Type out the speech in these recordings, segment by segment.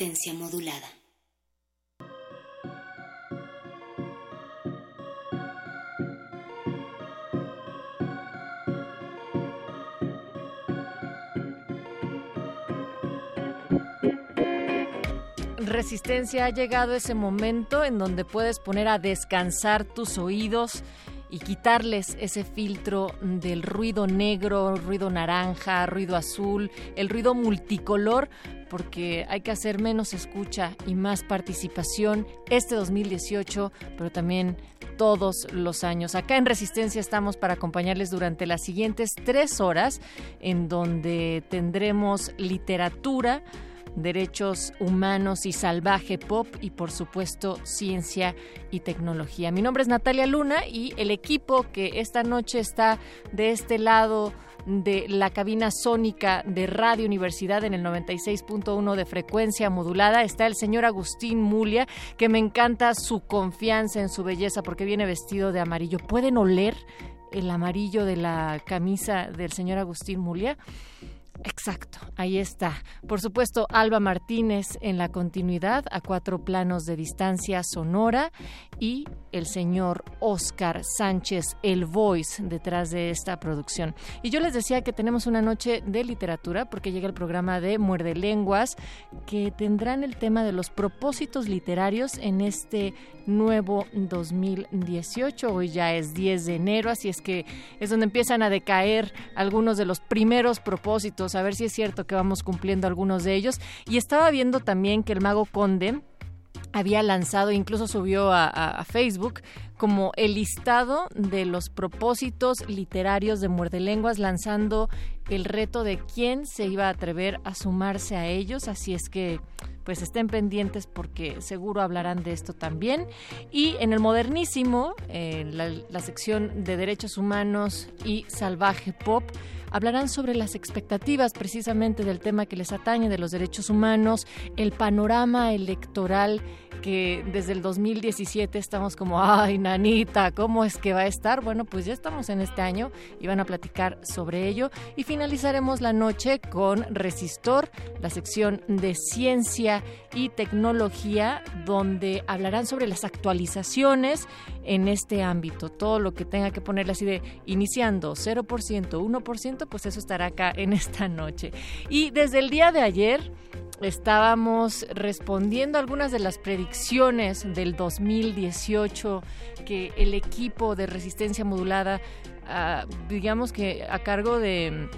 Resistencia modulada. Resistencia ha llegado ese momento en donde puedes poner a descansar tus oídos y quitarles ese filtro del ruido negro, ruido naranja, ruido azul, el ruido multicolor, porque hay que hacer menos escucha y más participación este 2018, pero también todos los años. Acá en Resistencia estamos para acompañarles durante las siguientes tres horas, en donde tendremos literatura, derechos humanos y salvaje pop y por supuesto ciencia y tecnología. Mi nombre es Natalia Luna y el equipo que esta noche está de este lado de la cabina sónica de Radio Universidad en el 96.1 de frecuencia modulada está el señor Agustín Mulia, que me encanta su confianza en su belleza porque viene vestido de amarillo. ¿Pueden oler el amarillo de la camisa del señor Agustín Mulia? Exacto, ahí está. Por supuesto, Alba Martínez en la continuidad a cuatro planos de distancia sonora y el señor Oscar Sánchez, el voice, detrás de esta producción. Y yo les decía que tenemos una noche de literatura porque llega el programa de Muerde Lenguas que tendrán el tema de los propósitos literarios en este nuevo 2018. Hoy ya es 10 de enero, así es que es donde empiezan a decaer algunos de los primeros propósitos, a ver si es cierto que vamos cumpliendo algunos de ellos. Y estaba viendo también que el mago Conde había lanzado, incluso subió a, Facebook, como el listado de los propósitos literarios de Muerde Lenguas, lanzando el reto de quién se iba a atrever a sumarse a ellos. Así es que pues estén pendientes porque seguro hablarán de esto también. Y en el modernísimo, en la, sección de derechos humanos y salvaje pop, hablarán sobre las expectativas precisamente del tema que les atañe de los derechos humanos, el panorama electoral que desde el 2017 estamos como, ay, nanita, ¿cómo es que va a estar? Bueno, pues ya estamos en este año y van a platicar sobre ello. Y finalizaremos la noche con Resistor, la sección de ciencia y tecnología, donde hablarán sobre las actualizaciones en este ámbito. Todo lo que tenga que ponerle así de iniciando 0%, 1%, pues eso estará acá en esta noche. Y desde el día de ayer estábamos respondiendo algunas de las predicciones del 2018 que el equipo de resistencia modulada, ah, digamos que a cargo de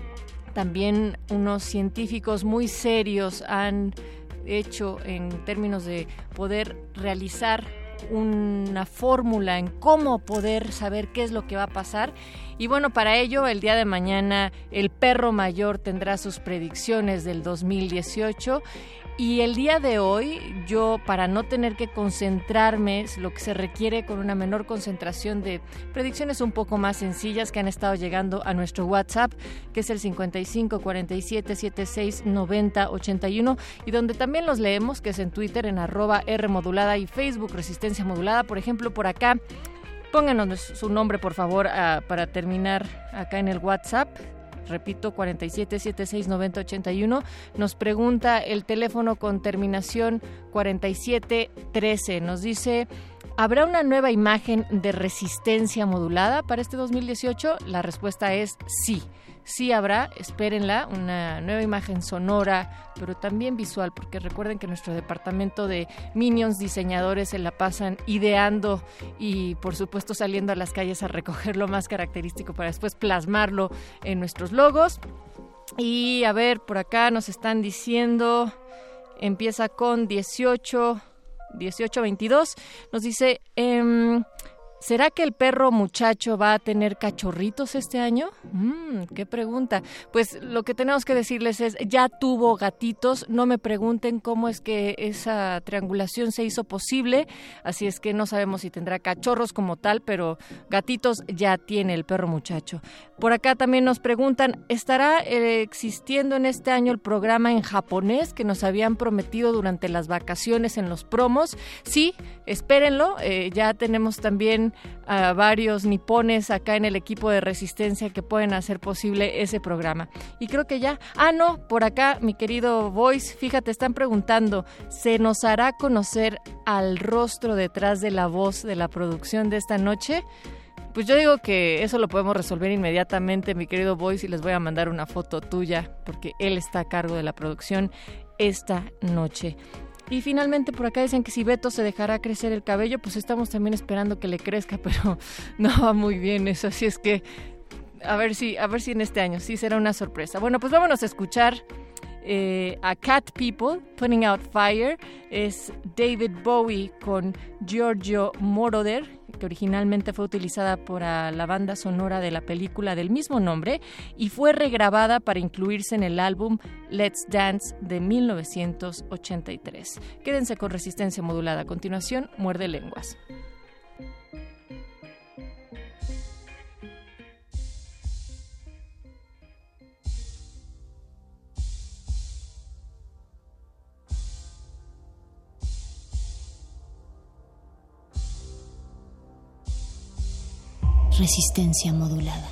también unos científicos muy serios han hecho en términos de poder realizar una fórmula en cómo poder saber qué es lo que va a pasar. Y bueno, para ello, el día de mañana el perro mayor tendrá sus predicciones del 2018 y el día de hoy, yo para no tener que concentrarme, lo que se requiere con una menor concentración de predicciones un poco más sencillas que han estado llegando a nuestro WhatsApp, que es el 55 47 76 90 81, y donde también los leemos, que es en Twitter, en arroba R modulada y Facebook Resistencia Modulada. Por ejemplo, por acá, pónganos su nombre, por favor, ah, para terminar acá en el WhatsApp repito, 47769081. Nos pregunta el teléfono con terminación 4713. Nos dice, ¿habrá una nueva imagen de resistencia modulada para este 2018? La respuesta es sí. Sí habrá, espérenla, una nueva imagen sonora, pero también visual, porque recuerden que nuestro departamento de Minions diseñadores se la pasan ideando y por supuesto saliendo a las calles a recoger lo más característico para después plasmarlo en nuestros logos. Y a ver, por acá nos están diciendo, empieza con 18, 18, 22, nos dice... Eh, ¿Será que el perro muchacho va a tener cachorritos este año? Mmm, qué pregunta. Pues lo que tenemos que decirles es, ya tuvo gatitos, no me pregunten cómo es que esa triangulación se hizo posible, así es que no sabemos si tendrá cachorros como tal, pero gatitos ya tiene el perro muchacho. Por acá también nos preguntan, ¿estará eh, existiendo en este año el programa en japonés que nos habían prometido durante las vacaciones en los promos? Sí, espérenlo, eh, ya tenemos también a varios nipones acá en el equipo de resistencia que pueden hacer posible ese programa. Y creo que ya. Ah, no, por acá, mi querido Voice, fíjate, están preguntando, ¿se nos hará conocer al rostro detrás de la voz de la producción de esta noche? Pues yo digo que eso lo podemos resolver inmediatamente, mi querido Voice, y les voy a mandar una foto tuya, porque él está a cargo de la producción esta noche. Y finalmente por acá dicen que si Beto se dejará crecer el cabello, pues estamos también esperando que le crezca, pero no va muy bien eso, así es que a ver si, a ver si en este año sí será una sorpresa. Bueno, pues vámonos a escuchar eh, a Cat People, Putting Out Fire, es David Bowie con Giorgio Moroder, que originalmente fue utilizada por la banda sonora de la película del mismo nombre y fue regrabada para incluirse en el álbum Let's Dance de 1983. Quédense con resistencia modulada. A continuación, muerde lenguas. Resistencia modulada.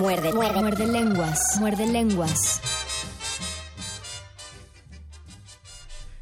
Muerde, muerde, muerde. Lenguas, muerde lenguas.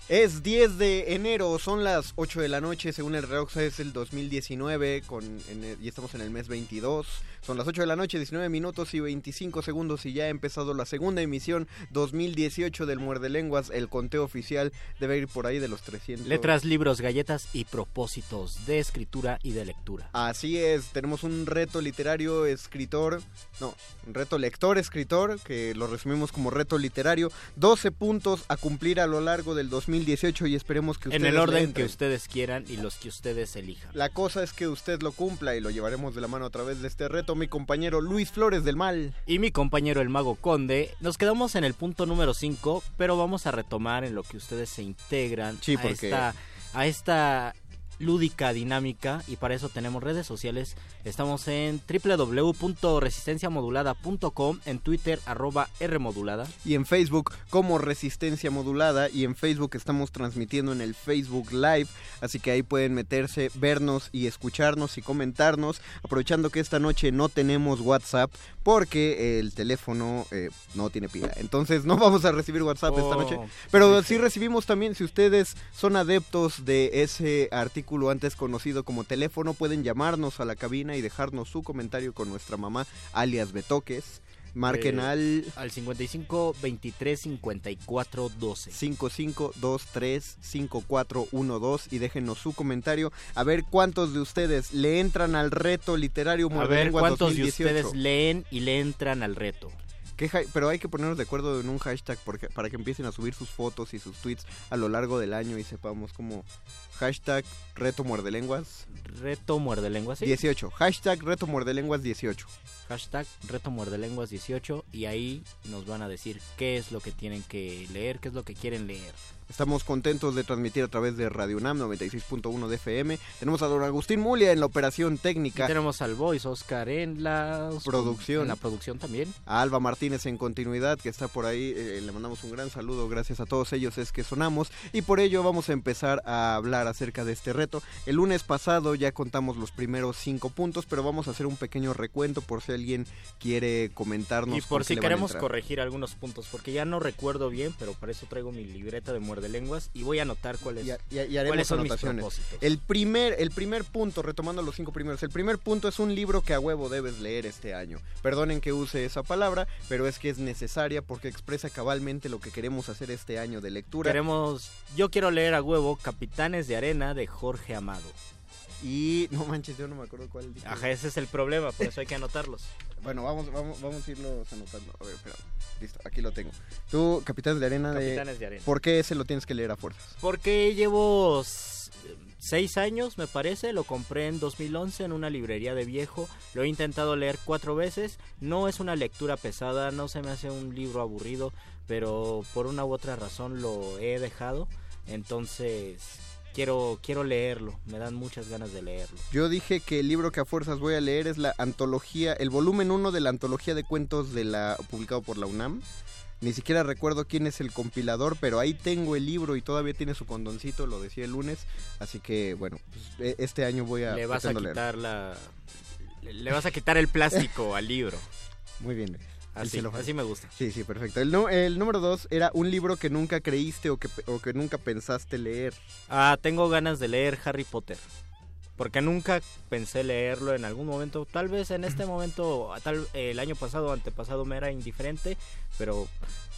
Es 10 de enero, son las 8 de la noche, según el reloj es el 2019 con, en y estamos en el mes 22. Son las 8 de la noche, 19 minutos y 25 segundos y ya ha empezado la segunda emisión 2018 del Muerde Lenguas. El conteo oficial debe ir por ahí de los 300. Letras, libros, galletas y propósitos de escritura y de lectura. Así es, tenemos un reto literario escritor, no, un reto lector escritor, que lo resumimos como reto literario, 12 puntos a cumplir a lo largo del 2018 y esperemos que ustedes En el orden que ustedes quieran y los que ustedes elijan. La cosa es que usted lo cumpla y lo llevaremos de la mano a través de este reto. Mi compañero Luis Flores del Mal. Y mi compañero el mago Conde, nos quedamos en el punto número 5, pero vamos a retomar en lo que ustedes se integran Sí, a porque- esta a esta lúdica, dinámica y para eso tenemos redes sociales. Estamos en www.resistenciamodulada.com, en Twitter arroba Rmodulada. y en Facebook como Resistencia Modulada y en Facebook estamos transmitiendo en el Facebook Live, así que ahí pueden meterse, vernos y escucharnos y comentarnos, aprovechando que esta noche no tenemos WhatsApp porque el teléfono eh, no tiene pila, entonces no vamos a recibir WhatsApp esta Oh, noche, pero sí, sí recibimos también, si ustedes son adeptos de ese artículo antes conocido como teléfono, pueden llamarnos a la cabina y dejarnos su comentario con nuestra mamá, alias Betoques. Marquen Eh, al Al 55 23 54 12. 55235412 y déjenos su comentario a ver cuántos de ustedes le entran al reto literario A ver cuántos de 2018. ustedes leen y le entran al reto. ¿Qué pero hay que ponernos de acuerdo en un hashtag porque, para que empiecen a subir sus fotos y sus tweets a lo largo del año y sepamos como hashtag reto muerde lenguas Reto muerde lenguas. ¿sí? 18 hashtag reto muerde lenguas 18 Hashtag reto lenguas 18 y ahí nos van a decir qué es lo que tienen que leer, qué es lo que quieren leer. Estamos contentos de transmitir a través de Radio UNAM 96.1 de FM. Tenemos a don Agustín Mulia en la operación Y técnica. tenemos al Voice Oscar en la Producción. En la producción también. a Alba Martínez en continuidad, que está por ahí. eh, le mandamos un gran saludo, gracias a todos ellos es que sonamos. Y por ello vamos a empezar a hablar acerca de este reto. El lunes pasado ya contamos los primeros cinco puntos, pero vamos a hacer un pequeño recuento por si alguien quiere comentarnos. Y por si queremos corregir algunos puntos, porque ya no recuerdo bien, pero para eso traigo mi libreta de muerde lenguas y voy a anotar cuáles, Y, y- y haremos cuáles son mis anotaciones. propósitos. El primer, el primer punto, retomando los cinco primeros, el primer punto es un libro que a huevo debes leer este año. Perdonen que use esa palabra, pero es que es necesaria porque expresa cabalmente lo que queremos hacer este año de lectura. Queremos, yo quiero leer a huevo Capitanes de Arena de Jorge Amado. Y no manches, yo no me acuerdo cuál. dije. Ajá, ese es el problema, por eso hay que anotarlos. Bueno, vamos, vamos, vamos a irlos anotando. A ver, espera. Listo, aquí lo tengo. Tú, Capitanes de Arena de... Capitanes de Arena. ¿Por qué ese lo tienes que leer a fuerzas? Porque llevo seis años, me parece. Lo compré en 2011 en una librería de viejo. Lo he intentado leer cuatro veces. No es una lectura pesada, no se me hace un libro aburrido, pero por una u otra razón lo he dejado. Entonces quiero quiero leerlo. Me dan muchas ganas de leerlo. Yo dije que el libro que a fuerzas voy a leer es la antología, el volumen 1 de la antología de cuentos de la publicado por la UNAM. Ni siquiera recuerdo quién es el compilador, pero ahí tengo el libro y todavía tiene su condoncito, lo decía el lunes. Así que, bueno, pues, e- este año voy a... Le vas a leer. quitar la le- le vas a quitar el plástico al libro. Muy bien. Así, me gusta. Sí, sí, perfecto. El, número 2 era un libro que nunca creíste o que, o que nunca pensaste leer. Ah, tengo ganas de leer Harry Potter. Porque nunca pensé leerlo en algún momento. Tal vez en este momento, tal el año pasado o antepasado me era indiferente, pero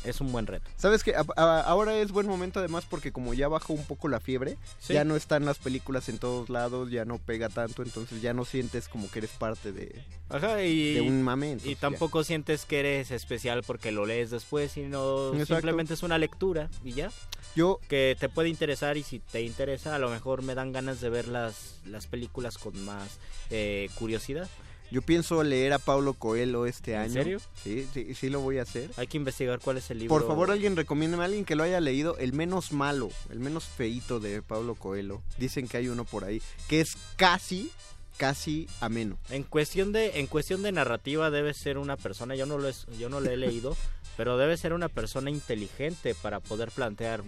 es un buen reto. ¿Sabes que Ahora es buen momento además porque como ya bajó un poco la fiebre, Sí. ya no están las películas en todos lados, ya no pega tanto, entonces ya no sientes como que eres parte de, Ajá, y, de un mame. y ya. tampoco sientes que eres especial porque lo lees después, sino Exacto. simplemente es una lectura y ya. Yo, Que te puede interesar y si te interesa, a lo mejor me dan ganas de ver las, las películas con más eh, curiosidad. Yo pienso leer a Paulo Coelho este ¿En año. serio? Sí, sí, sí lo voy a hacer. Hay que investigar cuál es el libro. Por favor, alguien recomiéndeme a alguien que lo haya leído, el menos malo, el menos feito de Paulo Coelho. Dicen que hay uno por ahí, que es casi, casi ameno. En cuestión de en cuestión de narrativa debe ser una persona, yo no lo es- yo no lo he leído, pero debe ser una persona inteligente para poder plantear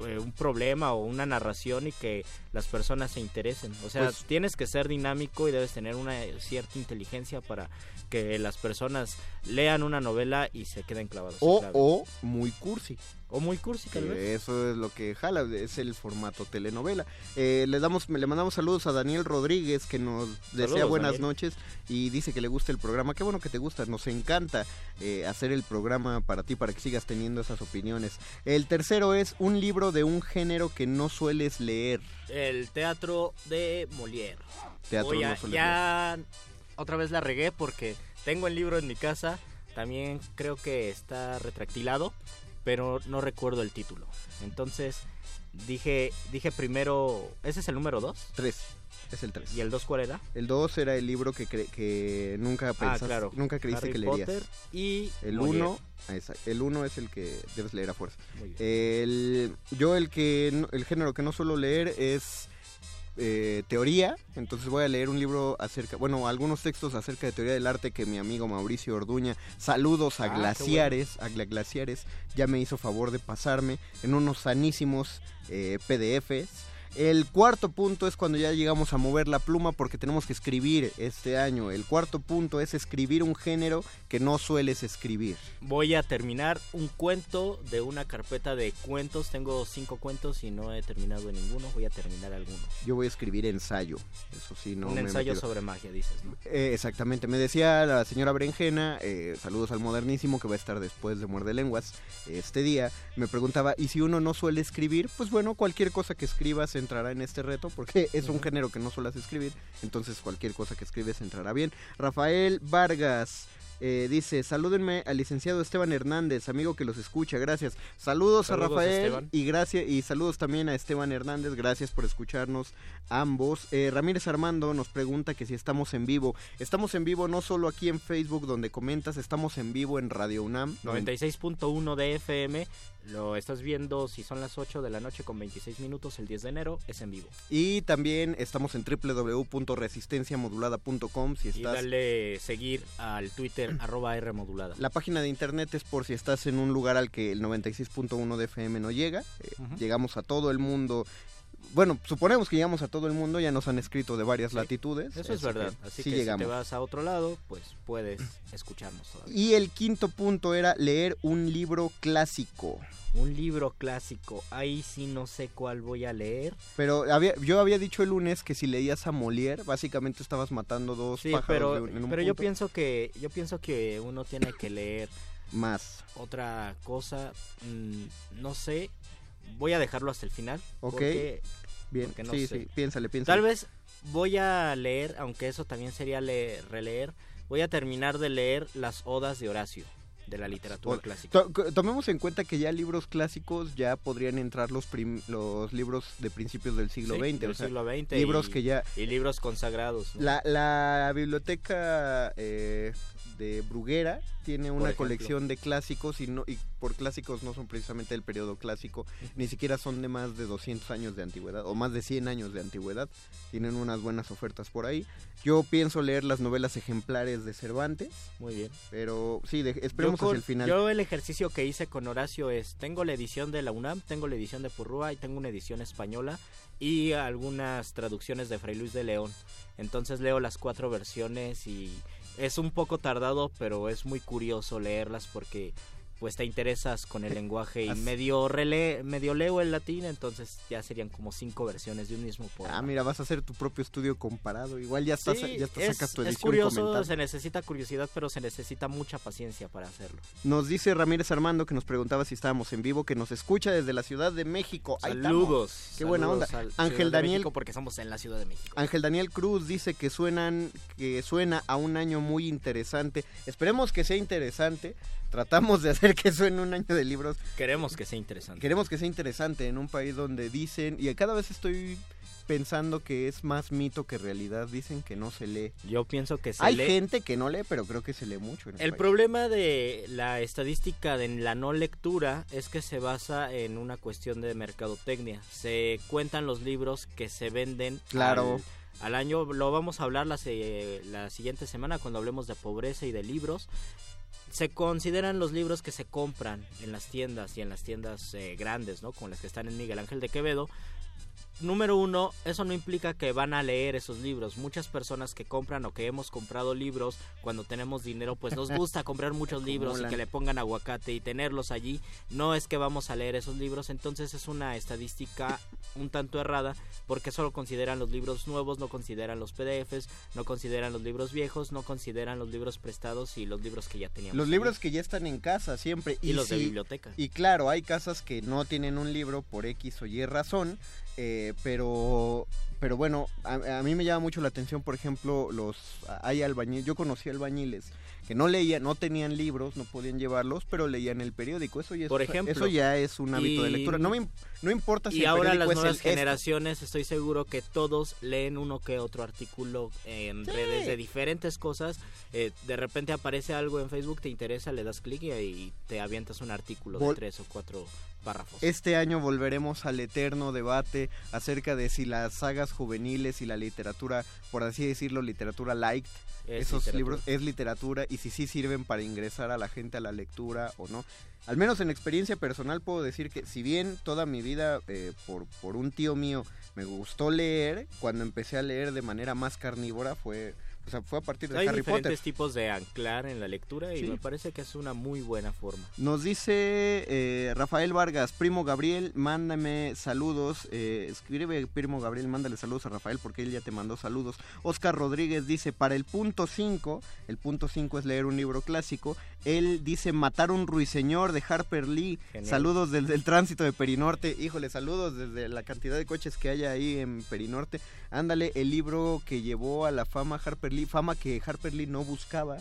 eh, un problema o una narración y que las personas se interesen. O sea, Pues- tienes que ser dinámico y debes tener una cierta inteligencia para que las personas lean una novela y se queden clavados. O, claven. o muy cursi. O muy cursi tal vez. Eso es lo que jala, es el formato telenovela. Eh, le damos, le mandamos saludos a Daniel Rodríguez que nos desea Saludos, buenas Daniel. noches y dice que le gusta el programa. Qué bueno que te gusta, nos encanta eh, hacer el programa para ti, para que sigas teniendo esas opiniones. El tercero es un libro de un género que no sueles leer. El teatro de Molière. Teatro Voy no sueles ya otra vez la regué porque tengo el libro en mi casa. También creo que está retractilado, pero no recuerdo el título. Entonces dije dije primero, ese es el número 2 Tres, es el tres. y el 2 cuál era? El dos era el libro que, cre- que nunca pensaste, ah, claro. nunca creíste Harry que leerías. Potter y El Molière. uno, ah, exacto, el uno es el que debes leer a fuerza. El, yo el que el género que no suelo leer es eh, teoría, entonces voy a leer un libro acerca, bueno, algunos textos acerca de teoría del arte que mi amigo Mauricio Orduña, saludos a Ah, Glaciares, a Gla- Glaciares, ya me hizo favor de pasarme en unos sanísimos eh, PDFs. El cuarto punto es cuando ya llegamos a mover la pluma porque tenemos que escribir este año. El cuarto punto es escribir un género que no sueles escribir. Voy a terminar un cuento de una carpeta de cuentos. Tengo cinco cuentos y no he terminado ninguno. Voy a terminar alguno. Yo voy a escribir ensayo, eso sí, no un me ensayo sobre magia, dices, ¿no? Eh, exactamente, me decía la señora Berenjena, eh, saludos al modernísimo que va a estar después de Muerde Lenguas este día, me preguntaba, ¿y si uno no suele escribir? Pues bueno, cualquier cosa que escribas entrará en este reto, porque es un género que no suelas escribir, entonces cualquier cosa que escribes entrará bien. Rafael Vargas. eh, dice, salúdenme al licenciado Esteban Hernández, amigo que los escucha, gracias. Saludos, a Rafael Esteban. y gracias y saludos también a Esteban Hernández, gracias por escucharnos ambos. Eh, Ramírez Armando nos pregunta que si estamos en vivo. Estamos en vivo no solo aquí en Facebook donde comentas, estamos en vivo en Radio UNAM. 96.1 de FM. Lo estás viendo si son las 8 de la noche con 26 minutos el 10 de enero. Es en vivo. Y también estamos en www.resistenciamodulada.com si Y estás... dale seguir al Twitter arroba R modulada. La página de internet es por si estás en un lugar al que el 96.1 de FM no llega. Eh. Llegamos a todo el mundo. Bueno, suponemos que llegamos a todo el mundo, ya nos han escrito de varias Sí, latitudes. Eso es verdad. Así sí que llegamos. si te vas a otro lado, pues puedes escucharnos todavía. Y el quinto punto era leer un libro clásico. Un libro clásico. Ahí sí no sé cuál voy a leer. Pero había, yo había dicho el lunes que si leías a Molière, básicamente estabas matando dos Sí, pájaros pero, en un pero yo pienso que yo pienso que uno tiene que leer Más. otra cosa. mm, no sé. Voy a dejarlo hasta el final. Ok. porque Bien, Porque no sí, sé. sí, piénsale, piénsale. Tal vez voy a leer, aunque eso también sería leer- releer, voy a terminar de leer las odas de Horacio, de la literatura clásica. Tomemos en cuenta que ya libros clásicos ya podrían entrar los prim- los libros de principios del siglo Sí, XX. del o sea, siglo XX libros y- que ya... Y libros consagrados. ¿no? La, la biblioteca eh, de Bruguera tiene una colección de clásicos y, no, y por clásicos no son precisamente del periodo clásico, ni siquiera son de más de 200 años de antigüedad o más de 100 años de antigüedad. Tienen unas buenas ofertas por ahí. Yo pienso leer las novelas ejemplares de Cervantes, Muy bien. pero sí, de- esperemos yo, hacia el final. yo el ejercicio que hice con Horacio es, tengo la edición de la UNAM, tengo la edición de Purrúa y tengo una edición española y algunas traducciones de Fray Luis de León. Entonces leo las cuatro versiones y es un poco tardado, pero es muy curioso leerlas porque pues te interesas con el lenguaje y medio rele medio leo el latín, entonces ya serían como cinco versiones de un mismo poema. Ah, mira, vas a hacer tu propio estudio comparado. Igual ya estás, Sí, ya estás es, sacas tu es edición curioso, comentada. se necesita curiosidad, pero se necesita mucha paciencia para hacerlo. Nos dice Ramírez Armando que nos preguntaba si estábamos en vivo, que nos escucha desde la Ciudad de México. Saludos. Qué buena onda. Ángel Daniel- México, porque estamos en la Ciudad de México. Ángel Daniel Cruz dice que suenan, que suena a un año muy interesante. Esperemos que sea interesante. Tratamos de hacer que suene un año de libros. Queremos que sea interesante. Queremos que sea interesante en un país donde dicen, y cada vez estoy pensando que es más mito que realidad. Dicen que no se lee. Yo pienso que se Hay lee- gente que no lee, pero creo que se lee mucho. En el El país. problema de la estadística de la no lectura es que se basa en una cuestión de mercadotecnia. Se cuentan los libros que se venden Claro. al, al año. Lo vamos a hablar la, la siguiente semana cuando hablemos de pobreza y de libros. Se consideran los libros que se compran en las tiendas y en las tiendas eh, grandes, ¿no? Como las que están en Miguel Ángel de Quevedo. Número uno, eso no implica que van a leer esos libros. Muchas personas que compran o que hemos comprado libros cuando tenemos dinero, pues nos gusta comprar muchos libros y que le pongan aguacate y tenerlos allí. No es que vamos a leer esos libros, entonces es una estadística un tanto errada porque solo consideran los libros nuevos, no consideran los PDFs, no consideran los libros viejos, no consideran los libros prestados y los libros que ya teníamos. Los libros que ya están en casa siempre. y, los de biblioteca. Y claro, hay casas que no tienen un libro por X o Y razón, eh, pero, pero bueno, a, a mí me llama mucho la atención, por ejemplo, los hay albañiles, yo conocí albañiles que no leían, no tenían libros, no podían llevarlos, pero leían el periódico. Eso ya es, Por ejemplo. eso ya es un hábito de lectura. No me no importa si Y el ahora las nuevas este. generaciones, estoy seguro que todos leen uno que otro artículo en Sí. redes de diferentes cosas. Eh, de repente aparece algo en Facebook, te interesa, le das clic y, y te avientas un artículo Vol- de tres o cuatro párrafos. Este año volveremos al eterno debate acerca de si las sagas juveniles y la literatura, por así decirlo, literatura light. Es Esos literatura. libros es literatura y si sí sirven para ingresar a la gente a la lectura o no. Al menos en experiencia personal puedo decir que si bien toda mi vida eh, por, por un tío mío me gustó leer, cuando empecé a leer de manera más carnívora fue, o sea, fue a partir de Hay Harry diferentes Potter. tipos de anclar en la lectura y Sí. me parece que es una muy buena forma. Nos dice eh, Rafael Vargas, primo Gabriel, mándame saludos. Eh, escribe primo Gabriel, mándale saludos a Rafael porque él ya te mandó saludos. Oscar Rodríguez dice, para el punto 5, el punto 5 es leer un libro clásico. Él dice, matar un ruiseñor de Harper Lee. Genial. Saludos desde el tránsito de Perinorte. Híjole, saludos desde la cantidad de coches que hay ahí en Perinorte. Ándale, el libro que llevó a la fama Harper Fama que Harper Lee no buscaba,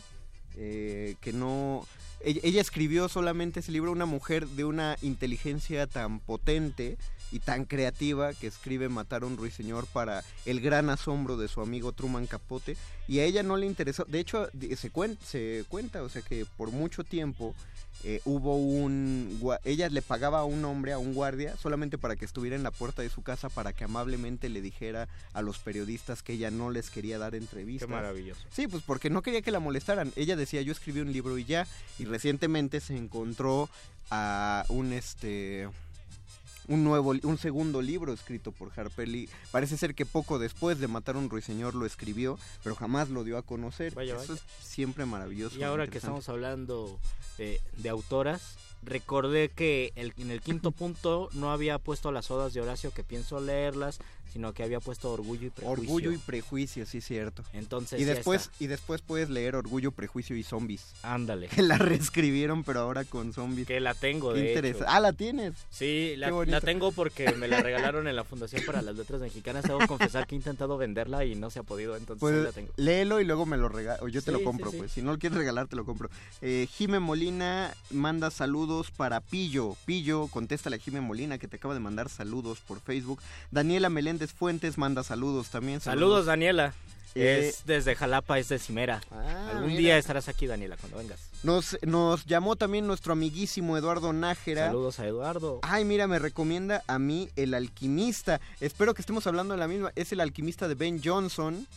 eh, que no... Ella, escribió solamente ese libro, una mujer de una inteligencia tan potente y tan creativa que escribe Matar un ruiseñor para el gran asombro de su amigo Truman Capote y a ella no le interesó, de hecho se, se cuenta, o sea que por mucho tiempo eh, hubo un... Ella le pagaba a un hombre, a un guardia, solamente para que estuviera en la puerta de su casa para que amablemente le dijera a los periodistas que ella no les quería dar Qué entrevistas. maravilloso. Sí, pues porque no quería que la molestaran. Ella decía, yo escribí un libro y ya. Y recientemente se encontró a un este un nuevo un segundo libro escrito por Harper Lee. Parece ser que poco después de matar a un ruiseñor lo escribió, pero jamás lo dio a conocer. Vaya, Eso vaya. es siempre maravilloso. Y ahora que estamos hablando eh, de autoras, recordé que el- en el quinto punto no había puesto las odas de Horacio que pienso leerlas, sino que había puesto Orgullo y Prejuicio. Orgullo y prejuicio, sí cierto. Entonces Y después y después puedes leer Orgullo, prejuicio y zombies. ándale, Que la reescribieron pero ahora con zombies. que la tengo de hecho. Ah, la tienes. Sí, la, tengo porque me la regalaron en la Fundación para las Letras Mexicanas. Debo confesar que he intentado venderla y no se ha podido, entonces Pues la tengo. léelo y luego me lo regalo. Yo te Sí, lo sí, compro, sí. pues. Si no lo quieres regalar, te lo compro. Eh, Jime Molina manda saludos para Pillo. Pillo, contéstale a Jime Molina que te acaba de mandar saludos por Facebook. Daniela Meléndez Fuentes manda saludos también. Saludos, Daniela. Eh, Es desde Jalapa, es de Cimera. Ah, Algún mira. día estarás aquí, Daniela, cuando vengas. Nos, nos llamó también nuestro amiguísimo Eduardo Nájera. Saludos a Eduardo. Ay, mira, me recomienda a mí El Alquimista. Espero que estemos hablando de la misma. Es El Alquimista de Ben Johnson,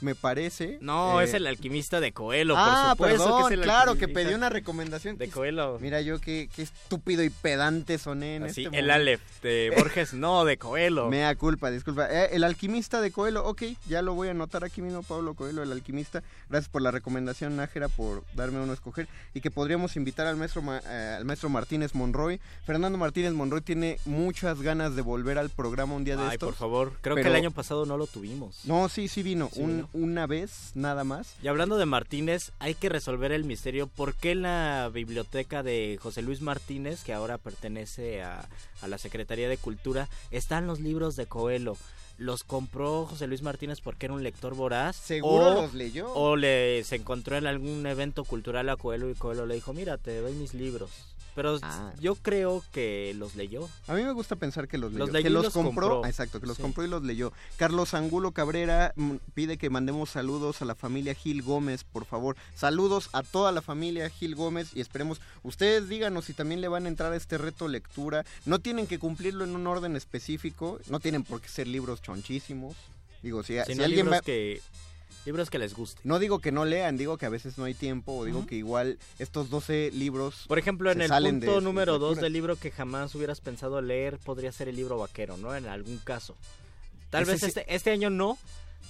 me parece. No, Eh, es el alquimista de Coelho, Ah, por supuesto perdón, que es el claro, que pedí una recomendación. de Coelho. Mira yo qué, qué estúpido y pedante soné en Así, este el. Aleph de Borges, no, de Coelho. Mea culpa, disculpa. Eh, el alquimista de Coelho, ok, ya lo voy a anotar aquí mismo, Pablo Coelho, el alquimista. Gracias por la recomendación, Nájera, por darme uno a escoger. Y que podríamos invitar al maestro, Ma- eh, al maestro Martínez Monroy. Fernando Martínez Monroy tiene muchas ganas de volver al programa un día de Ay, estos. por favor, creo que el año pasado no lo tuvimos. No, sí, sí vino, Sí un- vino. Una vez, nada más. Y hablando de Martínez, hay que resolver el misterio. ¿Por qué en la biblioteca de José Luis Martínez, que ahora pertenece a, a la Secretaría de Cultura, están los libros de Coelho? ¿Los compró José Luis Martínez porque era un lector voraz? Seguro o, los leyó. o le se encontró en algún evento cultural a Coelho y Coelho le dijo, mira, te doy mis libros. Pero Ah. yo creo que los leyó. A mí me gusta pensar que los leyó. Los leyó que y los, los compró. compró. Ah, Exacto, que los Sí. compró y los leyó. Carlos Angulo Cabrera mm, pide que mandemos saludos a la familia Gil Gómez, por favor. Saludos a toda la familia Gil Gómez y esperemos, ustedes díganos si también le van a entrar a este reto lectura. No tienen que cumplirlo en un orden específico, no tienen por qué ser libros chonchísimos. Digo, si, alguien libros va... que libros que les guste. No digo que no lean, digo que a veces no hay tiempo, o digo que igual estos 12 libros... Por ejemplo, en el de punto número 2 lecturas. del libro que jamás hubieras pensado leer, podría ser el libro vaquero, ¿no? En algún caso. Tal Ese vez sí- este, este año no,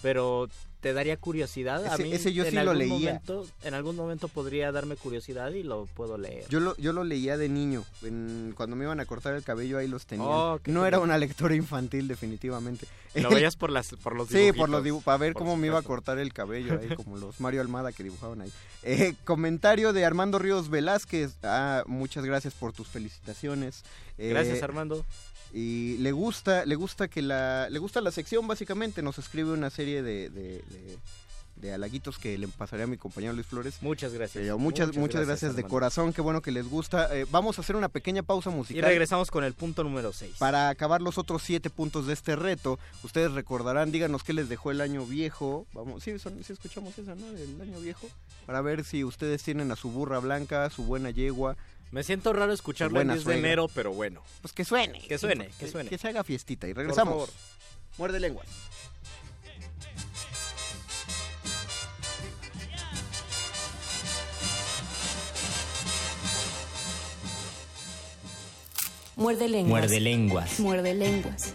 pero te daría curiosidad. a Ese- mí ese yo en sí lo algún leía. Momento, en algún momento podría darme curiosidad y lo puedo leer. Yo lo, yo lo leía de niño, en- cuando me iban a cortar el cabello ahí los tenía. Oh, no era una lectura infantil definitivamente. Lo veías por, las, por los Sí, dibujitos. por los dibujos, para ver cómo me iba a cortar el cabello ahí, como los Mario Almada que dibujaban ahí. Eh, comentario de Armando Ríos Velázquez. Ah, muchas gracias por tus felicitaciones. Eh, Gracias, Armando. Y le gusta, le gusta que la, le gusta la sección básicamente. Nos escribe una serie de, de, de- de halaguitos que le pasaré a mi compañero Luis Flores. Muchas gracias. Pero muchas, muchas, gracias, de corazón, qué bueno que les gusta. Eh, vamos a hacer una pequeña pausa Y musical. regresamos con el punto número 6. Para acabar los otros siete puntos de este reto, ustedes recordarán, díganos qué les dejó el año viejo. Vamos, sí, son- sí escuchamos esa, ¿no? Del año viejo. Para ver si ustedes tienen a su burra blanca, su buena yegua. Me siento raro escucharlo Buena de enero, pero bueno. Pues que suene. Que suene, que suene. Que se haga fiestita y regresamos. favor. Muerde lengua. Muerde lenguas. Muerde lenguas. Muerde lenguas.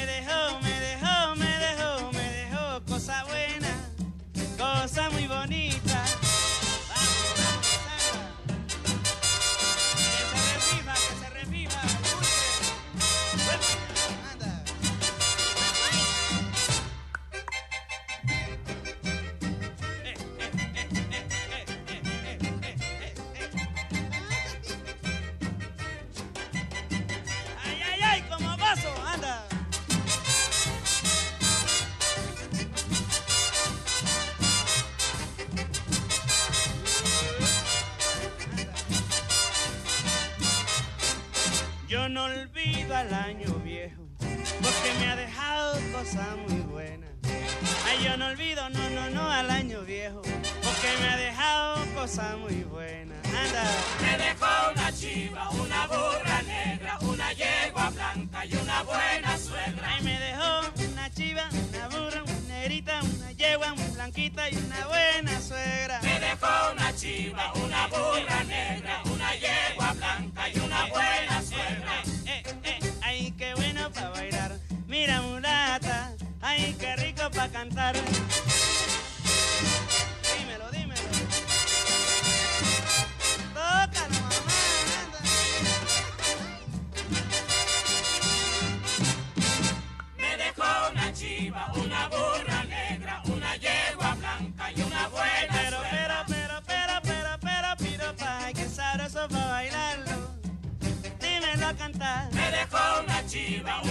cosas muy buenas. Ay, yo no olvido, no, no, no, al año viejo, porque me ha dejado cosas muy buenas. Anda. Me dejó una chiva, una burra negra, una yegua blanca y una buena suegra. Ay, me dejó una chiva, una burra, una negrita, una yegua blanquita y una buena suegra. Me dejó una chiva, una burra negra, una yegua ay, qué rico para cantar. Dímelo, dímelo. Tócalo, mamá, anda. Me dejó una chiva, una burra negra, una yegua blanca y una buena Pero, pero, pero, pero, pero, pero, piropa, ay, qué sabroso para bailarlo. Dímelo a cantar. Me dejó una chiva, una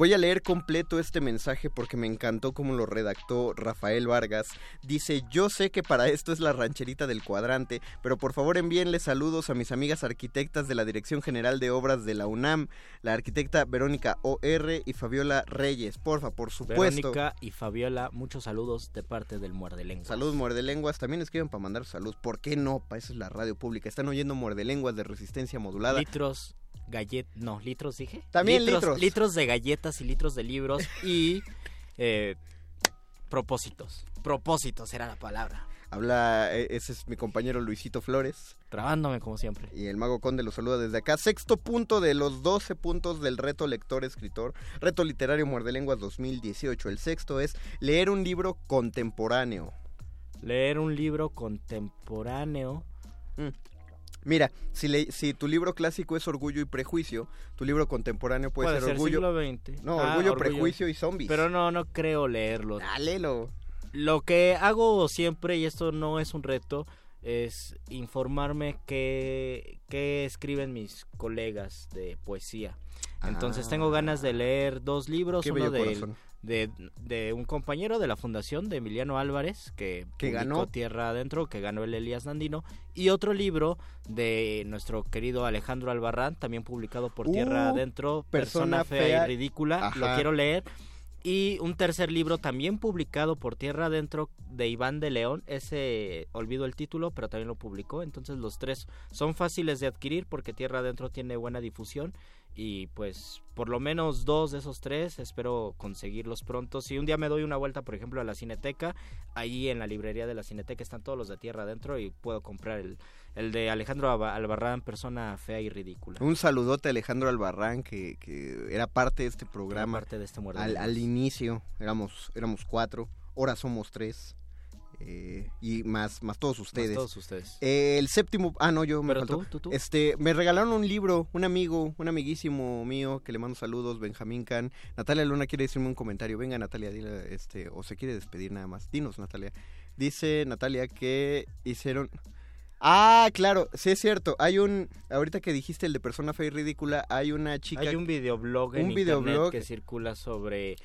Voy a leer completo este mensaje porque me encantó cómo lo redactó Rafael Vargas. Dice, yo sé que para esto es la rancherita del cuadrante, pero por favor envíenle saludos a mis amigas arquitectas de la Dirección General de Obras de la UNAM, la arquitecta Verónica O.R. y Fabiola Reyes. Porfa, por supuesto. Verónica y Fabiola, muchos saludos de parte del Muerde Lenguas. Saludos Muerde Lenguas, también escriben para mandar salud. ¿Por qué no? Para eso es la radio pública. Están oyendo Muerde Lenguas de resistencia modulada. Litros, gallet, no, litros dije. También litros. Litros de galletas y litros de libros y eh, propósitos. Propósitos era la palabra. Habla, eh, ese es mi compañero Luisito Flores. Trabándome como siempre. Y el Mago Conde lo saluda desde acá. Sexto punto de los 12 puntos del reto lector-escritor. Reto literario Muerde Lenguas 2018. El sexto es leer un libro contemporáneo. Leer un libro contemporáneo. Mm. Mira, si, le- si tu libro clásico es Orgullo y Prejuicio, tu libro contemporáneo puede, Puede ser ser Orgullo. siglo XX. No, Ah, Orgullo, Orgullo. Prejuicio y Zombies. Pero no, no creo leerlo. Ah, léelo. Lo que hago siempre, y esto no es un reto, es informarme qué, qué escriben mis colegas de poesía. Entonces Ah. tengo ganas de leer dos libros, uno de. De, de un compañero de la fundación, de Emiliano Álvarez, que, Que ganó. Tierra Adentro, que ganó el Elías Nandino, y otro libro de nuestro querido Alejandro Albarrán, también publicado por Uh, Tierra Adentro, Persona Persona, Fea, Fea. y Ridícula, lo quiero leer. Y un tercer libro también publicado por Tierra Adentro de Iván de León. Ese olvido el título, pero también lo publicó. Entonces los tres son fáciles de adquirir porque Tierra Adentro tiene buena difusión. Y pues por lo menos dos de esos tres espero conseguirlos pronto. Si un día me doy una vuelta, por ejemplo, a la Cineteca, ahí en la librería de la Cineteca están todos los de Tierra Adentro y puedo comprar el, el de Alejandro Alba- Albarrán, persona fea y ridícula. Un saludote a Alejandro Albarrán, que, que era parte de este programa. parte de este al, al inicio éramos, éramos cuatro, ahora somos tres. Eh, y más, más todos ustedes. todos ustedes. Eh, el séptimo, ah no, yo me Pero faltó. tú, tú, tú. Este, me regalaron un libro, un amigo, un amiguísimo mío que le mando saludos, Benjamín Can. Natalia Luna quiere decirme un comentario. Venga, Natalia, dile, este, o se quiere despedir nada más. Dinos, Natalia. Dice Natalia que hicieron Ah, claro, sí es cierto. Hay un, ahorita que dijiste el de persona fea y ridícula, hay una chica. Hay un videoblog en un internet videoblog que circula sobre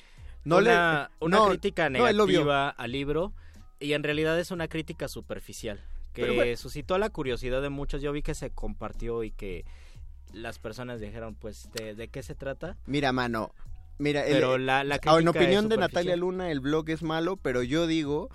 No le- una, una no, crítica no, negativa al libro y en realidad es una crítica superficial que Pero bueno. suscitó la curiosidad de muchos. Yo vi que se compartió y que las personas dijeron, pues, ¿de, de qué se trata? Mira, mano. Mira, el- Pero la- la ah, en crítica opinión es de. Natalia Luna, el blog es malo, pero yo digo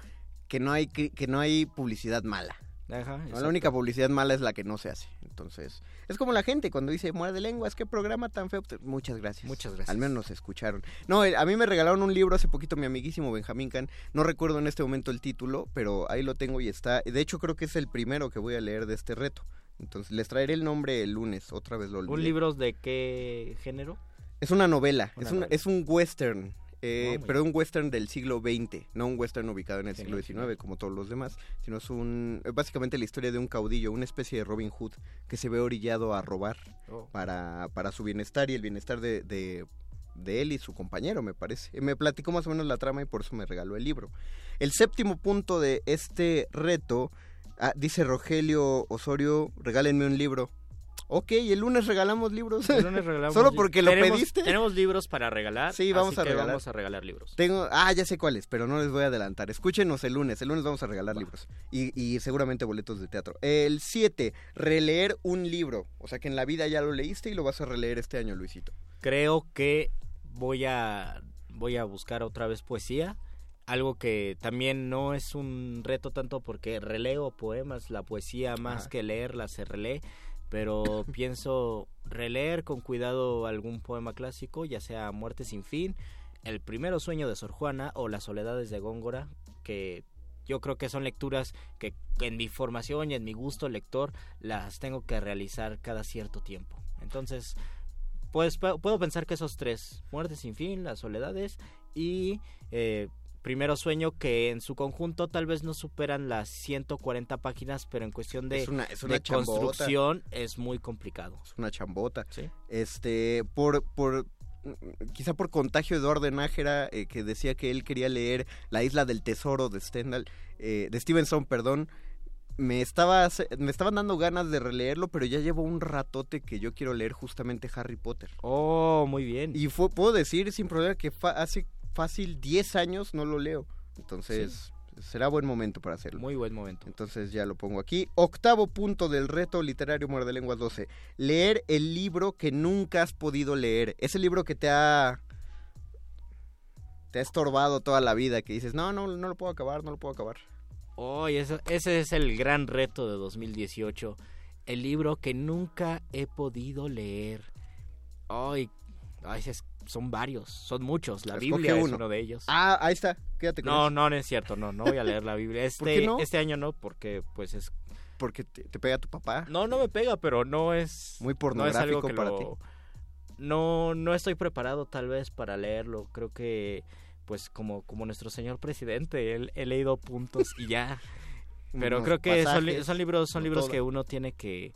que no hay que no hay publicidad mala. Ajá, No, exacto. la única publicidad mala es la que no se hace. Entonces, es como la gente cuando dice muerde lenguas, qué programa tan feo. Muchas gracias. Muchas gracias. Al menos nos escucharon. No, eh, a mí me regalaron un libro hace poquito mi amiguísimo Benjamín Can. No recuerdo en este momento el título, pero ahí lo tengo y está. De hecho, creo que es el primero que voy a leer de este reto. Entonces, les traeré el nombre el lunes. Otra vez lo olvidé. ¿Un libro de qué género? Es una novela, Una es, un, novela. es un western, eh, pero un western del siglo XX, no un western ubicado en el siglo XIX como todos los demás, sino es un, es básicamente la historia de un caudillo, una especie de Robin Hood que se ve orillado a robar Oh. para, para su bienestar y el bienestar de, de, de él y su compañero, me parece. Eh, Me platicó más o menos la trama y por eso me regaló el libro. El séptimo punto de este reto, ah, dice Rogelio Osorio, regálenme un libro. Ok, el lunes regalamos libros. El lunes regalamos Solo porque lo tenemos- pediste. Tenemos libros para regalar. Sí, vamos así a que regalar. vamos a regalar libros. Tengo, ah, ya sé cuáles, pero no les voy a adelantar. Escúchenos el lunes. El lunes vamos a regalar libros. Y, y seguramente boletos de teatro. El 7, releer un libro. O sea que en la vida ya lo leíste y lo vas a releer este año, Luisito. creo que voy a voy a buscar otra vez poesía algo que también no es un reto tanto porque releo poemas la poesía más Ajá. que leerla se relee pero pienso releer con cuidado algún poema clásico ya sea Muerte sin fin El primero sueño de Sor Juana o Las soledades de Góngora que yo creo que son lecturas que en mi formación y en mi gusto lector las tengo que realizar cada cierto tiempo. Entonces pues pu- puedo pensar que esos tres, Muerte sin fin, Las Soledades y eh, Primero Sueño, que en su conjunto tal vez no superan las 140 páginas, pero en cuestión de, Es una- es una de chambota. construcción es muy complicado. Es una chambota. Sí. Este, por, por, quizá por contagio de Eduardo Nájera, eh, que decía que él quería leer La Isla del Tesoro de Stendhal, eh, de Stevenson, perdón. Me estaba, me estaban dando ganas de releerlo, pero ya llevo un ratote que yo quiero leer justamente Harry Potter. Oh, muy bien. Y fue, puedo decir sin problema que fa- hace fácil 10 años no lo leo. Entonces, será buen momento para hacerlo. Muy buen momento. Entonces ya lo pongo aquí. Octavo punto del reto literario Muerde Lenguas 12. Leer el libro que nunca has podido leer. Ese libro que te ha te ha estorbado toda la vida, que dices, no, no, no lo puedo acabar, no lo puedo acabar. Oh, y eso- ese es el gran reto de 2018. El libro que nunca he podido leer. Ay, ay, es- son varios, son muchos. La Escoge Biblia es uno. de ellos. Ah, ahí está, quédate con No, eso. no, no es cierto, no, no voy a leer la Biblia. Este, ¿Por qué no? este año no, porque pues es... Porque te, te pega tu papá. No, no me pega, pero no es... Muy no es pornográfico que para lo- ti. No, no estoy preparado tal vez para leerlo. Creo que, pues como, como nuestro señor presidente, él- he leído puntos y ya. Pero creo que son, li- pasajes, son libros, son no libros todo. que uno tiene que,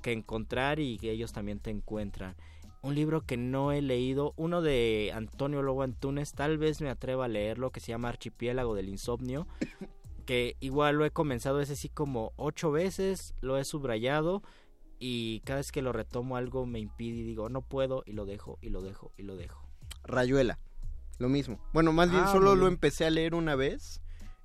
que encontrar y que ellos también te encuentran. Un libro que no he leído, uno de Antonio Lobo Antunes, tal vez me atreva a leerlo, que se llama Archipiélago del Insomnio, que igual lo he comenzado ese sí como ocho veces, lo he subrayado y cada vez que lo retomo algo me impide y digo no puedo y lo dejo y lo dejo y lo dejo. Rayuela, lo mismo. Bueno, más bien Ah, solo lo empecé a leer una vez.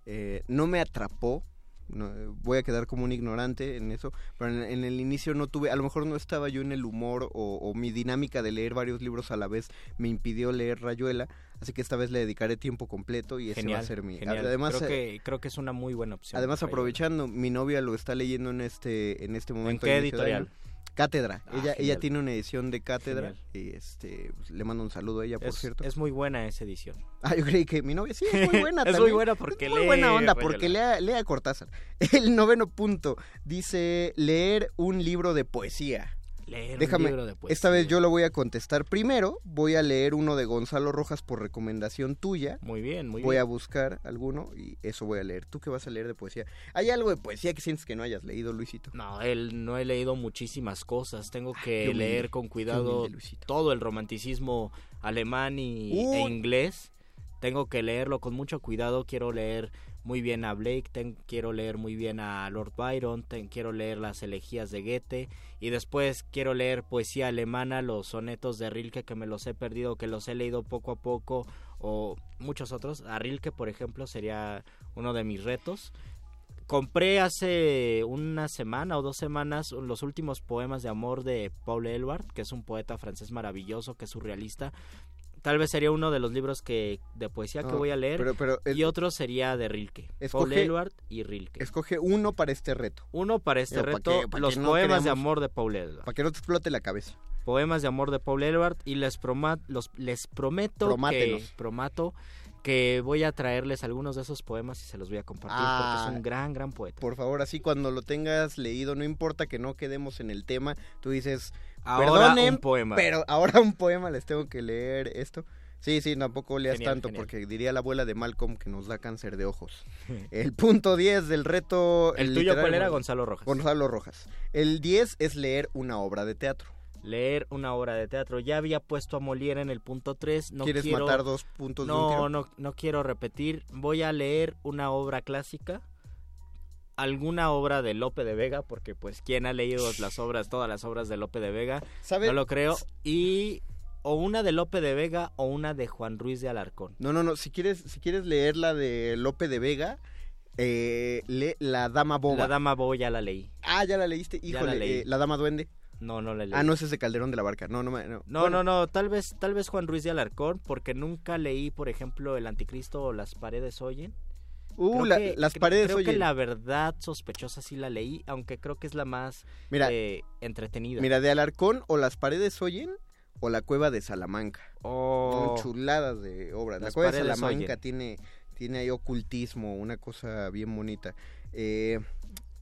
eh, no me atrapó. No, eh, voy a quedar como un ignorante en eso. Pero en, en el inicio no tuve, a lo mejor no estaba yo en el humor o, o mi dinámica de leer varios libros a la vez me impidió leer Rayuela. así que esta vez le dedicaré tiempo completo y ese Genial, va a ser mi... genial. Además, creo, eh, que, creo que es una muy buena opción. Además, aprovechando, mi novia lo está leyendo en este en este momento. qué inicio de editorial? año. Cátedra. Ah, ella, ella tiene una edición de Cátedra Genial. y este pues, le mando un saludo a ella, por es, cierto. es muy buena esa edición. Ah, yo creí que mi novia sí es muy buena Es muy buena porque Es muy lee, buena onda porque lea, lea Cortázar. El noveno punto dice leer un libro de poesía. Leer Déjame, un libro de poesía. esta vez yo lo voy a contestar primero. Voy a leer uno de Gonzalo Rojas por recomendación tuya. Muy bien, muy voy bien. a buscar alguno y eso voy a leer. ¿Tú qué vas a leer de poesía? ¿Hay algo de poesía que sientes que no hayas leído, Luisito? No, él no he leído muchísimas cosas. Tengo que leer con cuidado humilde, todo el romanticismo alemán y, e inglés. Tengo que leerlo con mucho cuidado. Quiero leer muy bien a Blake, ten- quiero leer muy bien a Lord Byron, ten- quiero leer las elegías de Goethe y después quiero leer poesía alemana, los sonetos de Rilke que me los he perdido, que los he leído poco a poco o muchos otros. A Rilke, por ejemplo, sería uno de mis retos. Compré hace una semana o dos semanas los últimos poemas de amor de Paul Eluard, que es un poeta francés maravilloso, que es surrealista. Tal vez sería uno de los libros que de poesía que voy a leer pero- pero el- y otro sería de Rilke. Paul Eluard y Rilke. Escoge uno para este reto. Uno para este Digo, reto, que- que los no poemas de amor de Paul Eluard. Para que no te explote la cabeza. Poemas de amor de Paul Eluard y les, proma- los, les prometo que, Promátenos. promato que voy a traerles algunos de esos poemas y se los voy a compartir Ah, porque es un gran, gran poeta. Por favor, así cuando lo tengas leído, no importa que no quedemos en el tema, tú dices, Ahora un poema. pero ahora un poema les tengo que leer esto. Sí, sí, tampoco leas Genial, tanto genial. porque diría la abuela de Malcolm que nos da cáncer de ojos. El punto 10 del reto ¿El tuyo cuál era, Gonzalo Rojas? Gonzalo Rojas. El 10 es leer una obra de teatro. Leer una obra de teatro. Ya había puesto a Molière en el punto 3. No ¿Quieres quiero... matar dos puntos de un no, tiro? No, no quiero repetir. Voy a leer una obra clásica. Alguna obra de Lope de Vega, porque pues quien ha leído las obras, todas las obras de Lope de Vega, ¿Sabe? no lo creo. Y o una de Lope de Vega o una de Juan Ruiz de Alarcón. No, no, no. Si quieres, si quieres leer la de Lope de Vega, eh, lee La Dama Boba. La Dama Boba ya la leí. Ah, ya la leíste. Híjole, la leí. eh, La Dama Duende. No, no la leí. Ah, no, ese es de Calderón de la Barca. No, no, me- no. No, Bueno, no, no, tal vez, tal vez Juan Ruiz de Alarcón, porque nunca leí, por ejemplo, El Anticristo o Las Paredes Oyen. Uh, Creo la- que- Las Paredes creo que Oyen. la verdad sospechosa sí la leí, aunque creo que es la más Mira, eh, entretenida. Mira, de Alarcón o Las Paredes Oyen o La Cueva de Salamanca. Oh. Son chuladas de obras. La Cueva de Salamanca Oyen. tiene, tiene ahí ocultismo, una cosa bien bonita. Eh,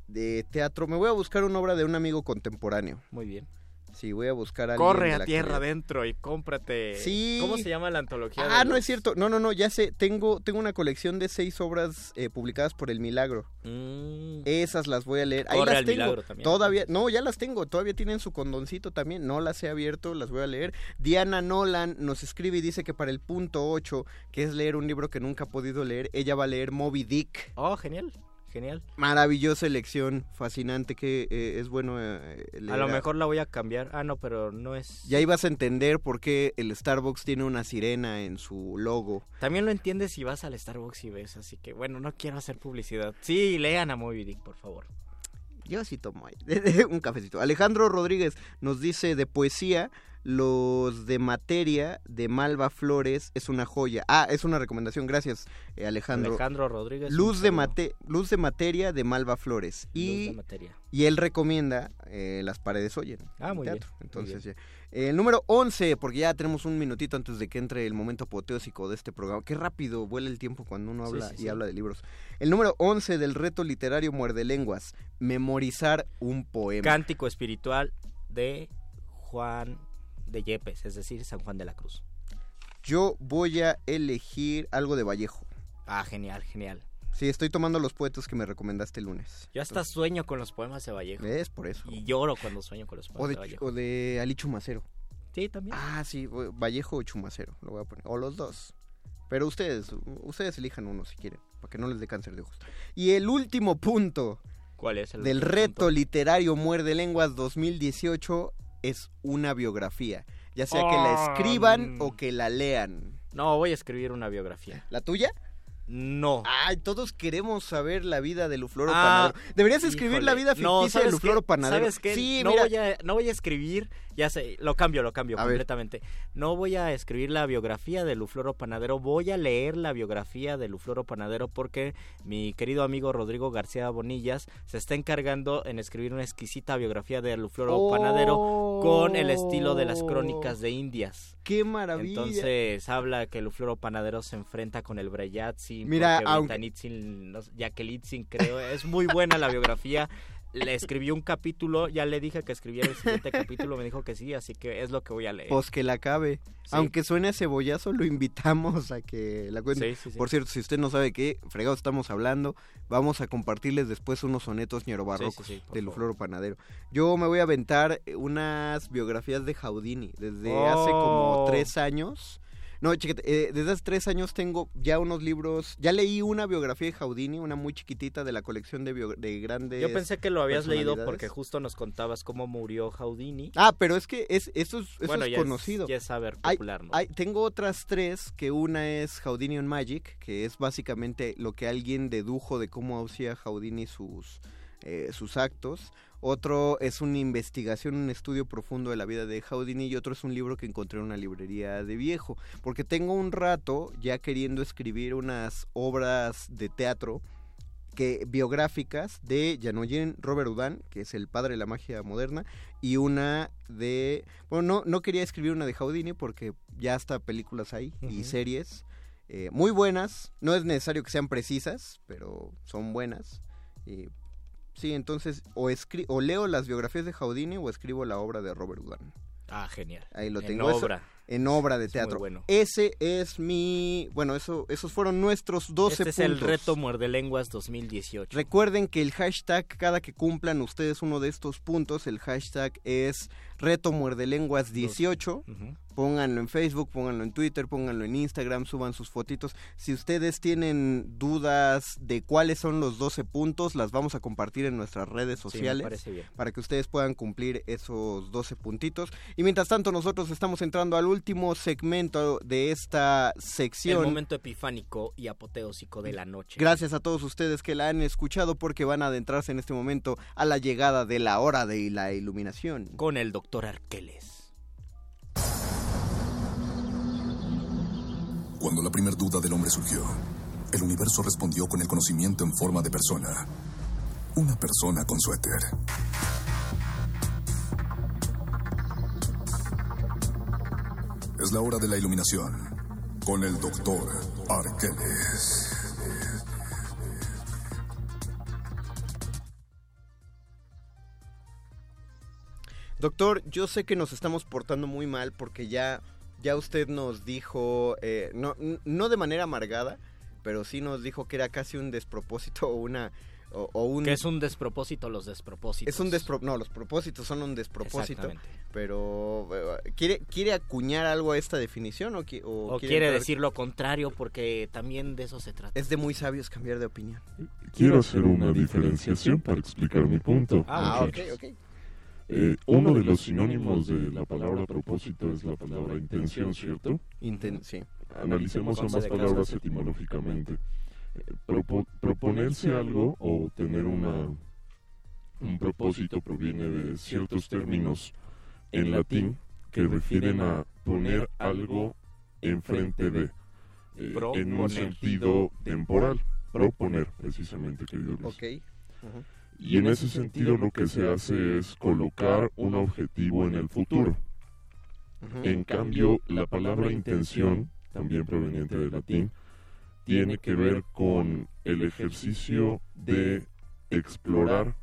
de teatro, me voy a buscar una obra de un amigo contemporáneo. Muy bien. Sí, voy a buscar a alguien Corre a la tierra adentro y cómprate. Sí. ¿Cómo se llama la antología? de Ah, no los- es cierto. No, no, no, ya sé. Tengo, tengo una colección de seis obras eh, publicadas por El Milagro. Mm. Esas las voy a leer. Ahí Corre las al tengo. Milagro también. Todavía, no, ya las tengo. Todavía tienen su condoncito también. No las he abierto, las voy a leer. Diana Nolan nos escribe y dice que para el punto 8, que es leer un libro que nunca ha podido leer, ella va a leer Moby Dick. Oh, genial, genial. Maravillosa elección, fascinante, que eh, es bueno eh. A lo mejor la voy a cambiar. Ah, no, pero no es... Ya ibas a entender por qué el Starbucks tiene una sirena en su logo. También lo entiendes si vas al Starbucks y ves, así que bueno, no quiero hacer publicidad. Sí, lean a Moby Dick, por favor. Yo sí tomo ahí. un cafecito. Alejandro Rodríguez nos dice de poesía, los de materia de Malva Flores es una joya. Ah, es una recomendación, gracias eh, Alejandro. Alejandro Rodríguez. Luz de, mate, Luz de materia de Malva Flores. Luz Y, de materia. y él recomienda eh, Las paredes oyen. Ah, muy teatro. bien, muy Entonces, bien. ya. El número 11, porque ya tenemos un minutito antes de que entre el momento apoteósico de este programa. Qué rápido vuela el tiempo cuando uno Sí, habla sí, y sí. habla de libros. El número 11 del reto literario Muerde Lenguas, memorizar un poema. Cántico espiritual de Juan de Yepes, es decir, San Juan de la Cruz. Yo voy a elegir algo de Vallejo. Ah, genial, genial. Sí, estoy tomando los poetas que me recomendaste el lunes. Yo hasta sueño con los poemas de Vallejo. ¿Ves? Por eso. Y lloro cuando sueño con los O poemas de, de, Vallejo. o de Ali Chumacero. Sí, también. Ah, sí, Vallejo o Chumacero, lo voy a poner. O los dos. Pero ustedes, ustedes elijan uno si quieren, para que no les dé cáncer de ojos. Y el último punto ¿Cuál es el del reto punto? literario Muerde Lenguas 2018 es una biografía. Ya sea que la Ah, escriban mm. o que la lean. No, voy a escribir una biografía. ¿La tuya? No. Ay, todos queremos saber la vida de Lufloro Ah, Panadero. Deberías escribir híjole. la vida No, ficticia de ¿sabes Lufloro qué? Panadero. ¿Sabes qué? Sí, no, mira. voy a, no voy a escribir, ya sé, lo cambio, lo cambio A ver. completamente. No voy a escribir la biografía de Lufloro Panadero, voy a leer la biografía de Lufloro Panadero porque mi querido amigo Rodrigo García Bonillas se está encargando en escribir una exquisita biografía de Lufloro Oh. Panadero con el estilo de las crónicas de Indias. ¡Qué maravilla! Entonces habla que Lufloro Panadero se enfrenta con el Mira, aunque- Britanitzin, no Yakelitzin, creo. Es muy buena la biografía. Le escribí un capítulo, ya le dije que escribiera el siguiente capítulo, me dijo que sí, así que es lo que voy a leer. Pues que la acabe. Aunque suene a cebollazo, lo invitamos a que la cuente. Sí, sí, sí. Por cierto, si usted no sabe qué fregados estamos hablando, vamos a compartirles después unos sonetos ñerobarrocos de. Lufloro Panadero. Yo me voy a aventar unas biografías de Jaudini desde hace como Oh. tres años. No, chécate, eh, desde hace tres años tengo ya unos libros. Ya leí una biografía de Jaudini, una muy chiquitita de la colección de, bio- de grandes. Yo pensé que lo habías leído porque justo nos contabas cómo murió Houdini. Ah, pero es que es, eso es, eso bueno, es ya conocido. Es, ya es saber Hay- popular, ¿no? hay- tengo otras tres, que una es Houdini on Magic, que es básicamente lo que alguien dedujo de cómo hacía Houdini sus, eh, sus actos. Otro es una investigación, un estudio profundo de la vida de Houdini y otro es un libro que encontré en una librería de viejo. Porque tengo un rato ya queriendo escribir unas obras de teatro que biográficas de Janoyen Robert Houdin, que es el padre de la magia moderna, y una de... Bueno, no, no quería escribir una de Houdini porque ya está películas ahí y series eh, muy buenas. No es necesario que sean precisas, pero son buenas. Sí, entonces o, escri o leo las biografías de Houdini o escribo la obra de Robert Houdin. Ah, genial. Ahí lo En tengo. Eso- obra. En obra de Es teatro. bueno. Ese es mi... Bueno, eso, esos fueron nuestros 12 Este es el reto Muerde Lenguas 2018. Recuerden que el hashtag, cada que cumplan ustedes uno de estos puntos, el hashtag es reto muerde lenguas 18. Ujú. Pónganlo en Facebook, pónganlo en Twitter, pónganlo en Instagram, suban sus fotitos. Si ustedes tienen dudas de cuáles son los 12 puntos, las vamos a compartir en nuestras redes Sí, sociales bien. para que ustedes puedan cumplir esos 12 puntitos. Y mientras tanto, nosotros estamos entrando al último segmento de esta sección. El momento epifánico y apoteósico de la noche. Gracias a todos ustedes que la han escuchado porque van a adentrarse en este momento a la llegada de la hora de la iluminación. Con el doctor Arqueles. Cuando la primera duda del hombre surgió, el universo respondió con el conocimiento en forma de persona. Una persona con suéter. Es la hora de la iluminación con el doctor Arqueles. Doctor, yo sé que nos estamos portando muy mal porque ya, ya usted nos dijo, eh, no, no de manera amargada, pero sí nos dijo que era casi un despropósito o una... O, o un, Que es un despropósito los despropósitos. es un despro- no, los propósitos son un despropósito. Exactamente. Pero, eh, ¿quiere, ¿quiere acuñar algo a esta definición o, qui- o O quiere entrar- decir lo contrario porque también de eso se trata. Es de muy sabios cambiar de opinión. Quiero hacer una diferenciación para explicar mi punto. Ah, ok, muchachos. ok. Eh, uno de los sinónimos de la palabra propósito es la palabra intención, ¿cierto? Inten- sí. Analicemos ambas palabras etimológicamente. Propo- proponerse algo o tener una, un propósito proviene de ciertos términos en latín que refieren a poner algo enfrente de, eh, en un sentido temporal. Proponer, precisamente, querido Luis. Y en ese sentido lo que se hace es colocar un objetivo en el futuro. En cambio, la palabra intención, también proveniente del latín, tiene que ver con el ejercicio de explorar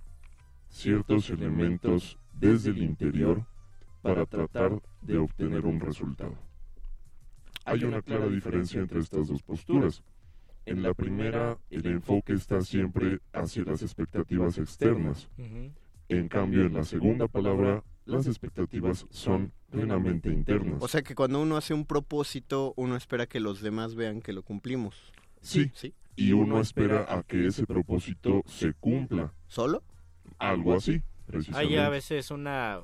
ciertos elementos desde el interior para tratar de obtener un resultado. Hay una clara diferencia entre estas dos posturas. En la primera, el enfoque está siempre hacia las expectativas externas. En cambio, en la segunda palabra, las expectativas son plenamente internas. O sea que cuando uno hace un propósito, uno espera que los demás vean que lo cumplimos. Sí, ¿Sí? y uno espera a que ese propósito se cumpla. ¿Solo? Algo así, Hay a veces una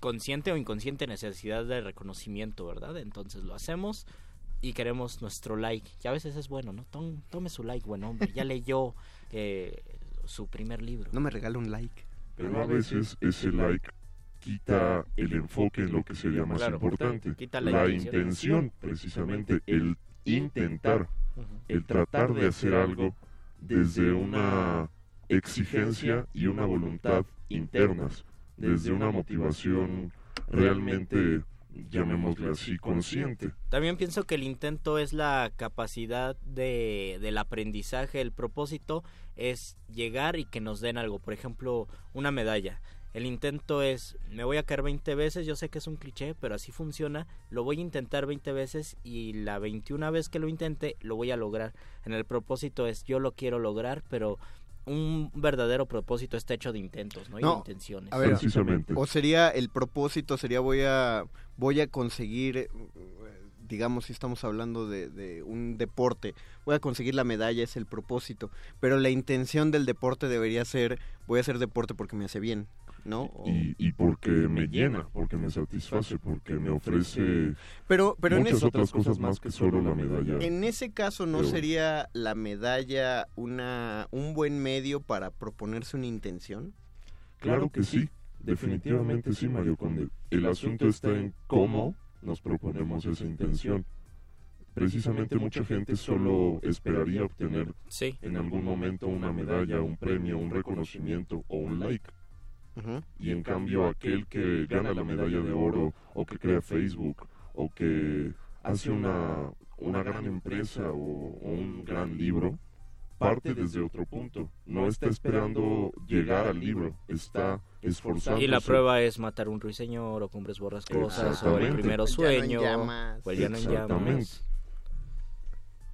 consciente o inconsciente necesidad de reconocimiento, ¿verdad? Entonces lo hacemos y queremos nuestro like. Y a veces es bueno, ¿no? Tom- tome su like, buen hombre. Ya leyó eh, su primer libro. No me regala un like. Pero a veces ese like quita el enfoque en lo que sería más Claro, importante. quita la la intención. intención, precisamente, el intentar, el tratar de hacer algo desde una exigencia y una voluntad internas, desde una motivación realmente, llamémosle así, consciente. También pienso que el intento es la capacidad de, del aprendizaje, el propósito es llegar y que nos den algo, por ejemplo, una medalla. El intento es, me voy a caer 20 veces, yo sé que es un cliché, pero así funciona, lo voy a intentar 20 veces y la 21 vez que lo intente lo voy a lograr. En el propósito es, yo lo quiero lograr, pero un verdadero propósito está hecho de intentos, ¿no? Y de intenciones. a ver, o sería el propósito sería voy a voy a conseguir digamos si estamos hablando de, de un deporte voy a conseguir la medalla es el propósito pero la intención del deporte debería ser voy a hacer deporte porque me hace bien no O- Y, y porque me llena, porque me satisface, porque me ofrece Pero- pero en muchas ese- otras cosas más que solo la medalla. En ese caso, ¿no Pero- sería la medalla una un buen medio para proponerse una intención? Claro que sí, definitivamente sí, Mario Conde. El asunto está en cómo nos proponemos esa intención. Precisamente mucha gente solo esperaría obtener Sí. en algún momento una medalla, un premio, un reconocimiento o un like. Y en cambio aquel que gana la medalla de oro o que crea Facebook o que hace una, una gran empresa o, o un gran libro, parte desde otro punto. No está esperando llegar al libro, está esforzándose. Y la prueba es matar un ruiseñor o cumbres borrascosas o el primero sueño o el llano en Exactamente. llamas.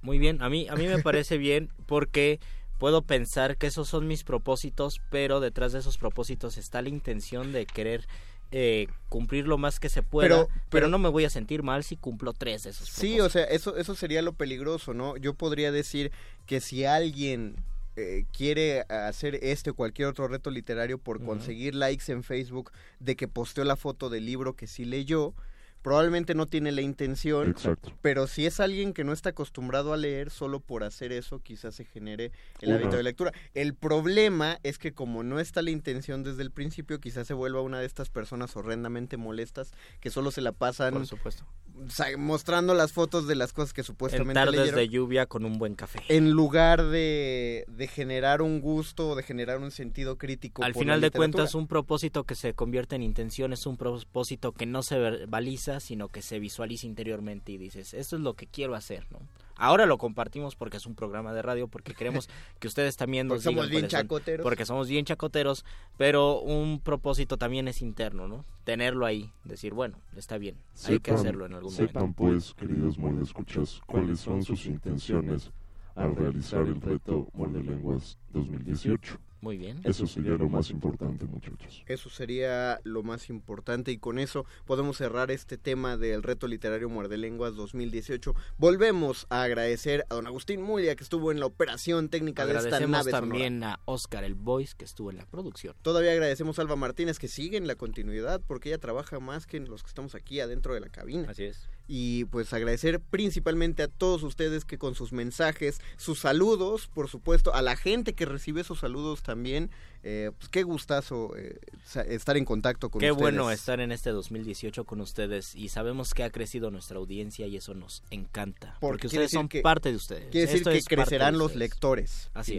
Muy bien, a mí a mí me parece bien porque puedo pensar que esos son mis propósitos, pero detrás de esos propósitos está la intención de querer eh, cumplir lo más que se pueda, Pero- pero, pero- no me voy a sentir mal si cumplo tres de esos Sí, o sea, eso, eso sería lo peligroso, ¿no? Yo podría decir que si alguien eh, quiere hacer este o cualquier otro reto literario por conseguir likes en Facebook de que posteó la foto del libro que sí leyó, probablemente no tiene la intención, Exacto. pero si es alguien que no está acostumbrado a leer, solo por hacer eso quizás se genere el Una- hábito de lectura. El problema es que como no está la intención desde el principio, quizás se vuelva una de estas personas horrendamente molestas que solo se la pasan Por supuesto. sa- mostrando las fotos de las cosas que En supuestamente tardes leyeron, de lluvia con un buen café. en lugar de, de generar un gusto o de generar un sentido crítico. Al por la final de cuentas, un propósito que se convierte en intención es un propósito que no se verbaliza, sino que se visualiza interiormente y dices, esto es lo que quiero hacer, ¿no? Ahora lo compartimos porque es un programa de radio, porque queremos que ustedes también nos Porque somos bien son, chacoteros. porque somos bien chacoteros, pero un propósito también es interno, ¿no? Tenerlo ahí, decir, bueno, está bien, hay que hacerlo en algún sepan, momento. pues, queridos escuchas cuáles son sus intenciones al realizar el reto Muerde Lenguas 2018. Muy bien. Eso sería lo más importante, muchachos. Eso sería lo más importante y con eso podemos cerrar este tema del reto literario Muerde Lenguas 2018. Volvemos a agradecer a don Agustín Mulia que estuvo en la operación técnica de esta Agradecemos nave sonora. también a Oscar el Voice que estuvo en la producción. Todavía agradecemos a Alba Martínez que sigue en la continuidad porque ella trabaja más que los que estamos aquí adentro de la cabina. Así es. Y pues agradecer principalmente a todos ustedes que con sus mensajes, sus saludos, por supuesto, a la gente que recibe esos saludos también, eh, pues qué gustazo eh, estar en contacto con Qué ustedes. bueno estar en este 2018 con ustedes y sabemos que ha crecido nuestra audiencia y eso nos encanta. Porque, ustedes son que- parte de ustedes. Quiere decir Esto que crecerán los ustedes. lectores, Así es.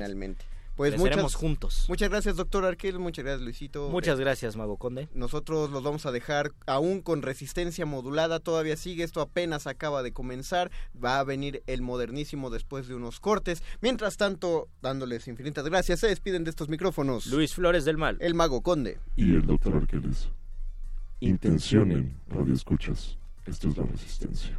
Pues muchas, juntos. Muchas gracias, doctor Arquel. Muchas gracias, Luisito. Muchas Eh, gracias, Mago Conde. Nosotros los vamos a dejar aún con resistencia modulada, todavía sigue, esto apenas acaba de comenzar, va a venir el modernísimo después de unos cortes. Mientras tanto, dándoles infinitas gracias, se despiden de estos micrófonos. Luis Flores del Mal. El Mago Conde. Y el doctor Arqueles. Intencionen, radio escuchas. Esto es la resistencia.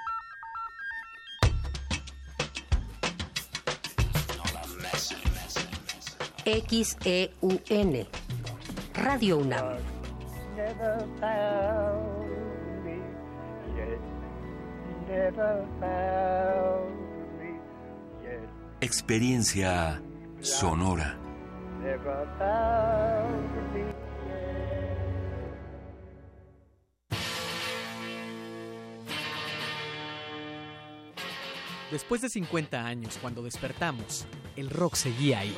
XEUN. Radio UNAM. Experiencia sonora. Después de 50 años, cuando despertamos, el rock seguía ahí.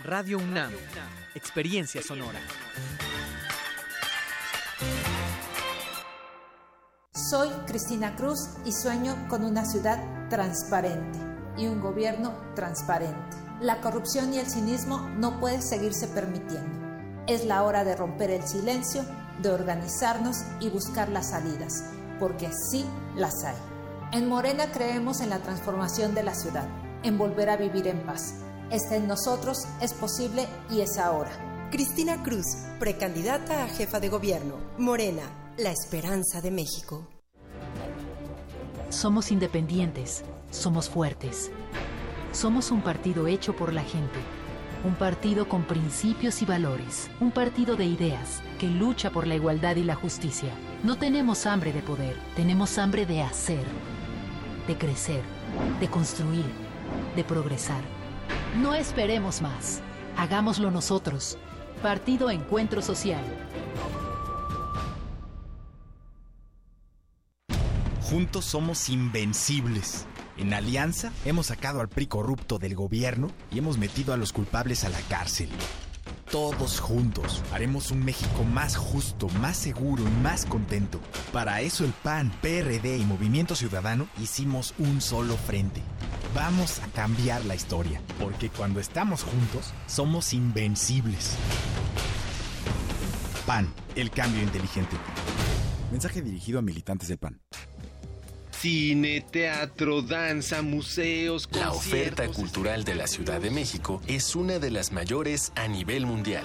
Radio UNAM, Experiencia Sonora. Soy Cristina Cruz y sueño con una ciudad transparente y un gobierno transparente. La corrupción y el cinismo no pueden seguirse permitiendo. Es la hora de romper el silencio, de organizarnos y buscar las salidas, porque sí las hay. En Morena creemos en la transformación de la ciudad, en volver a vivir en paz. Está en nosotros, es posible y es ahora. Cristina Cruz, precandidata a jefa de gobierno. Morena, la esperanza de México. Somos independientes, somos fuertes. Somos un partido hecho por la gente. Un partido con principios y valores. Un partido de ideas que lucha por la igualdad y la justicia. No tenemos hambre de poder, tenemos hambre de hacer, de crecer, de construir, de progresar. No esperemos más. Hagámoslo nosotros. Partido Encuentro Social. Juntos somos invencibles. En Alianza hemos sacado al PRI corrupto del gobierno y hemos metido a los culpables a la cárcel. Todos juntos haremos un México más justo, más seguro y más contento. Para eso el PAN, PRD y Movimiento Ciudadano hicimos un solo frente. Vamos a cambiar la historia, porque cuando estamos juntos somos invencibles. PAN, el cambio inteligente. Mensaje dirigido a militantes del PAN. Cine, teatro, danza, museos, La oferta cultural de la Ciudad de México es una de las mayores a nivel mundial.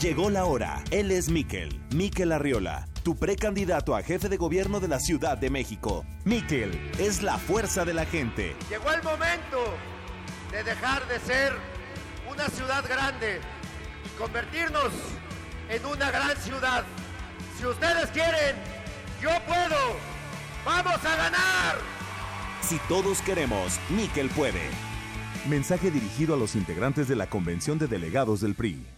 Llegó la hora. Él es Miquel, Miquel Arriola, tu precandidato a jefe de gobierno de la Ciudad de México. Miquel es la fuerza de la gente. Llegó el momento de dejar de ser una ciudad grande y convertirnos en una gran ciudad. Si ustedes quieren, yo puedo. ¡Vamos a ganar! Si todos queremos, Miquel puede. Mensaje dirigido a los integrantes de la Convención de Delegados del PRI.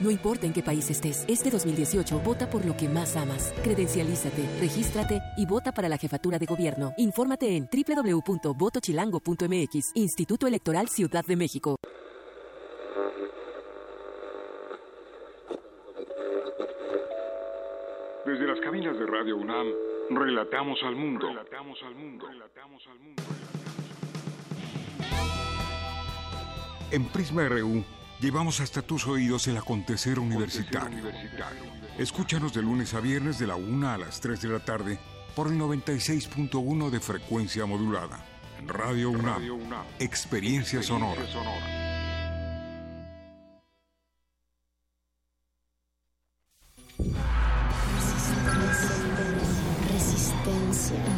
No importa en qué país estés, este 2018 vota por lo que más amas. Credencialízate, regístrate y vota para la jefatura de gobierno. Infórmate en www.votochilango.mx, Instituto Electoral Ciudad de México. Desde las cabinas de Radio UNAM, relatamos al mundo. Relatamos al mundo. Relatamos al mundo. En Prisma RU llevamos hasta tus oídos el acontecer universitario. Escúchanos de lunes a viernes de la 1 a las 3 de la tarde por el 96.1 de frecuencia modulada. Radio UNAM, Experiencia Sonora. Resistencia.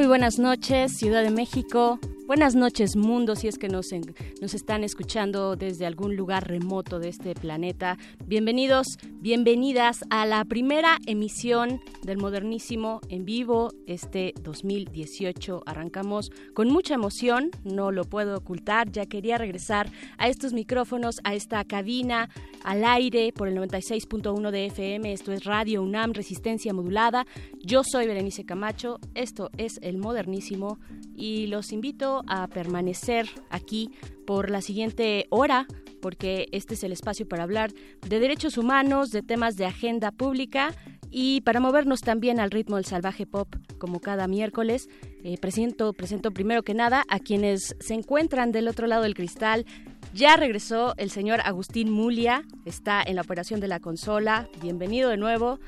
Muy buenas noches, Ciudad de México. Buenas noches, mundo, si es que nos, están escuchando desde algún lugar remoto de este planeta. Bienvenidos, bienvenidas a la primera emisión del Modernísimo en vivo este 2018. Arrancamos con mucha emoción, no lo puedo ocultar. Ya quería regresar a estos micrófonos, a esta cabina, al aire por el 96.1 de FM. Esto es Radio UNAM, Resistencia Modulada. Yo soy Berenice Camacho, esto es el Modernísimo y los invito a permanecer aquí por la siguiente hora porque este es el espacio para hablar de derechos humanos, de temas de agenda pública y para movernos también al ritmo del salvaje pop como cada miércoles. Eh, presento, presento primero que nada a quienes se encuentran del otro lado del cristal. Ya regresó el señor Agustín Mulia, está en la operación de la consola. Bienvenido de nuevo.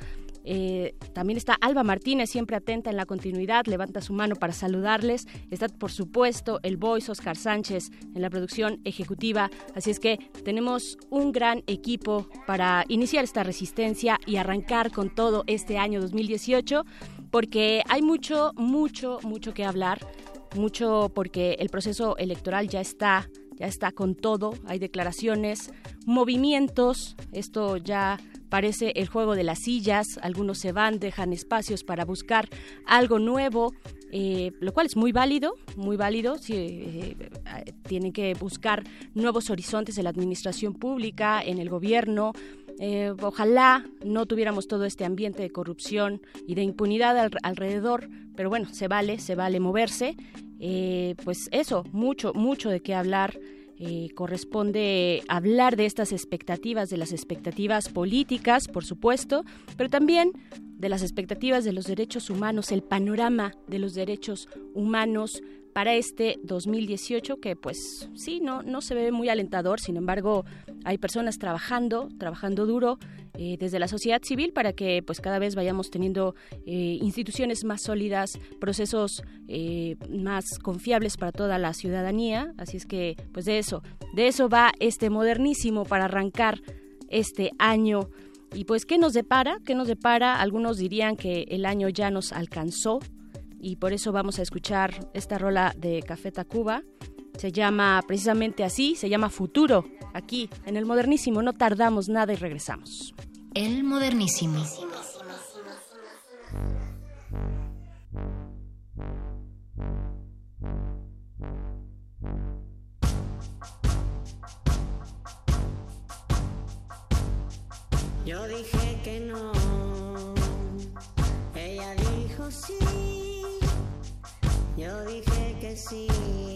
Eh, también está Alba Martínez, siempre atenta en la continuidad, levanta su mano para saludarles. Está, por supuesto, el voice Oscar Sánchez en la producción ejecutiva. Así es que tenemos un gran equipo para iniciar esta resistencia y arrancar con todo este año 2018, porque hay mucho, mucho, mucho que hablar. Mucho porque el proceso electoral ya está ya está con todo, hay declaraciones, movimientos, esto ya parece el juego de las sillas, algunos se van, dejan espacios para buscar algo nuevo, eh, lo cual es muy válido, muy válido, si, eh, eh, tienen que buscar nuevos horizontes en la administración pública, en el gobierno, eh, ojalá no tuviéramos todo este ambiente de corrupción y de impunidad al- alrededor, pero bueno, se vale, se vale moverse. Eh, pues eso, mucho, mucho de qué hablar. Eh, corresponde hablar de estas expectativas, de las expectativas políticas, por supuesto, pero también de las expectativas de los derechos humanos, el panorama de los derechos humanos para este 2018 que pues sí, no, no se ve muy alentador, sin embargo hay personas trabajando, trabajando duro eh, desde la sociedad civil para que pues cada vez vayamos teniendo eh, instituciones más sólidas, procesos eh, más confiables para toda la ciudadanía, así es que pues de eso, de eso va este modernísimo para arrancar este año. Y pues, ¿qué nos depara? ¿Qué nos depara? Algunos dirían que el año ya nos alcanzó, y por eso vamos a escuchar esta rola de Café Tacuba. Se llama precisamente así, se llama Futuro, aquí en el modernísimo. No tardamos nada y regresamos. El modernísimo. Yo dije que no, ella dijo sí. Yo dije que dijo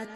Aún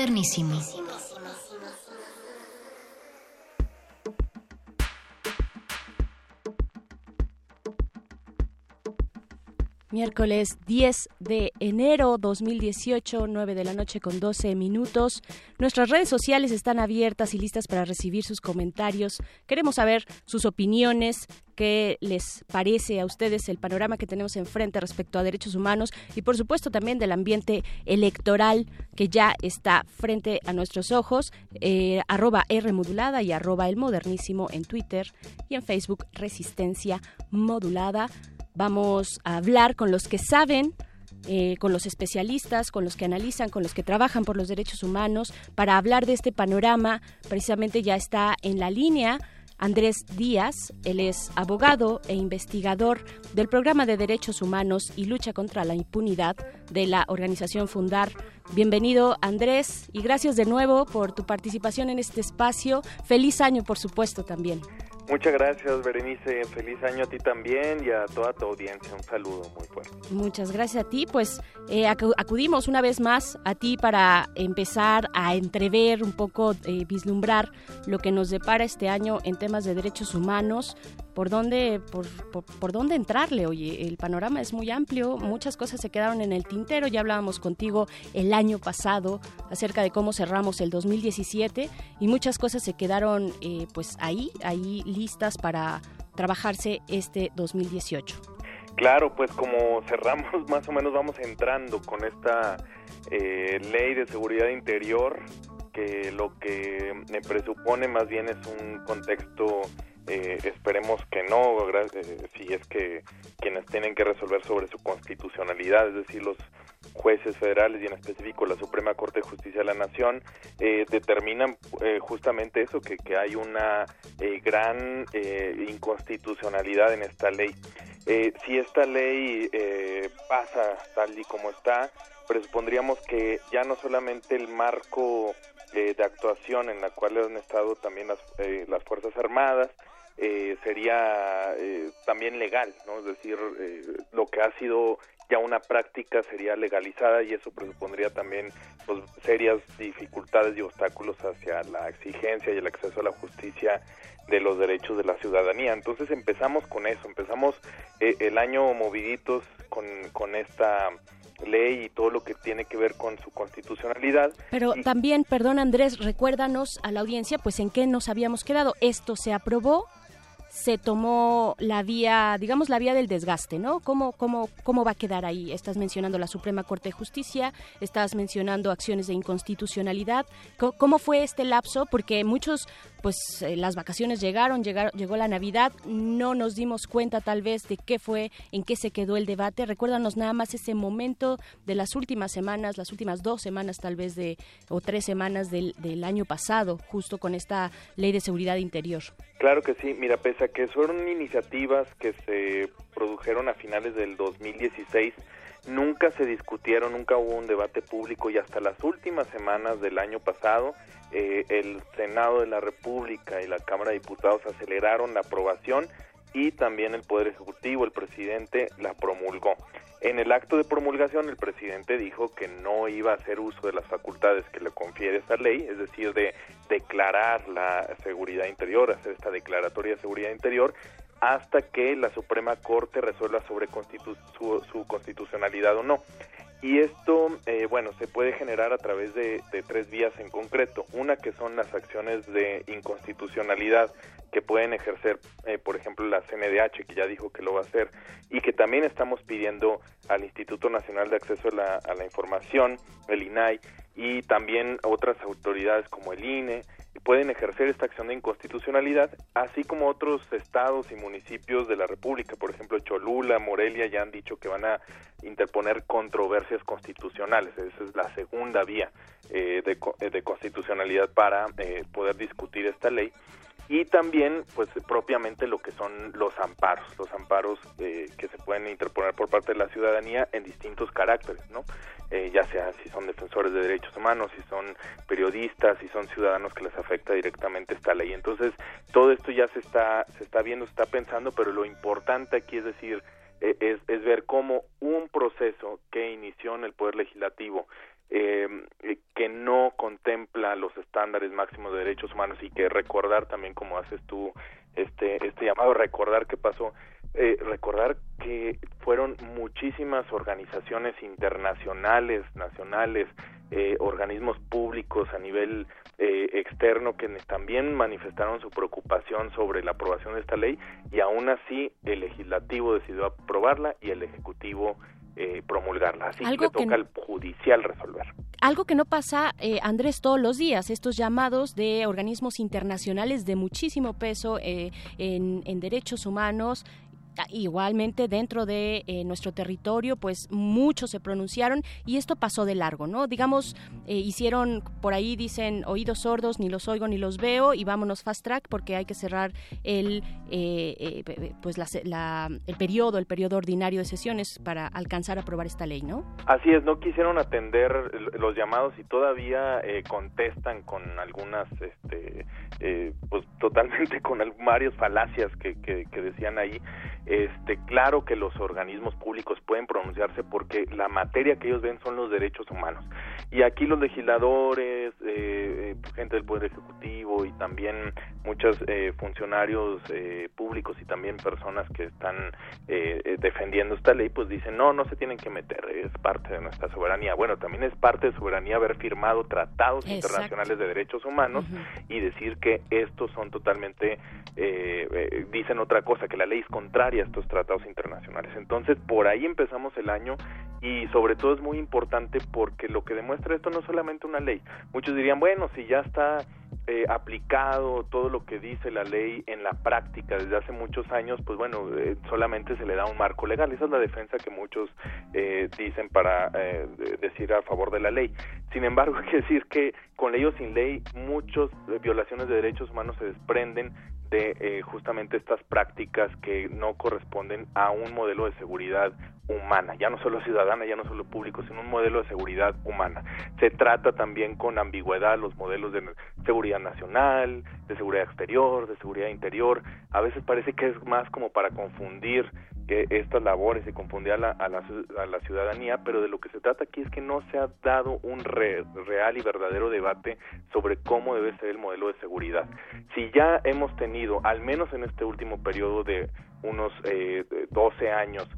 modernísimo. Miércoles 10 de enero 2018, 9 de la noche con 12 minutos. Nuestras redes sociales están abiertas y listas para recibir sus comentarios. Queremos saber sus opiniones, qué les parece a ustedes el panorama que tenemos enfrente respecto a derechos humanos y por supuesto también del ambiente electoral que ya está frente a nuestros ojos. Eh, arroba R modulada y arroba el modernísimo en Twitter y en Facebook Resistencia Modulada. Vamos a hablar con los que saben, eh, con los especialistas, con los que analizan, con los que trabajan por los derechos humanos, para hablar de este panorama. Precisamente ya está en la línea Andrés Díaz, él es abogado e investigador del Programa de Derechos Humanos y Lucha contra la Impunidad de la organización Fundar. Bienvenido Andrés y gracias de nuevo por tu participación en este espacio. Feliz año, por supuesto, también. Muchas gracias, Berenice. Feliz año a ti también y a toda tu audiencia. Un saludo muy fuerte. Muchas gracias a ti. Pues eh, acu- acudimos una vez más a ti para empezar a entrever un poco, eh, vislumbrar lo que nos depara este año en temas de derechos humanos. ¿Por dónde, por, por, por dónde entrarle? Oye, el panorama es muy amplio, muchas cosas se quedaron en el tintero. Ya hablábamos contigo el año pasado acerca de cómo cerramos el 2017 y muchas cosas se quedaron eh, pues ahí, ahí listas para trabajarse este 2018. Claro, pues como cerramos, más o menos vamos entrando con esta eh, ley de seguridad interior, que lo que me presupone más bien es un contexto, eh, esperemos que no, eh, si es que quienes tienen que resolver sobre su constitucionalidad, es decir, los jueces federales y en específico la Suprema Corte de Justicia de la Nación, eh, determinan eh, justamente eso, que, que hay una eh, gran eh, inconstitucionalidad en esta ley. Eh, si esta ley pasa tal y como está, presupondríamos que ya no solamente el marco de actuación en la cual han estado también las, las Fuerzas Armadas, eh, sería también legal, ¿no? Es decir, lo que ha sido ya una práctica sería legalizada y eso presupondría también pues, serias dificultades y obstáculos hacia la exigencia y el acceso a la justicia de los derechos de la ciudadanía. Entonces empezamos con eso, empezamos eh, el año moviditos con, con esta ley y todo lo que tiene que ver con su constitucionalidad. Pero también, perdón Andrés, recuérdanos a la audiencia, pues en qué nos habíamos quedado. Esto se aprobó, se tomó la vía, digamos la vía del desgaste, ¿no? ¿Cómo, cómo, cómo va a quedar ahí? Estás mencionando la Suprema Corte de Justicia, estás mencionando acciones de inconstitucionalidad. ¿Cómo, cómo fue este lapso? Porque muchos, pues eh, las vacaciones llegaron, llegaron, llegó la Navidad, no nos dimos cuenta tal vez de qué fue, en qué se quedó el debate. Recuérdanos nada más ese momento de las últimas semanas, las últimas dos semanas tal vez de, o tres semanas del, del año pasado, justo con esta ley de seguridad interior. Claro que sí, mira, pese a que fueron iniciativas que se produjeron a finales del 2016, nunca se discutieron, nunca hubo un debate público y hasta las últimas semanas del año pasado eh, el Senado de la República y la Cámara de Diputados aceleraron la aprobación y también el Poder Ejecutivo, el presidente, la promulgó. En el acto de promulgación el presidente dijo que no iba a hacer uso de las facultades que le confiere esta ley, es decir, de declarar la seguridad interior, hacer esta declaratoria de seguridad interior, hasta que la Suprema Corte resuelva sobre constitu su, su, constitucionalidad o no. Y esto, eh, bueno, se puede generar a través de, tres vías en concreto. Una que son las acciones de inconstitucionalidad que pueden ejercer, eh, por ejemplo, la CNDH, que ya dijo que lo va a hacer, y que también estamos pidiendo al Instituto Nacional de Acceso a la, a la Información, el INAI, y también otras autoridades como el INE, pueden ejercer esta acción de inconstitucionalidad, así como otros estados y municipios de la República, por ejemplo Cholula, Morelia, ya han dicho que van a interponer controversias constitucionales. Esa es la segunda vía eh, de, de, constitucionalidad para eh, poder discutir esta ley y también pues propiamente lo que son los amparos, los amparos eh, que se pueden interponer por parte de la ciudadanía en distintos caracteres, ¿no? Eh, ya sea si son defensores de derechos humanos, si son periodistas, si son ciudadanos que les afecta directamente esta ley. Entonces todo esto ya se está se está viendo, se está pensando, pero lo importante aquí es decir eh, es, es ver cómo un proceso que inició en el poder legislativo eh, que no contempla los estándares máximos de derechos humanos y que recordar también como haces tú este este llamado recordar qué pasó eh, recordar que fueron muchísimas organizaciones internacionales nacionales eh, organismos públicos a nivel eh, externo que también manifestaron su preocupación sobre la aprobación de esta ley y aún así el legislativo decidió aprobarla y el ejecutivo eh, promulgarla. Así que le toca que, al judicial resolver. Algo que no pasa, eh, Andrés, todos los días, estos llamados de organismos internacionales de muchísimo peso eh, en, en derechos humanos igualmente dentro de eh, nuestro territorio, pues muchos se pronunciaron y esto pasó de largo, ¿no? Digamos, eh, hicieron por ahí dicen oídos sordos, ni los oigo ni los veo y vámonos fast track porque hay que cerrar el eh, pues la, la, el periodo, el periodo ordinario de sesiones para alcanzar a aprobar esta ley, ¿no? Así es, no quisieron atender los llamados y todavía contestan con algunas, este, pues totalmente con varias falacias que, que decían ahí este, claro que los organismos públicos pueden pronunciarse porque la materia que ellos ven son los derechos humanos. Y aquí los legisladores, eh, gente del Poder Ejecutivo y también muchos eh, funcionarios eh, públicos y también personas que están eh, defendiendo esta ley, pues dicen, no, no se tienen que meter, es parte de nuestra soberanía. Bueno, también es parte de soberanía haber firmado tratados Exacto. internacionales de derechos humanos uh -huh. y decir que estos son totalmente, dicen otra cosa, que la ley es contraria a estos tratados internacionales. Entonces, por ahí empezamos el año y sobre todo es muy importante porque lo que demuestra esto no es solamente una ley. Muchos dirían, bueno, si ya está eh, aplicado todo lo que dice la ley en la práctica desde hace muchos años, pues bueno, eh, solamente se le da un marco legal. Esa es la defensa que muchos eh, dicen para eh, decir a favor de la ley. Sin embargo, hay que decir que con ley o sin ley, muchas violaciones de derechos humanos se desprenden de eh, justamente estas prácticas que no corresponden a un modelo de seguridad humana, ya no solo ciudadana, ya no solo público, sino un modelo de seguridad humana. Se trata también con ambigüedad los modelos de seguridad nacional, de seguridad exterior, de seguridad interior. A veces parece que es más como para confundir que estas labores y confundir a la, a, la, a la ciudadanía, pero de lo que se trata aquí es que no se ha dado un re, real y verdadero debate sobre cómo debe ser el modelo de seguridad. Si ya hemos tenido, al menos en este último periodo de unos eh, 12 años,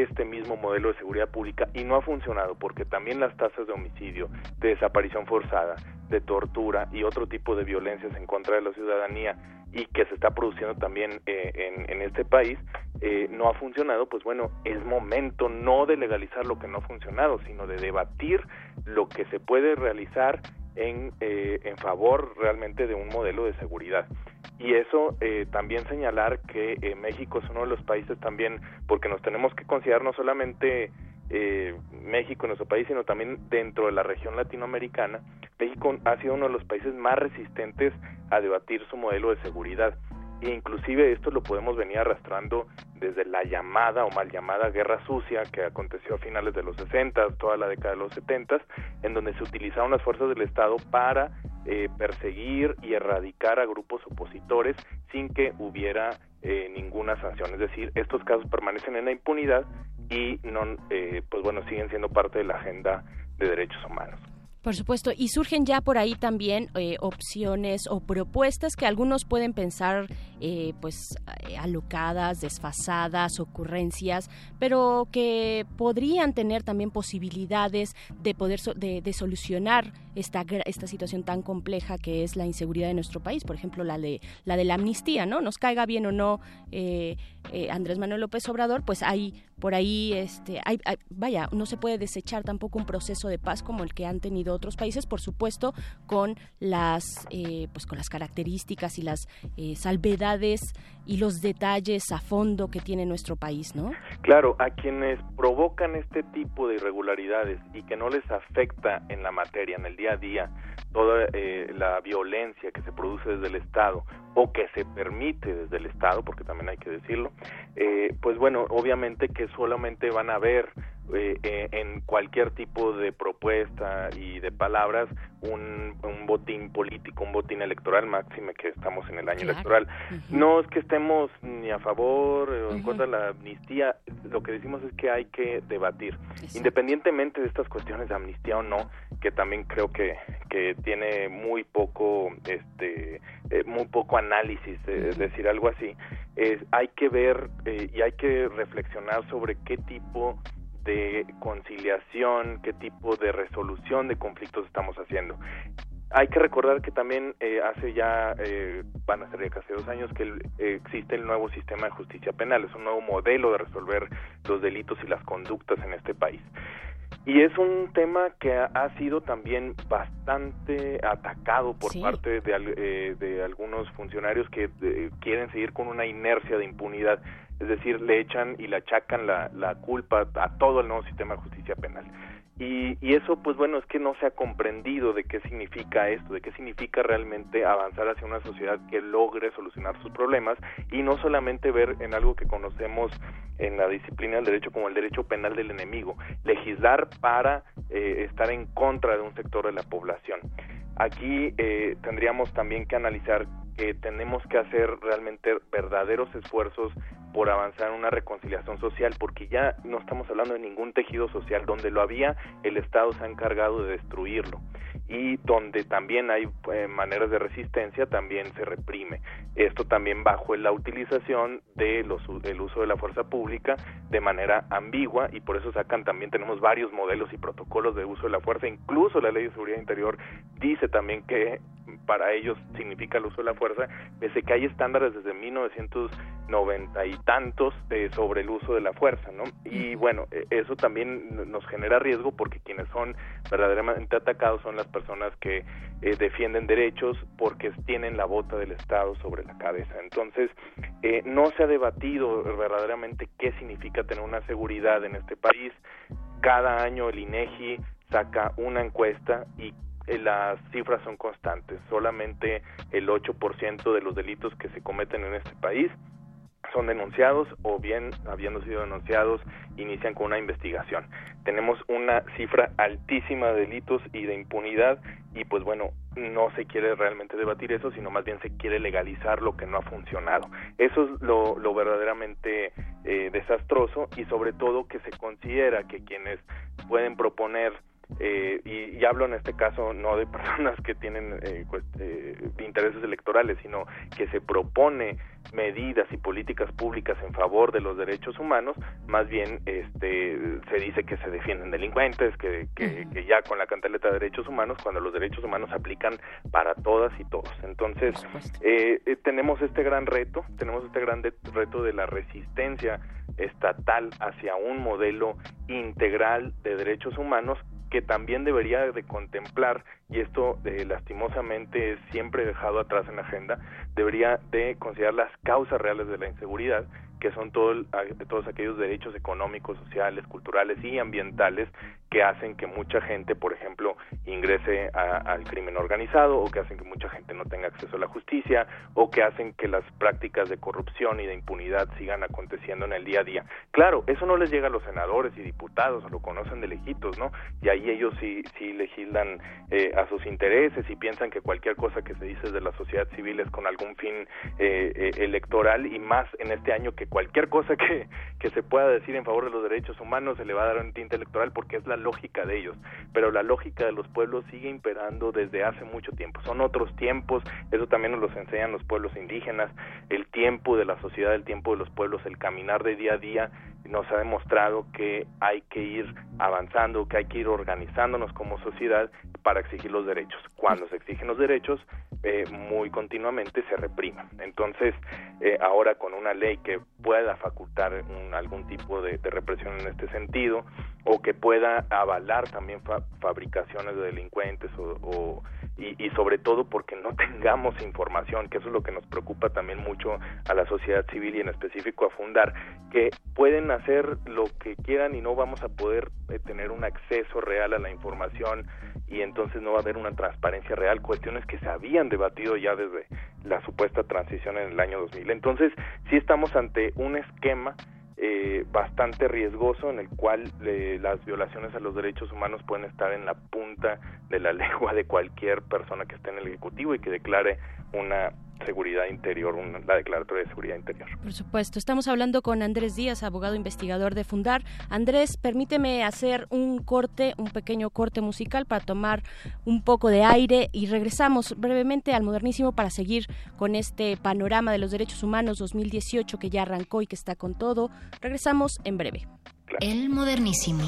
este mismo modelo de seguridad pública y no ha funcionado porque también las tasas de homicidio, de desaparición forzada, de tortura y otro tipo de violencias en contra de la ciudadanía y que se está produciendo también eh, en, este país eh, no ha funcionado, pues bueno, es momento no de legalizar lo que no ha funcionado, sino de debatir lo que se puede realizar en, eh, en favor realmente de un modelo de seguridad. Y eso eh, también señalar que eh, México es uno de los países también, porque nos tenemos que considerar no solamente eh, México, nuestro país, sino también dentro de la región latinoamericana, México ha sido uno de los países más resistentes a debatir su modelo de seguridad. E inclusive esto lo podemos venir arrastrando desde la llamada o mal llamada guerra sucia que aconteció a finales de los 60, toda la década de los 70, en donde se utilizaron las fuerzas del Estado para eh, perseguir y erradicar a grupos opositores sin que hubiera eh, ninguna sanción. Es decir, estos casos permanecen en la impunidad y no, eh, pues bueno, siguen siendo parte de la agenda de derechos humanos. Por supuesto, y surgen ya por ahí también eh, opciones o propuestas que algunos pueden pensar eh, pues eh, alocadas, desfasadas, ocurrencias, pero que podrían tener también posibilidades de poder so de, de, solucionar esta, esta situación tan compleja que es la inseguridad de nuestro país. Por ejemplo, la de la de la amnistía, ¿no? Nos caiga bien o no Andrés Manuel López Obrador, pues hay por ahí, este, hay, vaya, no se puede desechar tampoco un proceso de paz como el que han tenido otros países, por supuesto, con las, eh, pues con las características y las eh, salvedades y los detalles a fondo que tiene nuestro país, ¿no? Claro, a quienes provocan este tipo de irregularidades y que no les afecta en la materia, en el día a día, toda eh, la violencia que se produce desde el Estado o que se permite desde el Estado, porque también hay que decirlo, eh, pues bueno, obviamente que solamente van a ver eh, eh, en cualquier tipo de propuesta y de palabras un, un, botín político, un botín electoral, máxime que estamos en el año claro. electoral. Uh -huh. No es que estemos ni a favor o en uh -huh. contra de la amnistía, lo que decimos es que hay que debatir, Exacto. independientemente de estas cuestiones de amnistía o no, que también creo que, que tiene muy poco, este, eh, muy poco análisis, uh -huh. es decir, algo así, es, hay que ver eh, y hay que reflexionar sobre qué tipo de conciliación, qué tipo de resolución de conflictos estamos haciendo. Hay que recordar que también eh, hace ya, eh, van a ser ya casi dos años, que eh, existe el nuevo sistema de justicia penal, es un nuevo modelo de resolver los delitos y las conductas en este país. Y es un tema que ha, sido también bastante atacado por sí. parte de, eh, de, algunos funcionarios que eh, quieren seguir con una inercia de impunidad, es decir, le echan y le achacan la, culpa a todo el nuevo sistema de justicia penal. Y, y, eso, pues bueno, es que no se ha comprendido de qué significa esto, de qué significa realmente avanzar hacia una sociedad que logre solucionar sus problemas y no solamente ver en algo que conocemos en la disciplina del derecho como el derecho penal del enemigo, legislar para eh, estar en contra de un sector de la población. Aquí eh, tendríamos también que analizar que tenemos que hacer realmente verdaderos esfuerzos por avanzar en una reconciliación social, porque ya no estamos hablando de ningún tejido social, donde lo había, el Estado se ha encargado de destruirlo. Y donde también hay eh, maneras de resistencia, también se reprime. Esto también bajo la utilización de los, el uso de la fuerza pública de manera ambigua y por eso sacan también, tenemos varios modelos y protocolos de uso de la fuerza, incluso la Ley de Seguridad Interior dice también que para ellos significa el uso de la fuerza, pese que hay estándares desde 1990 y tantos sobre el uso de la fuerza, ¿no? Y bueno, eso también nos genera riesgo porque quienes son verdaderamente atacados son las personas que eh, defienden derechos porque tienen la bota del Estado sobre la cabeza. Entonces, eh, no se ha debatido verdaderamente qué significa tener una seguridad en este país. Cada año el INEGI saca una encuesta y las cifras son constantes. Solamente el 8% de los delitos que se cometen en este país son denunciados o bien habiendo sido denunciados inician con una investigación. Tenemos una cifra altísima de delitos y de impunidad y pues bueno, no se quiere realmente debatir eso, sino más bien se quiere legalizar lo que no ha funcionado. Eso es lo, lo verdaderamente eh, desastroso y sobre todo que se considera que quienes pueden proponer eh, y, y hablo en este caso no de personas que tienen eh, cuest- eh, intereses electorales, sino que se propone medidas y políticas públicas en favor de los derechos humanos, más bien este se dice que se defienden delincuentes, que, que, que ya con la cantaleta de derechos humanos, cuando los derechos humanos se aplican para todas y todos. Entonces, eh, eh, tenemos este gran reto, tenemos este gran de- reto de la resistencia estatal hacia un modelo integral de derechos humanos que también debería de contemplar, y esto eh, lastimosamente es siempre dejado atrás en la agenda, debería de considerar las causas reales de la inseguridad, que son todo todos aquellos derechos económicos, sociales, culturales y ambientales que hacen que mucha gente, por ejemplo, ingrese a- al crimen organizado o que hacen que mucha gente no tenga acceso a la justicia o que hacen que las prácticas de corrupción y de impunidad sigan aconteciendo en el día a día. Claro, eso no les llega a los senadores y diputados, lo conocen de lejitos, ¿no? Y ahí ellos sí, sí legislan eh, a sus intereses y piensan que cualquier cosa que se dice de la sociedad civil es con algún fin eh, eh, electoral y más en este año que cualquier cosa que, que se pueda decir en favor de los derechos humanos se le va a dar un tinte electoral porque es la lógica de ellos. Pero la lógica de los pueblos sigue imperando desde hace mucho tiempo. Son otros tiempos, eso también nos los enseñan los pueblos indígenas, el tiempo de la sociedad, el tiempo de los pueblos, el caminar de día a día nos ha demostrado que hay que ir avanzando, que hay que ir organizándonos como sociedad para exigir los derechos. Cuando se exigen los derechos, eh, muy continuamente se reprimen. Entonces, eh, ahora con una ley que pueda facultar un- algún tipo de, represión en este sentido, o que pueda avalar también fa- fabricaciones de delincuentes o, o- y, y sobre todo porque no tengamos información, que eso es lo que nos preocupa también mucho a la sociedad civil y en específico a Fundar, que pueden hacer lo que quieran y no vamos a poder eh, tener un acceso real a la información y entonces no va a haber una transparencia real, cuestiones que se habían debatido ya desde la supuesta transición en el año 2000. Entonces, sí estamos ante un esquema eh, bastante riesgoso en el cual eh, las violaciones a los derechos humanos pueden estar en la punta de la lengua de cualquier persona que esté en el Ejecutivo y que declare una seguridad interior, una, la declaratoria de seguridad interior. Por supuesto, estamos hablando con Andrés Díaz, abogado investigador de Fundar. Andrés, permíteme hacer un corte, un pequeño corte musical para tomar un poco de aire y regresamos brevemente al modernísimo para seguir con este panorama de los derechos humanos 2018 que ya arrancó y que está con todo. Regresamos en breve. El modernísimo.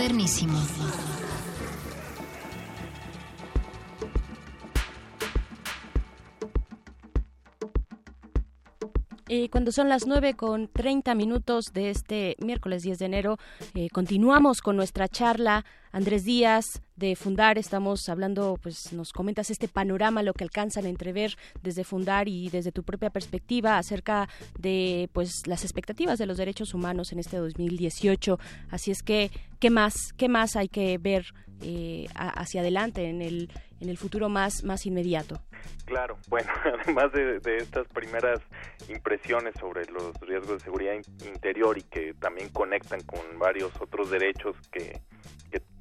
Modernísimo. Cuando son las 9 con 30 minutos de este miércoles 10 de enero, eh, continuamos con nuestra charla. Andrés Díaz de Fundar, estamos hablando, pues nos comentas este panorama, lo que alcanzan a entrever desde Fundar y desde tu propia perspectiva acerca de pues las expectativas de los derechos humanos en este 2018. Así es que, ¿qué más, qué más hay que ver eh, hacia adelante en el, en el futuro más, más inmediato? Claro, bueno, además de, estas primeras impresiones sobre los riesgos de seguridad in- interior y que también conectan con varios otros derechos que,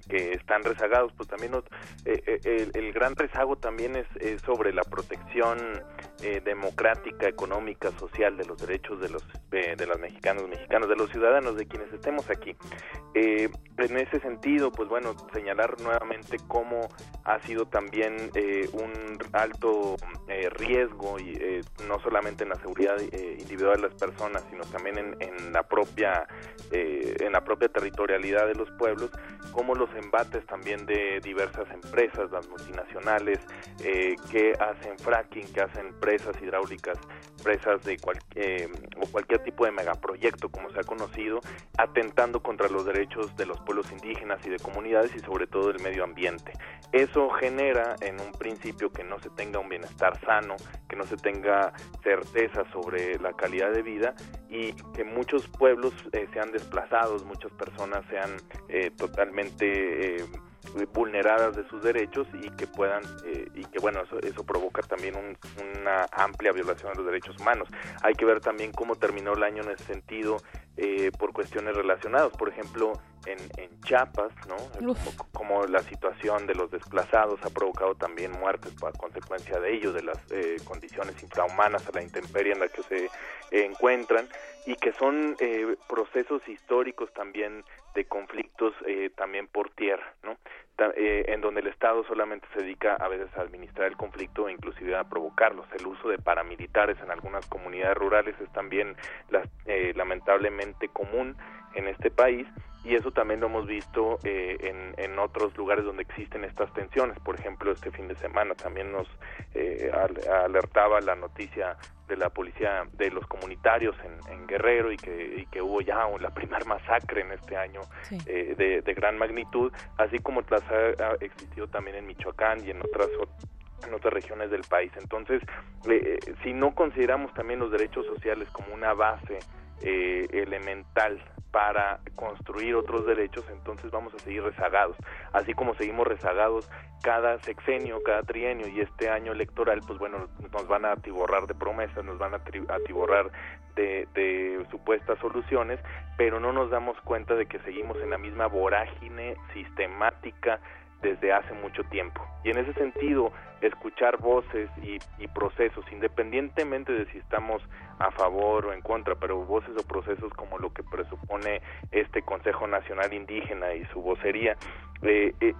que, están rezagados, pues también eh, eh, el, el gran rezago también es, sobre la protección eh, democrática, económica, social de los derechos de los eh, de las mexicanos, mexicanos, de los ciudadanos, de quienes estemos aquí. Eh, en ese sentido, pues bueno, señalar nuevamente cómo ha sido también un alto riesgo y no solamente en la seguridad individual de las personas, sino también en, en la propia en la propia territorialidad de los pueblos, como los embates también de diversas empresas, las multinacionales eh, que hacen fracking, que hacen presas hidráulicas, presas de cual- eh, o cualquier tipo de megaproyecto, como se ha conocido, atentando contra los derechos de los pueblos indígenas y de comunidades y sobre todo del medio ambiente. Eso genera en un principio que no se tenga un bienestar sano, que no se tenga certeza sobre la calidad de vida y que muchos pueblos eh, sean desplazados, muchas personas sean eh, totalmente eh, vulneradas de sus derechos y que puedan eh, y que bueno eso, eso provoca también un- una amplia violación de los derechos humanos. Hay que ver también cómo terminó el año en ese sentido eh, por cuestiones relacionadas. Por ejemplo en, en Chiapas no como, como la situación de los desplazados ha provocado también muertes por consecuencia de ello de las eh, condiciones infrahumanas a la intemperie en la que se eh, encuentran y que son eh, procesos históricos también de conflictos eh, también por tierra, ¿no? Ta- eh, en donde el Estado solamente se dedica a veces a administrar el conflicto e inclusive a provocarlos. El uso de paramilitares en algunas comunidades rurales es también las- eh, lamentablemente común en este país y eso también lo hemos visto eh, en, en otros lugares donde existen estas tensiones. Por ejemplo, este fin de semana también nos eh, al- alertaba la noticia de la policía de los comunitarios en, en Guerrero y que, y que hubo ya la primer masacre en este año eh, de, de gran magnitud, así como las ha, existido también en Michoacán y en otras ot- en otras regiones del país. Entonces, eh, eh, si no consideramos también los derechos sociales como una base eh, elemental para construir otros derechos, entonces vamos a seguir rezagados. Así como seguimos rezagados cada sexenio, cada trienio y este año electoral, pues bueno, nos van a atiborrar de promesas, nos van a atiborrar de, de supuestas soluciones, pero no nos damos cuenta de que seguimos en la misma vorágine sistemática desde hace mucho tiempo. Y en ese sentido, escuchar voces y, procesos, independientemente de si estamos a favor o en contra, pero voces o procesos como lo que presupone este Consejo Nacional Indígena y su vocería, eh, eh,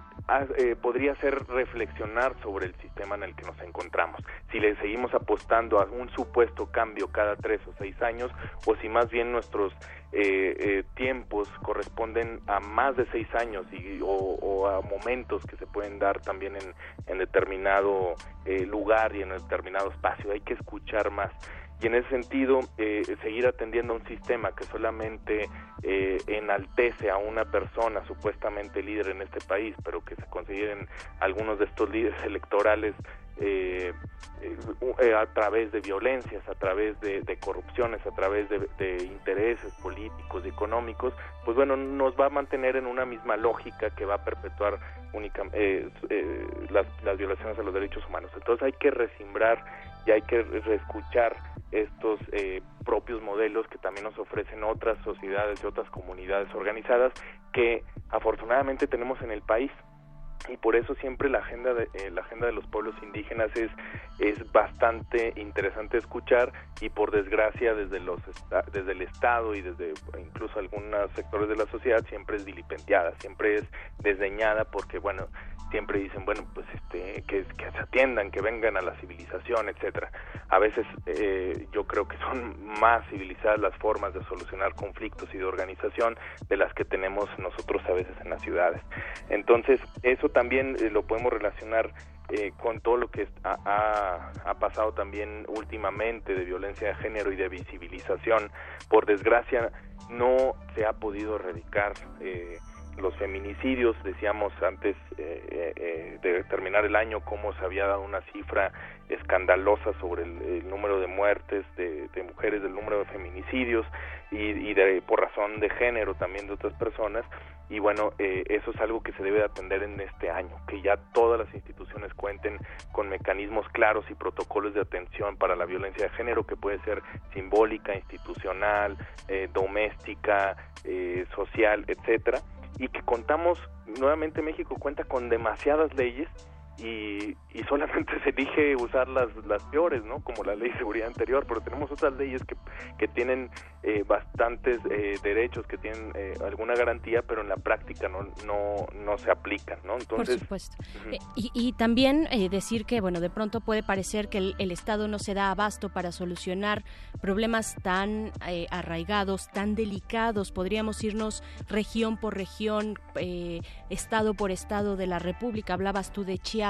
eh, podría ser reflexionar sobre el sistema en el que nos encontramos. Si le seguimos apostando a un supuesto cambio cada tres o seis años, o si más bien nuestros eh, tiempos corresponden a más de seis años y, o, o a momentos que se pueden dar también en, en determinado eh, lugar y en determinado espacio. Hay que escuchar más. Y en ese sentido, eh, seguir atendiendo a un sistema que solamente eh, enaltece a una persona supuestamente líder en este país, pero que se consideren algunos de estos líderes electorales eh, eh, eh, a través de violencias, a través de, corrupciones, a través de, de intereses políticos y económicos, pues bueno, nos va a mantener en una misma lógica que va a perpetuar única, eh, eh, las, las violaciones a los derechos humanos. Entonces hay que resimbrar y hay que reescuchar estos eh, propios modelos que también nos ofrecen otras sociedades y otras comunidades organizadas que afortunadamente tenemos en el país y por eso siempre la agenda de eh, la agenda de los pueblos indígenas es es bastante interesante escuchar y por desgracia desde los desde el estado y desde incluso algunos sectores de la sociedad siempre es vilipendiada siempre es desdeñada porque bueno siempre dicen, bueno, pues este, que, que se atiendan, que vengan a la civilización, etcétera. A veces eh, yo creo que son más civilizadas las formas de solucionar conflictos y de organización de las que tenemos nosotros a veces en las ciudades. Entonces, eso también eh, lo podemos relacionar eh, con todo lo que ha, pasado también últimamente de violencia de género y de visibilización. Por desgracia, no se ha podido erradicar eh, los feminicidios. Decíamos antes eh, eh, de terminar el año cómo se había dado una cifra escandalosa sobre el, número de muertes de, de, mujeres, del número de feminicidios y, y de, por razón de género también de otras personas. Y bueno, eh, eso es algo que se debe de atender en este año, que ya todas las instituciones cuenten con mecanismos claros y protocolos de atención para la violencia de género, que puede ser simbólica, institucional, eh, doméstica, eh, social, etcétera, y que contamos, nuevamente México cuenta con demasiadas leyes y, y solamente se elige usar las, las peores, ¿no? Como la ley de seguridad anterior, pero tenemos otras leyes que, que tienen eh, bastantes eh, derechos, que tienen eh, alguna garantía, pero en la práctica no, no, no se aplican, ¿no? Entonces, Por supuesto. Uh -huh. y, y, también decir que, bueno, de pronto puede parecer que el, el, Estado no se da abasto para solucionar problemas tan arraigados, tan delicados. Podríamos irnos región por región, estado por estado de la República. Hablabas tú de Chiapas,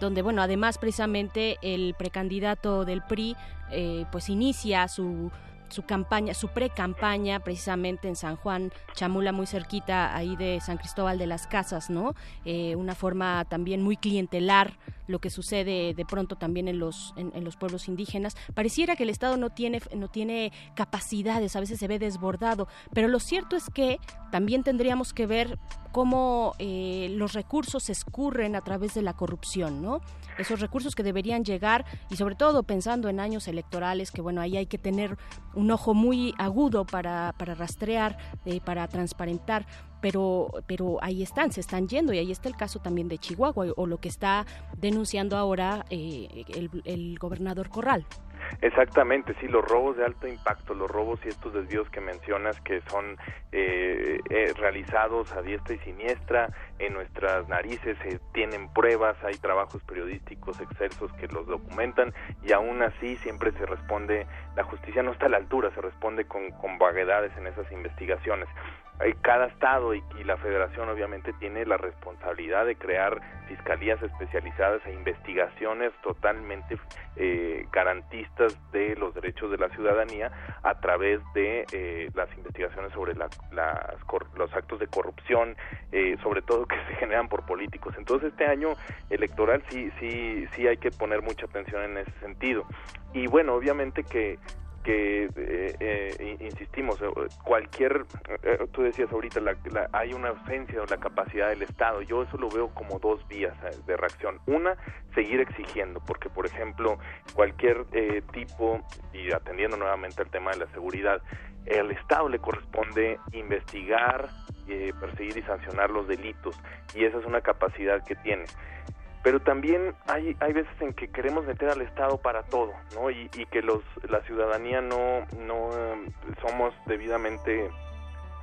donde, bueno, además precisamente el precandidato del PRI, eh, pues inicia su su campaña, su pre-campaña precisamente en San Juan, Chamula, muy cerquita ahí de San Cristóbal de las Casas, ¿no? Eh, una forma también muy clientelar, lo que sucede de pronto también en los, en, los pueblos indígenas. Pareciera que el Estado no tiene, no tiene capacidades, a veces se ve desbordado, pero lo cierto es que también tendríamos que ver cómo eh, los recursos escurren a través de la corrupción, ¿no? Esos recursos que deberían llegar y sobre todo pensando en años electorales, que bueno, ahí hay que tener un ojo muy agudo para, para rastrear, eh, para transparentar, pero, pero ahí están, se están yendo y ahí está el caso también de Chihuahua o, lo que está denunciando ahora eh, el, el gobernador Corral. Exactamente, sí, los robos de alto impacto, los robos y estos desvíos que mencionas que son eh, eh, realizados a diestra y siniestra, en nuestras narices se tienen pruebas, hay trabajos periodísticos excelsos que los documentan y aún así siempre se responde, la justicia no está a la altura, se responde con, con vaguedades en esas investigaciones cada estado y, y, la federación obviamente tiene la responsabilidad de crear fiscalías especializadas e investigaciones totalmente eh, garantistas de los derechos de la ciudadanía a través de eh, las investigaciones sobre la, las, los actos de corrupción, eh, sobre todo que se generan por políticos. Entonces este año electoral sí, sí, sí hay que poner mucha atención en ese sentido. Y bueno, obviamente que que eh, eh, insistimos cualquier eh, tú decías ahorita la, la, hay una ausencia de la capacidad del Estado. Yo eso lo veo como dos vías de reacción. Una seguir exigiendo porque por ejemplo cualquier tipo y atendiendo nuevamente al tema de la seguridad al Estado le corresponde investigar perseguir y sancionar los delitos y esa es una capacidad que tiene pero también hay, hay veces en que queremos meter al Estado para todo, ¿no? Y, que los, la ciudadanía no, no somos debidamente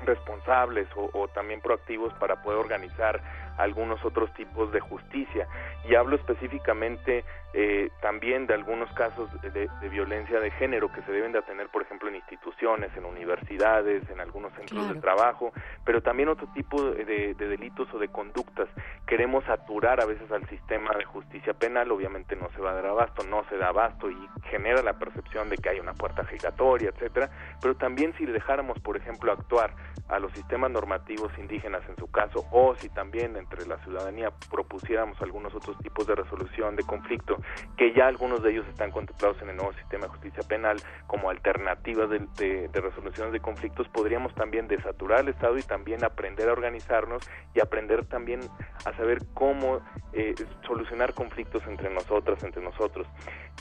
responsables o, también proactivos para poder organizar algunos otros tipos de justicia. Y hablo específicamente eh, también de algunos casos de, de, violencia de género que se deben de atender, por ejemplo, en instituciones, en universidades, en algunos centros claro. de trabajo, pero también otro tipo de, de, de, delitos o de conductas. Queremos saturar a veces al sistema de justicia penal, obviamente no se va a dar abasto, no se da abasto y genera la percepción de que hay una puerta giratoria, etcétera, pero también si dejáramos, por ejemplo, actuar a los sistemas normativos indígenas en su caso, o si también entre la ciudadanía propusiéramos algunos otros tipos de resolución de conflicto, que ya algunos de ellos están contemplados en el nuevo sistema de justicia penal como alternativas de, de, de resoluciones de conflictos, podríamos también desaturar el Estado y también aprender a organizarnos y aprender también a saber cómo eh, solucionar conflictos entre nosotras, entre nosotros.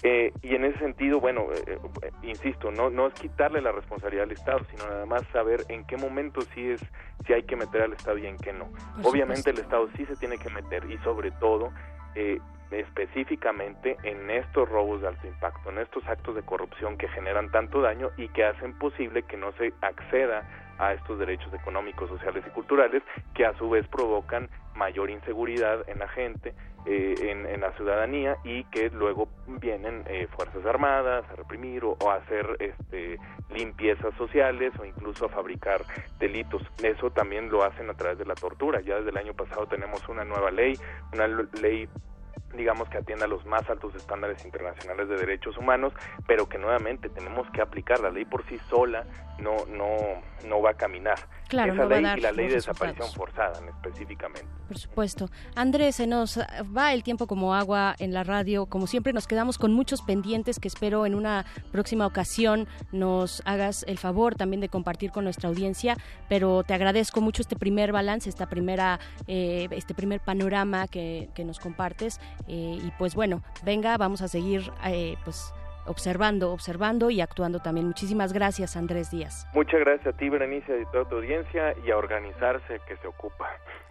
Eh, y en ese sentido, bueno, eh, insisto, no, no es quitarle la responsabilidad al Estado, sino nada más saber en qué momento sí es, si hay que meter al Estado y en qué no. Obviamente el Estado sí se tiene que meter y sobre todo eh, específicamente en estos robos de alto impacto, en estos actos de corrupción que generan tanto daño y que hacen posible que no se acceda a estos derechos económicos, sociales y culturales que a su vez provocan mayor inseguridad en la gente, eh, en, la ciudadanía y que luego vienen eh, fuerzas armadas a reprimir o, o a hacer este, limpiezas sociales o incluso a fabricar delitos. Eso también lo hacen a través de la tortura. Ya desde el año pasado tenemos una nueva ley, una ley digamos que atienda los más altos estándares internacionales de derechos humanos, pero que nuevamente tenemos que aplicar la ley por sí sola no no no va a caminar. Claro, Esa no va a ley dar y la ley de desaparición forzada en específicamente. Por supuesto. Andrés, se nos va el tiempo como agua en la radio. Como siempre, nos quedamos con muchos pendientes que espero en una próxima ocasión nos hagas el favor también de compartir con nuestra audiencia. Pero te agradezco mucho este primer balance, esta primera, eh, este primer panorama que, que nos compartes. Eh, y pues bueno, venga, vamos a seguir eh, pues observando, observando y actuando también. Muchísimas gracias, Andrés Díaz. Muchas gracias a ti, Berenice, y toda tu audiencia y a organizarse que se ocupa.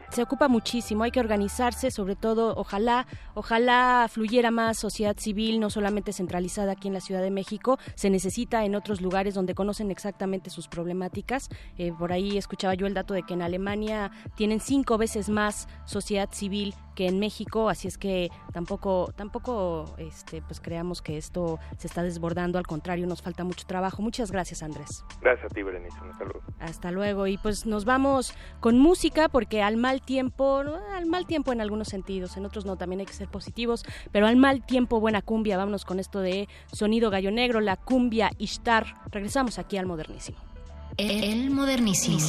Se ocupa muchísimo, hay que organizarse, sobre todo, ojalá, ojalá fluyera más sociedad civil, no solamente centralizada aquí en la Ciudad de México, se necesita en otros lugares donde conocen exactamente sus problemáticas. Eh, por ahí escuchaba yo el dato de que en Alemania tienen cinco veces más sociedad civil que en México, así es que tampoco, tampoco, este, pues creamos que esto se está desbordando, al contrario, nos falta mucho trabajo. Muchas gracias, Andrés. Gracias a ti, Berenice. Un saludo. Hasta luego. Y pues nos vamos con música porque al mal tiempo, ¿no? al mal tiempo en algunos sentidos, en otros no, también hay que ser positivos, pero al mal tiempo buena cumbia. Vámonos con esto de Sonido Gallo Negro, la cumbia Ishtar. Regresamos aquí al modernísimo. El modernísimo.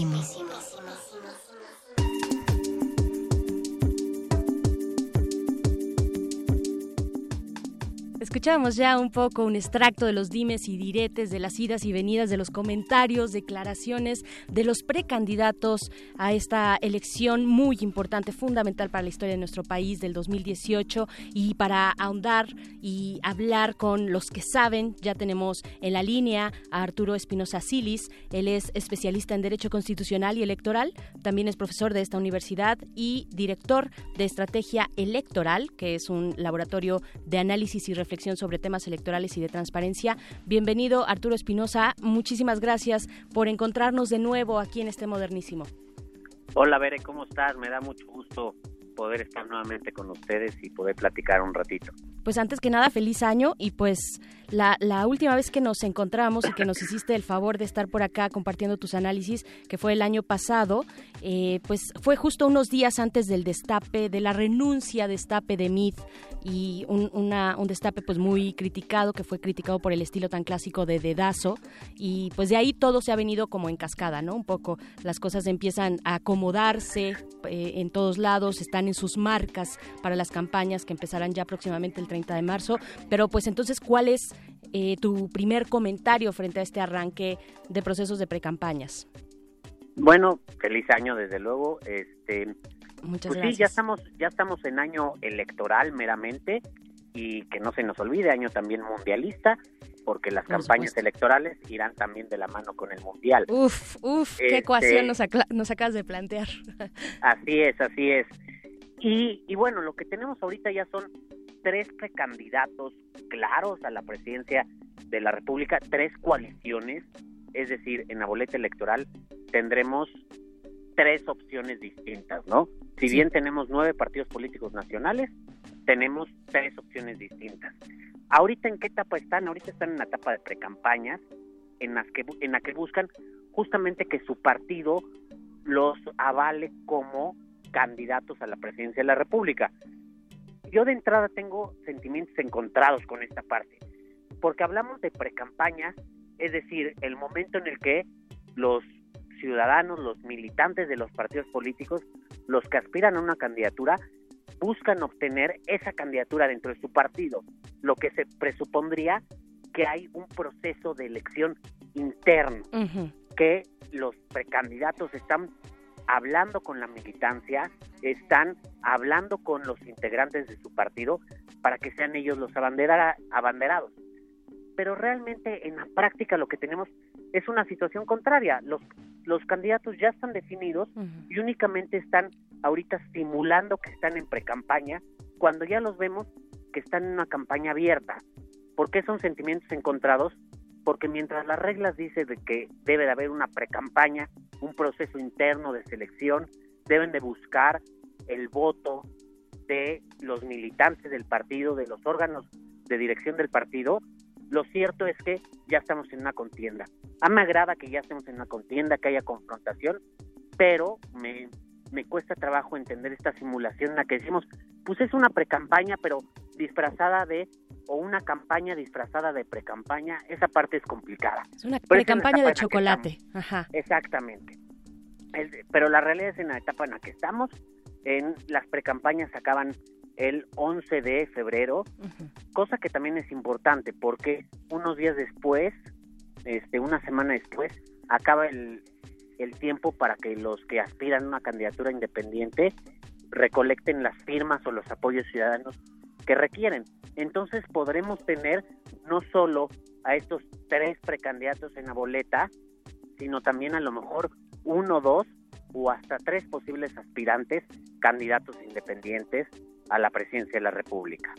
Modernísimo. Escuchamos ya un poco un extracto de los dimes y diretes, de las idas y venidas, de los comentarios, declaraciones de los precandidatos a esta elección muy importante, fundamental para la historia de nuestro país del 2018. Y para ahondar y hablar con los que saben, ya tenemos en la línea a Arturo Espinosa Silis. Él es especialista en Derecho Constitucional y Electoral, también es profesor de esta universidad y director de Estrategia Electoral, que es un laboratorio de análisis y reflexión sobre temas electorales y de transparencia. Bienvenido, Arturo Espinosa. Muchísimas gracias por encontrarnos de nuevo aquí en este modernísimo. Hola, Bere, ¿cómo estás? Me da mucho gusto poder estar nuevamente con ustedes y poder platicar un ratito. Pues antes que nada, feliz año y pues la, la, última vez que nos encontramos y que nos hiciste el favor de estar por acá compartiendo tus análisis, que fue el año pasado, eh, pues fue justo unos días antes del destape, de la renuncia destape de Meade y un, una, un destape pues muy criticado, que fue criticado por el estilo tan clásico de dedazo y pues de ahí todo se ha venido como en cascada, ¿no? Un poco las cosas empiezan a acomodarse eh, en todos lados, están en sus marcas para las campañas que empezarán ya próximamente el 30 de marzo, pero pues entonces, ¿cuál es eh, tu primer comentario frente a este arranque de procesos de precampañas? Bueno, feliz año desde luego. Este, Muchas pues gracias. sí, ya estamos, ya estamos en año electoral meramente y que no se nos olvide año también mundialista, porque las Por campañas supuesto. electorales irán también de la mano con el mundial. Uf, uf, qué Este- ecuación nos, nos acabas de plantear. Así es, así es. Y, y bueno, lo que tenemos ahorita ya son tres precandidatos claros a la presidencia de la República, tres coaliciones, es decir, en la boleta electoral tendremos tres opciones distintas, ¿no? Si Sí. bien tenemos nueve partidos políticos nacionales, tenemos tres opciones distintas. Ahorita en qué etapa están? Ahorita están en la etapa de precampañas, en las que en la que buscan justamente que su partido los avale como candidatos a la presidencia de la República. Yo de entrada tengo sentimientos encontrados con esta parte, porque hablamos de precampañas, es decir, el momento en el que los ciudadanos, los militantes de los partidos políticos, los que aspiran a una candidatura, buscan obtener esa candidatura dentro de su partido, lo que se presupondría que hay un proceso de elección interno que los precandidatos están hablando con la militancia, están hablando con los integrantes de su partido para que sean ellos los abandera- abanderados. Pero realmente en la práctica lo que tenemos es una situación contraria. Los, los candidatos ya están definidos y únicamente están ahorita simulando que están en precampaña cuando ya los vemos que están en una campaña abierta. ¿Por qué son sentimientos encontrados? Porque mientras las reglas dicen de que debe de haber una precampaña, un proceso interno de selección, deben de buscar el voto de los militantes del partido, de los órganos de dirección del partido, lo cierto es que ya estamos en una contienda. A mí me agrada que ya estemos en una contienda, que haya confrontación, pero me, me cuesta trabajo entender esta simulación en la que decimos, pues es una precampaña, pero disfrazada de, o una campaña disfrazada de precampaña, esa parte es complicada. Es una precampaña de chocolate. Ajá. Exactamente. El- pero la realidad es en la etapa en la que estamos. En las precampañas acaban el 11 de febrero, cosa que también es importante porque unos días después, este, una semana después, acaba el, el tiempo para que los que aspiran a una candidatura independiente recolecten las firmas o los apoyos ciudadanos que requieren. Entonces podremos tener no solo a estos tres precandidatos en la boleta, sino también a lo mejor uno, dos o hasta tres posibles aspirantes, candidatos independientes a la presidencia de la República.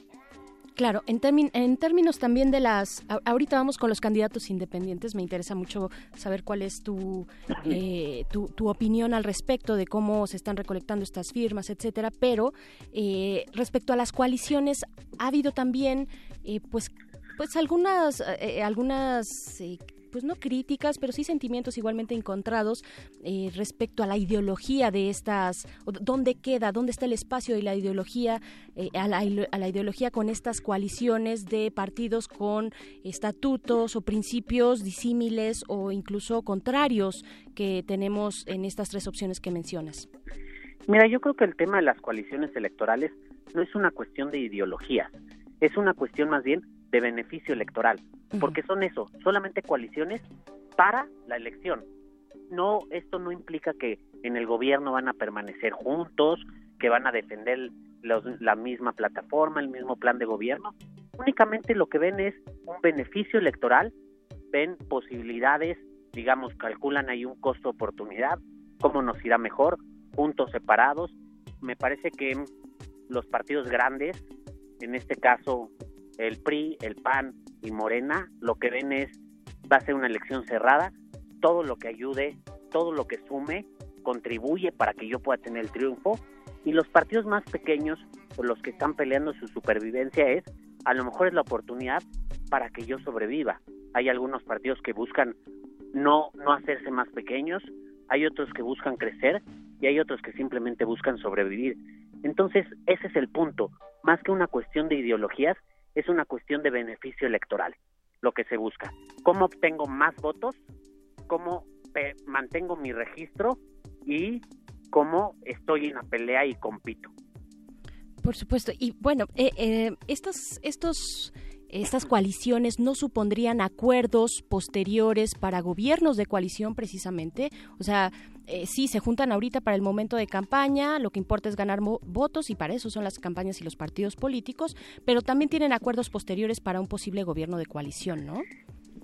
Claro, en, en términos también de las... ahorita vamos con los candidatos independientes. Me interesa mucho saber cuál es tu, eh, tu, tu opinión al respecto de cómo se están recolectando estas firmas, etcétera. Pero eh, respecto a las coaliciones, ha habido también, eh, pues, pues algunas, eh, algunas eh, pues no críticas, pero sí sentimientos igualmente encontrados eh, respecto a la ideología de estas, dónde queda, dónde está el espacio de la ideología, eh, a, la, a la ideología con estas coaliciones de partidos con estatutos o principios disímiles o incluso contrarios que tenemos en estas tres opciones que mencionas. Mira, yo creo que el tema de las coaliciones electorales no es una cuestión de ideología, es una cuestión más bien de beneficio electoral, porque son eso, solamente coaliciones para la elección. No, esto no implica que en el gobierno van a permanecer juntos, que van a defender los- la misma plataforma, el mismo plan de gobierno. Únicamente lo que ven es un beneficio electoral, ven posibilidades, digamos, calculan ahí un costo-oportunidad, cómo nos irá mejor, juntos, separados. Me parece que los partidos grandes, en este caso el PRI, el PAN y Morena, lo que ven es, va a ser una elección cerrada, todo lo que ayude, todo lo que sume, contribuye para que yo pueda tener el triunfo. Y los partidos más pequeños, o los que están peleando su supervivencia, es, a lo mejor es la oportunidad para que yo sobreviva. Hay algunos partidos que buscan no, no hacerse más pequeños, hay otros que buscan crecer y hay otros que simplemente buscan sobrevivir. Entonces, ese es el punto. Más que una cuestión de ideologías, es una cuestión de beneficio electoral, lo que se busca. ¿Cómo obtengo más votos? ¿Cómo mantengo mi registro? Y cómo estoy en la pelea y compito. Por supuesto. Y bueno, eh, eh, estas, estos, estas coaliciones no supondrían acuerdos posteriores para gobiernos de coalición precisamente. O sea, eh, sí, se juntan ahorita para el momento de campaña, lo que importa es ganar votos y para eso son las campañas y los partidos políticos, pero también tienen acuerdos posteriores para un posible gobierno de coalición, ¿no?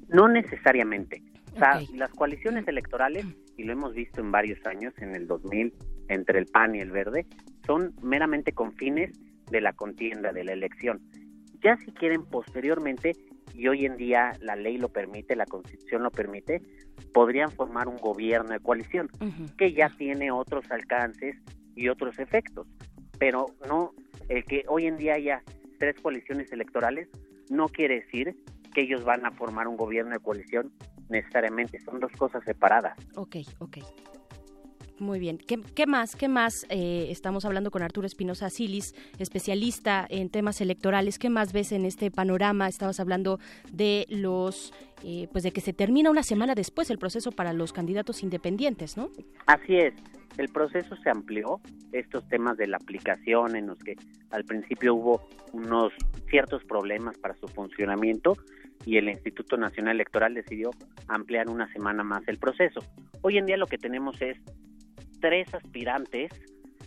No necesariamente. O sea, las coaliciones electorales, y lo hemos visto en varios años, en el 2000, entre el PAN y el Verde, son meramente con fines de la contienda, de la elección. Ya si quieren posteriormente, y hoy en día la ley lo permite, la constitución lo permite, podrían formar un gobierno de coalición, que ya tiene otros alcances y otros efectos. Pero no, el que hoy en día haya tres coaliciones electorales no quiere decir que ellos van a formar un gobierno de coalición necesariamente, son dos cosas separadas. Ok, ok. Muy bien. ¿Qué, más? ¿Qué más? Eh, estamos hablando con Arturo Espinosa Silis, especialista en temas electorales. ¿Qué más ves en este panorama? Estabas hablando de los, eh, pues de que se termina una semana después el proceso para los candidatos independientes, ¿no? Así es, el proceso se amplió, estos temas de la aplicación en los que al principio hubo unos ciertos problemas para su funcionamiento y el Instituto Nacional Electoral decidió ampliar una semana más el proceso. Hoy en día lo que tenemos es tres aspirantes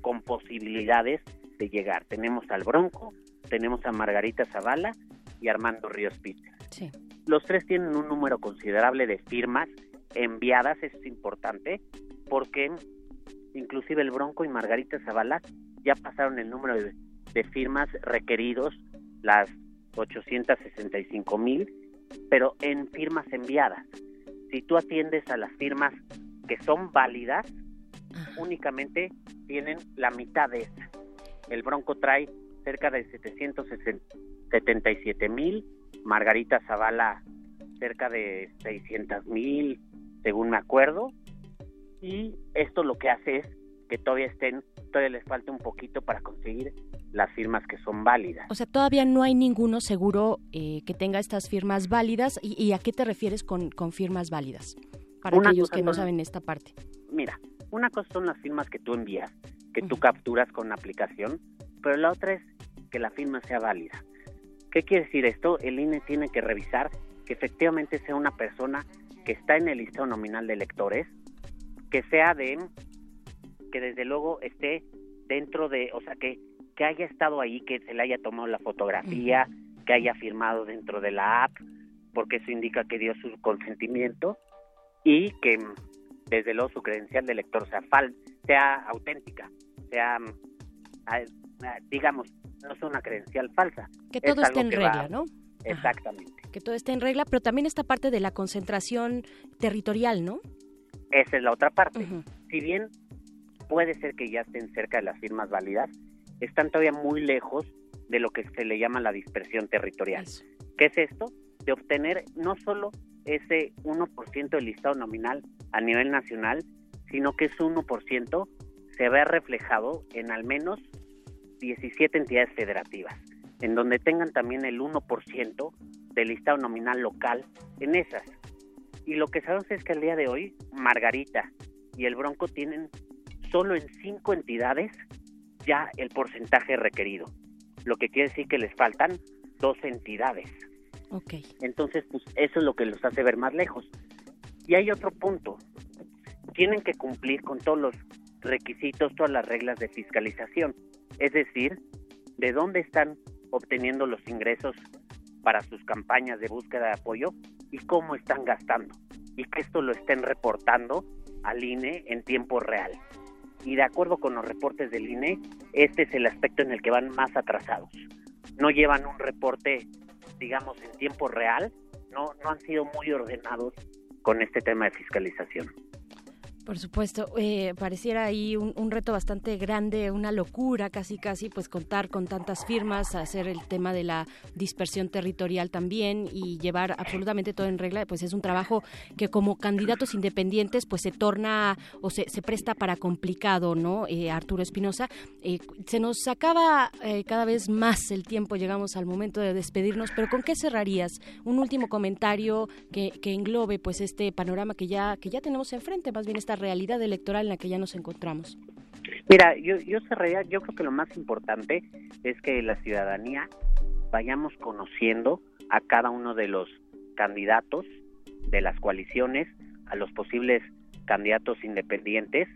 con posibilidades de llegar. Tenemos al Bronco, tenemos a Margarita Zavala y Armando Ríos Peter. Sí. Los tres tienen un número considerable de firmas enviadas, es importante, porque inclusive el Bronco y Margarita Zavala ya pasaron el número de, de firmas requeridos, las 865 mil, pero en firmas enviadas. Si tú atiendes a las firmas que son válidas, únicamente tienen la mitad de esas. El Bronco trae cerca de 777 mil, Margarita Zavala cerca de 600 mil, según me acuerdo, y esto lo que hace es que todavía estén, todavía les falta un poquito para conseguir las firmas que son válidas. O sea, todavía no hay ninguno seguro eh, que tenga estas firmas válidas. ¿Y, y a qué te refieres con, con firmas válidas? Para Una aquellos que no saben esta parte. Mira, una cosa son las firmas que tú envías, que tú capturas con la aplicación, pero la otra es que la firma sea válida. ¿Qué quiere decir esto? El INE tiene que revisar que efectivamente sea una persona que está en el listado nominal de electores, que sea de, que desde luego esté dentro de, o sea, que, que haya estado ahí, que se le haya tomado la fotografía, que haya firmado dentro de la app, porque eso indica que dio su consentimiento y que desde luego su credencial de elector sea, fal sea auténtica, sea, mm, digamos, no sea una credencial falsa. Que Es todo esté en va- regla, ¿no? Exactamente. Que todo esté en regla, pero también esta parte de la concentración territorial, ¿no? Esa es la otra parte. Si bien puede ser que ya estén cerca de las firmas válidas, están todavía muy lejos de lo que se le llama la dispersión territorial. ¿Qué es esto? De obtener no solo ese 1% del listado nominal a nivel nacional, sino que ese 1% se vea reflejado en al menos 17 entidades federativas, en donde tengan también el 1% del listado nominal local en esas. Y lo que sabemos es que al día de hoy, Margarita y el Bronco tienen solo en cinco entidades ya el porcentaje requerido, lo que quiere decir que les faltan dos entidades. Ok. Entonces, pues eso es lo que los hace ver más lejos. Y hay otro punto. Tienen que cumplir con todos los requisitos, todas las reglas de fiscalización. Es decir, de dónde están obteniendo los ingresos para sus campañas de búsqueda de apoyo y cómo están gastando. Y que esto lo estén reportando al INE en tiempo real. Y de acuerdo con los reportes del INE, este es el aspecto en el que van más atrasados. No llevan un reporte, digamos, en tiempo real, no, no han sido muy ordenados con este tema de fiscalización. Por supuesto, eh, pareciera ahí un, reto bastante grande, una locura casi casi, pues contar con tantas firmas, hacer el tema de la dispersión territorial también y llevar absolutamente todo en regla, pues es un trabajo que como candidatos independientes pues se torna o se, se presta para complicado, ¿no? Eh, Arturo Espinosa, eh, se nos acaba eh, cada vez más el tiempo, llegamos al momento de despedirnos, pero ¿con qué cerrarías? Un último comentario que, que englobe pues este panorama que ya, que ya tenemos enfrente, más bien esta realidad electoral en la que ya nos encontramos? Mira, yo, yo creo que lo más importante es que la ciudadanía vayamos conociendo a cada uno de los candidatos de las coaliciones, a los posibles candidatos independientes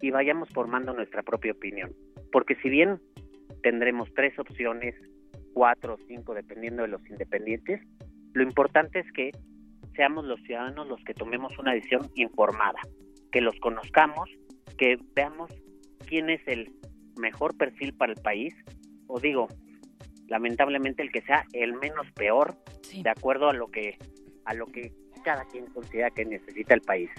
y vayamos formando nuestra propia opinión. Porque si bien tendremos tres opciones, cuatro o cinco, dependiendo de los independientes, lo importante es que seamos los ciudadanos los que tomemos una decisión informada que los conozcamos, que veamos quién es el mejor perfil para el país, o digo, lamentablemente el que sea el menos peor, sí. de acuerdo a lo que a lo que cada quien considera que necesita el país.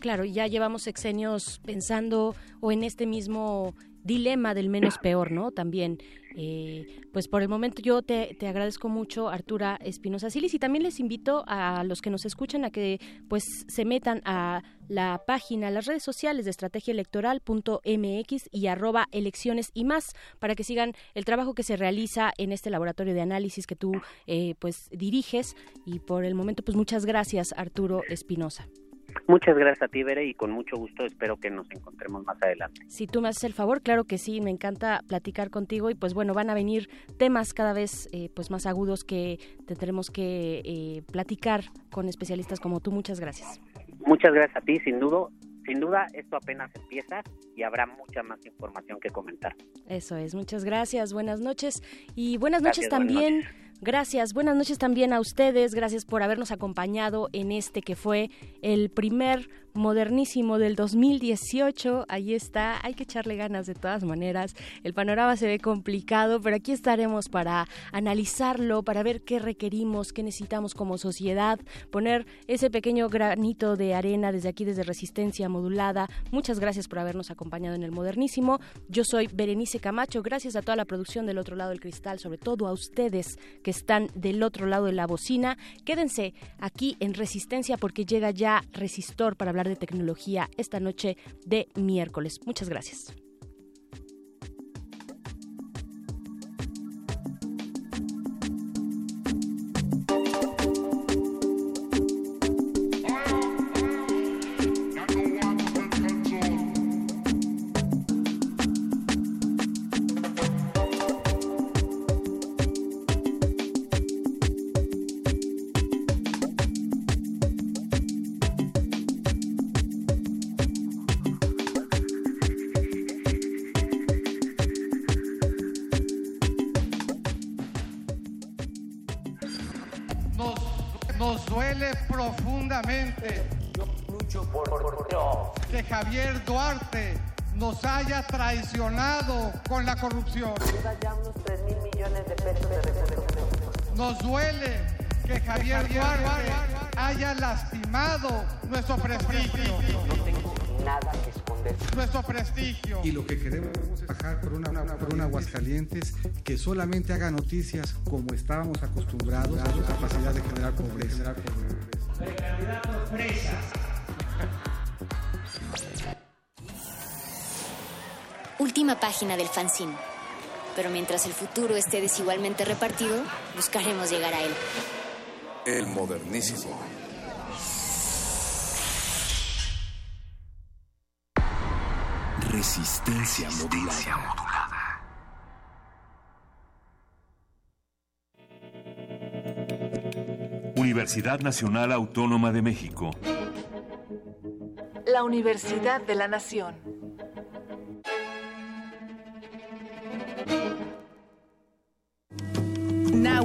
Claro, ya llevamos sexenios pensando o en este mismo dilema del menos peor, ¿no? También, eh, pues por el momento yo te, te agradezco mucho, Artura Espinosa Silis, y también les invito a los que nos escuchan a que pues se metan a la página, las redes sociales de estrategiaelectoral.mx y arroba elecciones y más para que sigan el trabajo que se realiza en este laboratorio de análisis que tú eh, pues diriges y por el momento pues muchas gracias Arturo Espinosa. Muchas gracias a ti, Bere, y con mucho gusto espero que nos encontremos más adelante. Si tú me haces el favor, claro que sí, me encanta platicar contigo y pues bueno, van a venir temas cada vez eh, pues más agudos que tendremos que eh, platicar con especialistas como tú. Muchas gracias. Muchas gracias a ti, sin duda. Sin duda, esto apenas empieza y habrá mucha más información que comentar. Eso es, muchas gracias, buenas noches y buenas noches gracias, también. Buenas noches. Gracias, buenas noches también a ustedes, gracias por habernos acompañado en este que fue el primer modernísimo del 2018. Ahí está, hay que echarle ganas de todas maneras. El panorama se ve complicado, pero aquí estaremos para analizarlo, para ver qué requerimos, qué necesitamos como sociedad, poner ese pequeño granito de arena desde aquí, desde Resistencia Modulada. Muchas gracias por habernos acompañado en el modernísimo. Yo soy Berenice Camacho, gracias a toda la producción del otro lado del cristal, sobre todo a ustedes que están del otro lado de la bocina. Quédense aquí en Resistencia porque llega ya Resistor para hablar de tecnología esta noche de miércoles. Muchas gracias. Haya traicionado con la corrupción. Ya unos 3 mil millones de pesos de Nos duele que Javier Duarte haya lastimado nuestro prestigio. No tengo nada que esconder. Nuestro prestigio. Y lo que queremos es bajar por una, por una Aguascalientes que solamente haga noticias como estábamos acostumbrados a su capacidad de generar pobreza. Última página del fanzine. Pero mientras el futuro esté desigualmente repartido, buscaremos llegar a él. El modernísimo. Resistencia modulada. Universidad Nacional Autónoma de México. La Universidad de la Nación.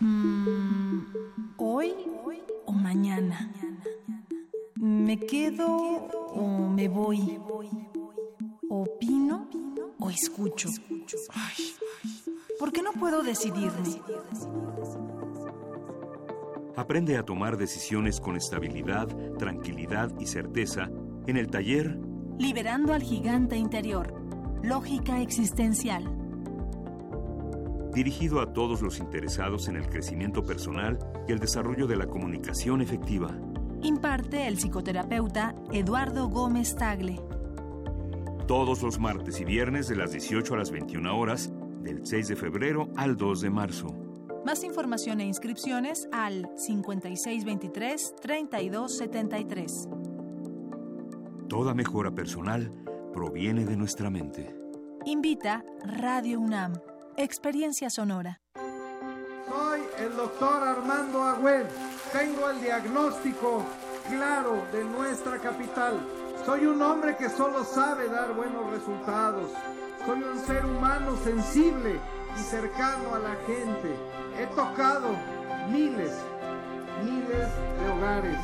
Mm, ¿Hoy o mañana? ¿Me quedo o me voy? ¿Opino o escucho? Ay, ¿Por qué no puedo decidirme? Aprende a tomar decisiones con estabilidad, tranquilidad y certeza en el taller Liberando al gigante interior. Lógica existencial. Dirigido a todos los interesados en el crecimiento personal y el desarrollo de la comunicación efectiva. Imparte el psicoterapeuta Eduardo Gómez Tagle. Todos los martes y viernes de las 18 a las 21 horas, del 6 de febrero al 2 de marzo. Más información e inscripciones al 5623-3273. Toda mejora personal proviene de nuestra mente. Invita Radio UNAM. Experiencia sonora. Soy el doctor Armando Agüel. Tengo el diagnóstico claro de nuestra capital. Soy un hombre que solo sabe dar buenos resultados. Soy un ser humano sensible y cercano a la gente. He tocado miles, miles de hogares.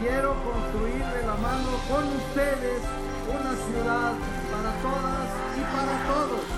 Quiero construir de la mano con ustedes una ciudad para todas y para todos.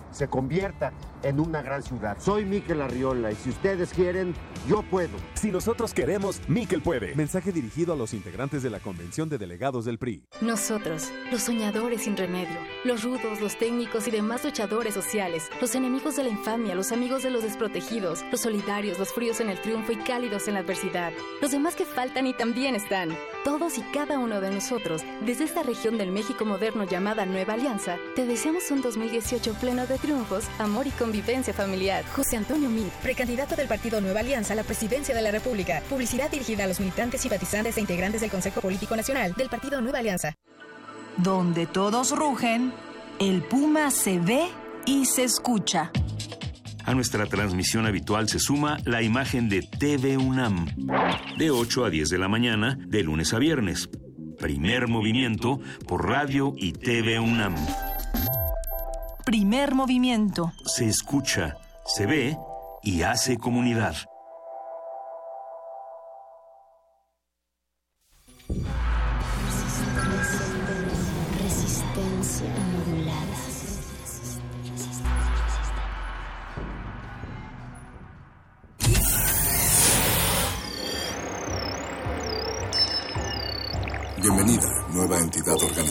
se convierta en una gran ciudad. Soy Miquel Arriola y si ustedes quieren, yo puedo. Si nosotros queremos, Miquel puede. Mensaje dirigido a los integrantes de la Convención de Delegados del PRI. Nosotros, los soñadores sin remedio, los rudos, los técnicos y demás luchadores sociales, los enemigos de la infamia, los amigos de los desprotegidos, los solidarios, los fríos en el triunfo y cálidos en la adversidad, los demás que faltan y también están. Todos y cada uno de nosotros, desde esta región del México moderno llamada Nueva Alianza, te deseamos un 2018 pleno de triunfos, amor y convivencia familiar. José Antonio Mid, precandidato del Partido Nueva Alianza a la presidencia de la República. Publicidad dirigida a los militantes, simpatizantes e integrantes del Consejo Político Nacional del Partido Nueva Alianza. Donde todos rugen, el puma se ve y se escucha. A nuestra transmisión habitual se suma la imagen de TV UNAM, de 8 a 10 de la mañana, de lunes a viernes. Primer movimiento por radio y TV UNAM. Primer movimiento. Se escucha, se ve y hace comunidad. Resistencia modulada. Bienvenida, nueva entidad orgánica.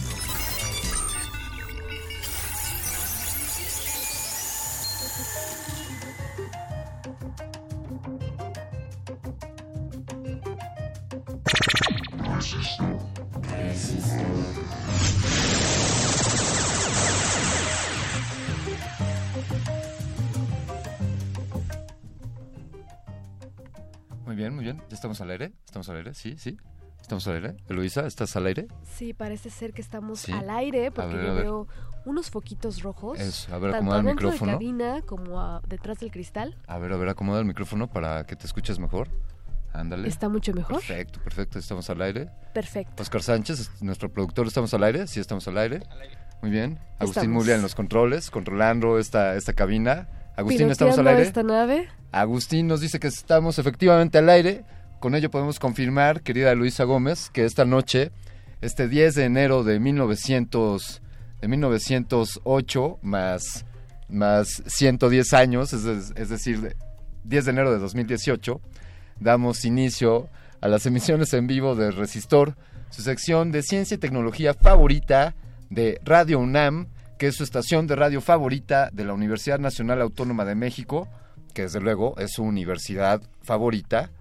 Sí, sí. ¿Estamos al aire? Eloisa, ¿estás al aire? Sí, parece ser que estamos Sí. al aire A porque ver, yo a ver. veo unos foquitos rojos. Eso, a ver, acomoda el micrófono. de cabina como a- detrás del cristal. A ver, a ver, acomoda el micrófono para que te escuches mejor. Ándale. ¿Está mucho mejor? Perfecto, perfecto. Estamos al aire. Perfecto. Oscar Sánchez, es nuestro productor, ¿estamos al aire? Sí, estamos al aire. Muy bien. Agustín Estamos. Mulia en los controles, controlando esta, esta cabina. Agustín, ¿estamos al aire? esta nave. Agustín nos dice que estamos efectivamente al aire. Con ello podemos confirmar, querida Luisa Gómez, que esta noche, este 10 de enero de 1900, de 1908, más, más 110 años, es, es decir, de- 10 de enero de 2018, damos inicio a las emisiones en vivo de Resistor, su sección de ciencia y tecnología favorita de Radio UNAM, que es su estación de radio favorita de la Universidad Nacional Autónoma de México, que desde luego es su universidad favorita,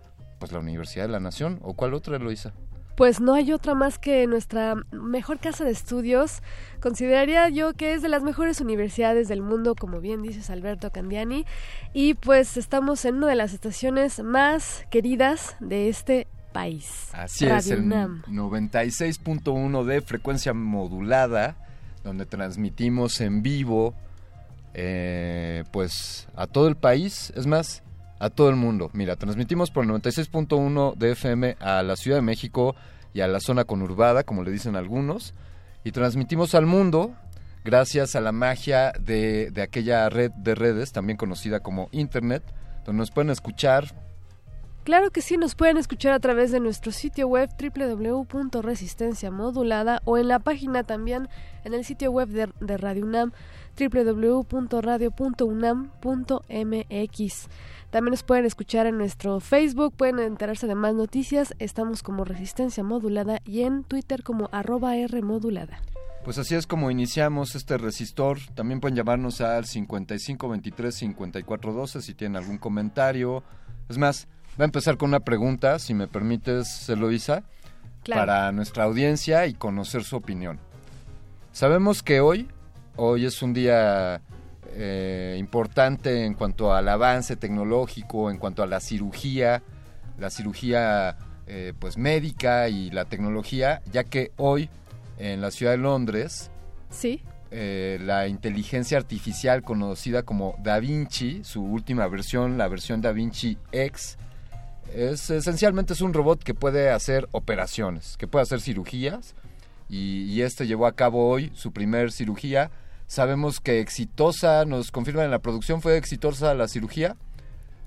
pues la Universidad de la Nación. ¿O cuál otra, Eloisa? Pues no hay otra más que nuestra mejor casa de estudios. Consideraría yo que es de las mejores universidades del mundo, como bien dices Alberto Candiani. Y pues estamos en una de las estaciones más queridas de este país. Así es, el UNAM. 96.1 de frecuencia modulada, donde transmitimos en vivo, eh, pues a todo el país, es más, a todo el mundo. Mira, transmitimos por el 96.1 de FM a la Ciudad de México y a la zona conurbada, como le dicen algunos, y transmitimos al mundo gracias a la magia de, aquella red de redes, también conocida como Internet, donde nos pueden escuchar Claro que sí, nos pueden escuchar a través de nuestro sitio web www.resistenciamodulada o en la página también en el sitio web de, de Radio UNAM www.radio.unam.mx. También nos pueden escuchar en nuestro Facebook, pueden enterarse de más noticias, estamos como Resistencia Modulada y en Twitter como arroba R Modulada. Pues así es como iniciamos este resistor. También pueden llamarnos al 5523-5412 si tienen algún comentario. Es más, va a empezar con una pregunta, si me permites, Eloisa, Claro. para nuestra audiencia y conocer su opinión. Sabemos que hoy, hoy es un día eh, importante en cuanto al avance tecnológico, en cuanto a la cirugía, la cirugía eh, pues médica y la tecnología, ya que hoy en la ciudad de Londres, Sí. eh, la inteligencia artificial conocida como Da Vinci, su última versión, la versión Da Vinci X, es esencialmente es un robot que puede hacer operaciones, que puede hacer cirugías y, y este llevó a cabo hoy su primer cirugía. Sabemos que exitosa, nos confirman en la producción, fue exitosa la cirugía.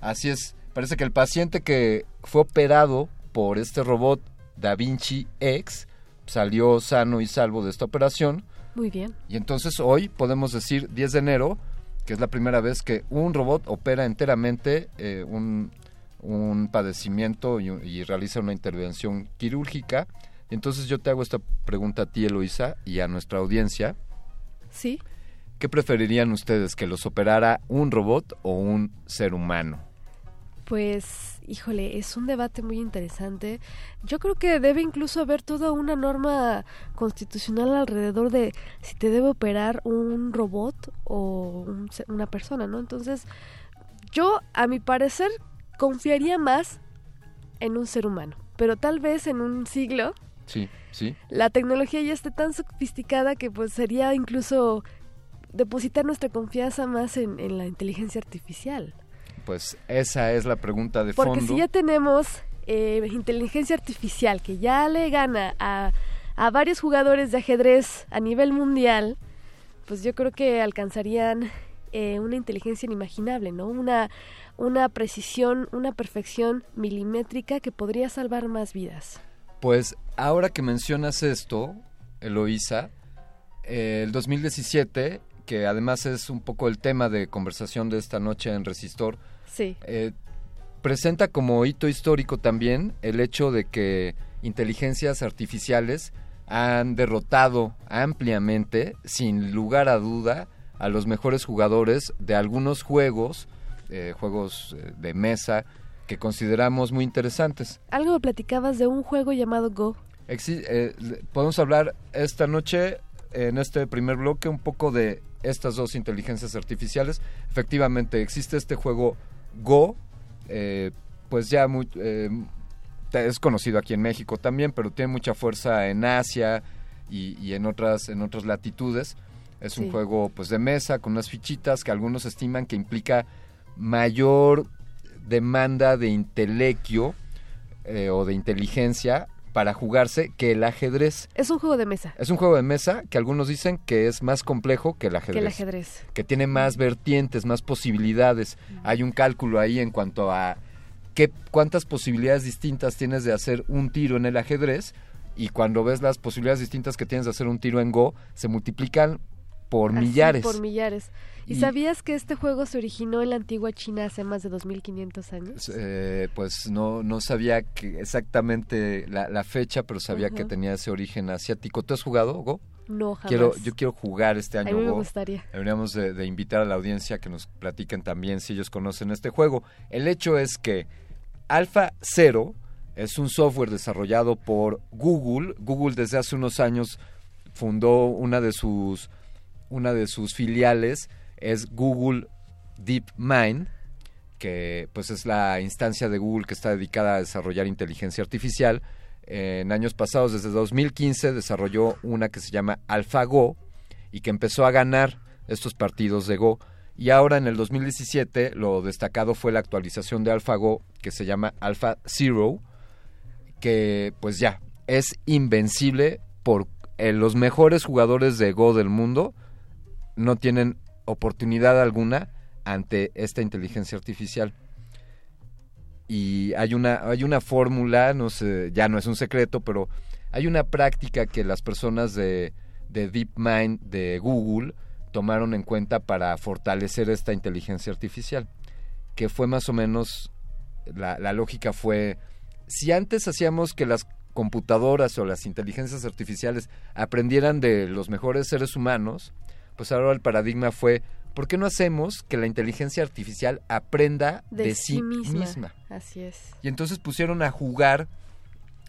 Así es, parece que el paciente que fue operado por este robot Da Vinci X salió sano y salvo de esta operación. Muy bien. Y entonces hoy podemos decir 10 de enero, que es la primera vez que un robot opera enteramente eh, un, un padecimiento y, y realiza una intervención quirúrgica. Entonces yo te hago esta pregunta a ti, Eloisa, y a nuestra audiencia. Sí. ¿Qué preferirían ustedes, que los operara un robot o un ser humano? Pues, híjole, es un debate muy interesante. Yo creo que debe incluso haber toda una norma constitucional alrededor de si te debe operar un robot o un una persona, ¿no? Entonces, yo, a mi parecer, confiaría más en un ser humano, pero tal vez en un siglo Sí, sí. la tecnología ya esté tan sofisticada que pues sería incluso depositar nuestra confianza más en, en la inteligencia artificial. Pues esa es la pregunta de Porque fondo. si ya tenemos eh, inteligencia artificial que ya le gana a, a varios jugadores de ajedrez a nivel mundial, pues yo creo que alcanzarían eh, una inteligencia inimaginable, ¿no? Una, una precisión, una perfección milimétrica que podría salvar más vidas. Pues ahora que mencionas esto, Eloísa, eh, el 2017, que además es un poco el tema de conversación de esta noche en Resistor, Sí. eh, presenta como hito histórico también el hecho de que inteligencias artificiales han derrotado ampliamente, sin lugar a duda, a los mejores jugadores de algunos juegos, eh, juegos eh, de mesa, que consideramos muy interesantes. Algo platicabas de un juego llamado Go. Exi- eh, podemos hablar esta noche, en este primer bloque, un poco de estas dos inteligencias artificiales. Efectivamente, existe este juego Go, eh, pues ya muy, eh, es conocido aquí en México también, pero tiene mucha fuerza en Asia y, y en otras en otras latitudes. Es un juego pues de mesa con unas fichitas que algunos estiman que implica mayor demanda de intelequio eh, o de inteligencia para jugarse que el ajedrez. Es un juego de mesa. Es un juego de mesa que algunos dicen que es más complejo que el ajedrez. Que el ajedrez. Que tiene más vertientes, más posibilidades. Hay un cálculo ahí en cuanto a qué, cuántas posibilidades distintas tienes de hacer un tiro en el ajedrez y cuando ves las posibilidades distintas que tienes de hacer un tiro en Go, se multiplican por Así, millares. por millares. ¿Y, Y- sabías que este juego se originó en la antigua China hace más de 2500 años? Eh, pues no, no sabía que exactamente la, la fecha, pero sabía que tenía ese origen asiático. ¿Tú has jugado Go? No, jamás. Quiero, yo quiero jugar este A año mí me Go. gustaría. Deberíamos de, de invitar a la audiencia que nos platiquen también si ellos conocen este juego. El hecho es que Alpha Zero es un software desarrollado por Google. Google desde hace unos años fundó una de sus una de sus filiales es Google DeepMind, que pues es la instancia de Google que está dedicada a desarrollar inteligencia artificial. En años pasados, desde 2015, desarrolló una que se llama AlphaGo y que empezó a ganar estos partidos de Go. Y ahora en el 2017 lo destacado fue la actualización de AlphaGo que se llama Alpha Zero, que pues ya es invencible por eh, los mejores jugadores de Go del mundo no tienen oportunidad alguna ante esta inteligencia artificial. Y hay una, hay una fórmula, no sé, ya no es un secreto, pero hay una práctica que las personas de, de DeepMind de Google tomaron en cuenta para fortalecer esta inteligencia artificial, que fue más o menos, la, la lógica fue, si antes hacíamos que las computadoras o las inteligencias artificiales aprendieran de los mejores seres humanos, pues ahora el paradigma fue, ¿por qué no hacemos que la inteligencia artificial aprenda de, sí misma? Así es. Y entonces pusieron a jugar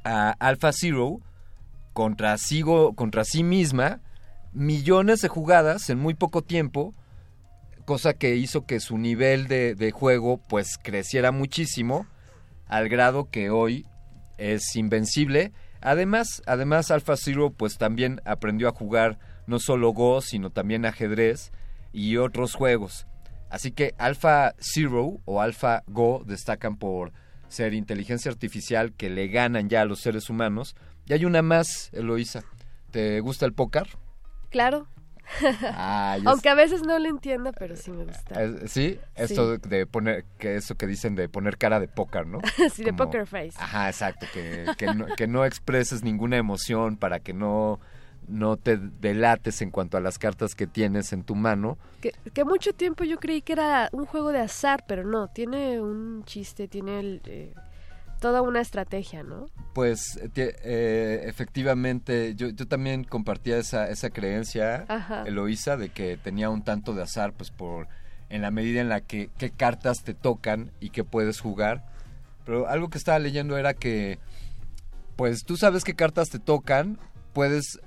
a Alpha Zero contra, sigo, contra sí misma millones de jugadas en muy poco tiempo, cosa que hizo que su nivel de, de juego pues creciera muchísimo, al grado que hoy es invencible. Además, además Alpha Zero pues también aprendió a jugar no solo Go, sino también ajedrez y otros juegos. Así que Alpha Zero o Alpha Go destacan por ser inteligencia artificial que le ganan ya a los seres humanos. Y hay una más, Eloisa. ¿Te gusta el póker? Claro. Ah, Aunque a veces no lo entiendo, pero sí me gusta. Eh, sí, esto de poner, que eso que dicen de poner cara de póker, ¿no? sí, de poker face. Ajá, exacto, que, que, no, que no expreses ninguna emoción para que no, no te delates en cuanto a las cartas que tienes en tu mano. Que, que mucho tiempo yo creí que era un juego de azar, pero no, tiene un chiste, tiene el, eh, toda una estrategia, ¿no? Pues eh, eh, efectivamente, yo, yo también compartía esa, esa creencia, Ajá. Eloísa, de que tenía un tanto de azar, pues por en la medida en la que qué cartas te tocan y qué puedes jugar. Pero algo que estaba leyendo era que, pues tú sabes qué cartas te tocan, puedes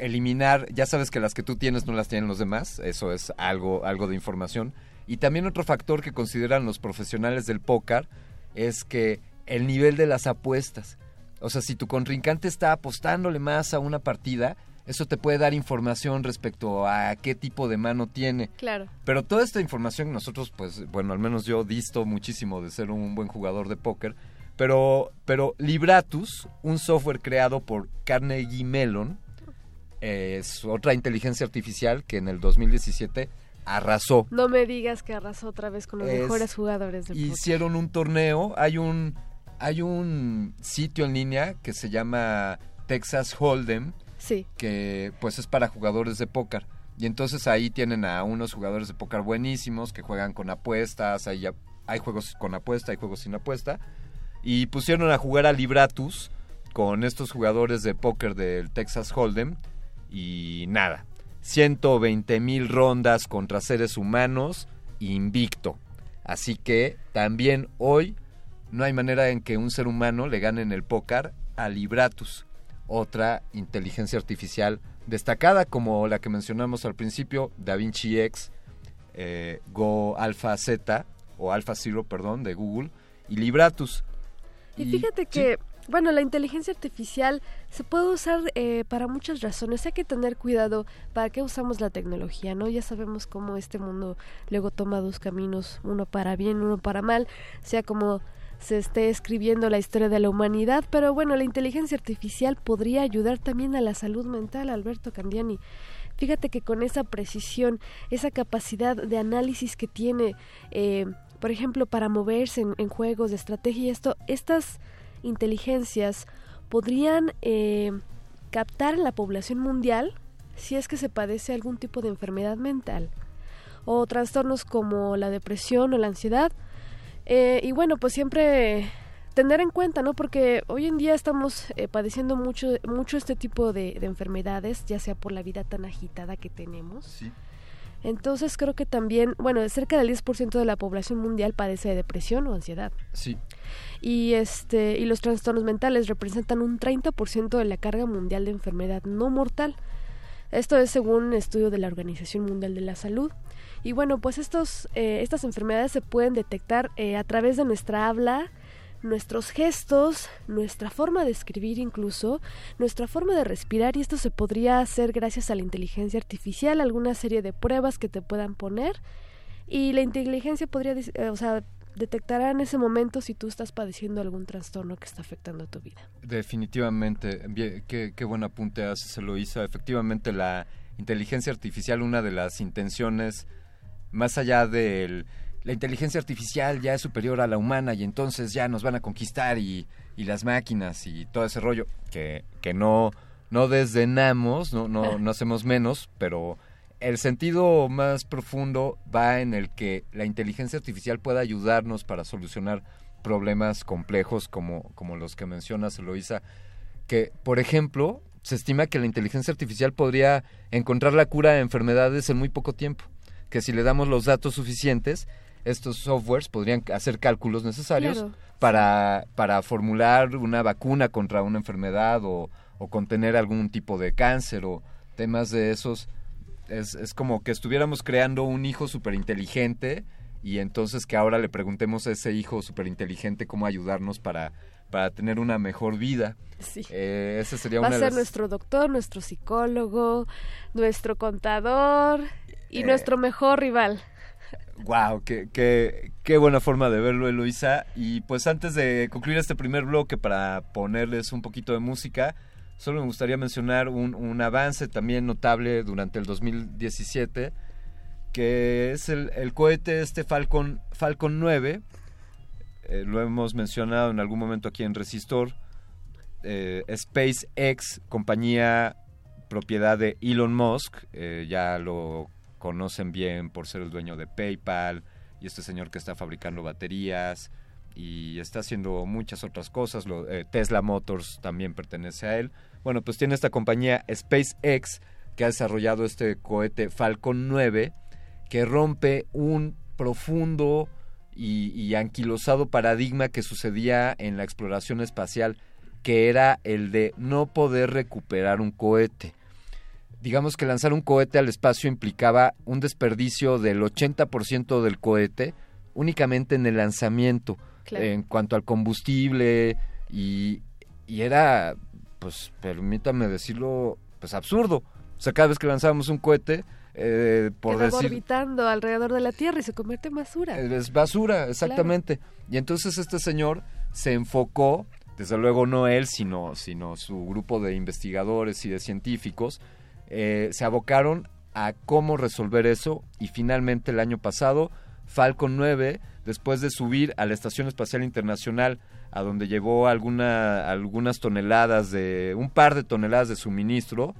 eliminar, ya sabes que las que tú tienes no las tienen los demás, eso es algo, algo de información. Y también otro factor que consideran los profesionales del póker es que el nivel de las apuestas. O sea, si tu contrincante está apostándole más a una partida, eso te puede dar información respecto a qué tipo de mano tiene. Claro. Pero toda esta información nosotros, pues, bueno, al menos yo disto muchísimo de ser un buen jugador de póker. Pero, pero Libratus, un software creado por Carnegie Mellon, es otra inteligencia artificial que en el 2017 arrasó. No me digas que arrasó otra vez con los Es- mejores jugadores del. Hicieron un torneo, hay un hay un sitio en línea que se llama Texas Hold'em, Sí. que pues es para jugadores de póker. Y entonces ahí tienen a unos jugadores de póker buenísimos que juegan con apuestas, hay, hay juegos con apuesta, hay juegos sin apuesta. Y pusieron a jugar a Libratus con estos jugadores de póker del Texas Hold'em y nada, 120 mil rondas contra seres humanos, invicto. Así que también hoy no hay manera en que un ser humano le gane en el póker a Libratus, otra inteligencia artificial destacada como la que mencionamos al principio, DaVinci X, eh, Go Alpha Z o Alpha Zero, perdón, de Google, y Libratus. Y fíjate que, bueno, la inteligencia artificial se puede usar eh, para muchas razones. Hay que tener cuidado para qué usamos la tecnología, ¿no? Ya sabemos cómo este mundo luego toma dos caminos, uno para bien, uno para mal, sea como se esté escribiendo la historia de la humanidad, pero bueno, la inteligencia artificial podría ayudar también a la salud mental, Alberto Candiani. Fíjate que con esa precisión, esa capacidad de análisis que tiene, eh, por ejemplo, para moverse en, en juegos de estrategia y esto, estas inteligencias podrían eh, captar en la población mundial si es que se padece algún tipo de enfermedad mental o trastornos como la depresión o la ansiedad. Eh, y bueno, pues siempre tener en cuenta, ¿no? Porque hoy en día estamos eh, padeciendo mucho, mucho este tipo de, de enfermedades, ya sea por la vida tan agitada que tenemos. Entonces creo que también, bueno, cerca del 10% de la población mundial padece de depresión o ansiedad. Sí. Y este y los trastornos mentales representan un 30% de la carga mundial de enfermedad no mortal. Esto es según un estudio de la Organización Mundial de la Salud. Y bueno, pues estos, eh, estas enfermedades se pueden detectar eh, a través de nuestra habla, nuestros gestos, nuestra forma de escribir incluso, nuestra forma de respirar y esto se podría hacer gracias a la inteligencia artificial, alguna serie de pruebas que te puedan poner y la inteligencia podría, eh, o sea, detectará en ese momento si tú estás padeciendo algún trastorno que está afectando a tu vida. Definitivamente, bien, qué, qué buen apunte haces, Eloisa. Efectivamente, la inteligencia artificial, una de las intenciones, más allá del... La inteligencia artificial ya es superior a la humana y entonces ya nos van a conquistar y, y las máquinas y todo ese rollo, que, que no, no desdenamos, no, no, no hacemos menos, pero el sentido más profundo va en el que la inteligencia artificial pueda ayudarnos para solucionar problemas complejos como, como los que mencionas, Eloisa, que, por ejemplo, se estima que la inteligencia artificial podría encontrar la cura a enfermedades en muy poco tiempo, que si le damos los datos suficientes, estos softwares podrían hacer cálculos necesarios Claro. para, para formular una vacuna contra una enfermedad o, o contener algún tipo de cáncer o temas de esos. Es, es como que estuviéramos creando un hijo súper inteligente y entonces que ahora le preguntemos a ese hijo súper inteligente cómo ayudarnos para, para tener una mejor vida. Sí. Eh, ese sería Va a de ser las- nuestro doctor, nuestro psicólogo, nuestro contador y Eh. nuestro mejor rival. Wow, qué, qué, qué buena forma de verlo, Eloisa. Y pues antes de concluir este primer bloque para ponerles un poquito de música, solo me gustaría mencionar un, un avance también notable durante el 2017, que es el, cohete este Falcon, Falcon 9. Eh, lo hemos mencionado en algún momento aquí en Resistor. Eh, SpaceX, compañía propiedad de Elon Musk, eh, ya lo conocen bien por ser el dueño de PayPal y este señor que está fabricando baterías y está haciendo muchas otras cosas. Lo- Tesla Motors también pertenece a él. Bueno, pues tiene esta compañía SpaceX que ha desarrollado este cohete Falcon 9 que rompe un profundo y, y anquilosado paradigma que sucedía en la exploración espacial, que era el de no poder recuperar un cohete digamos que lanzar un cohete al espacio implicaba un desperdicio del 80% del cohete únicamente en el lanzamiento. Claro. en cuanto al combustible y, y era, pues permítame decirlo, pues absurdo. O sea, cada vez que lanzábamos un cohete, eh, por decir... orbitando alrededor de la Tierra y se convierte en basura. Es basura, exactamente. Y entonces este señor se enfocó, desde luego no él, sino, sino su grupo de investigadores y de científicos, eh, se abocaron a cómo resolver eso y finalmente el año pasado Falcon 9, después de subir a la Estación Espacial Internacional, a donde llevó alguna, algunas toneladas de, un par de toneladas de suministro,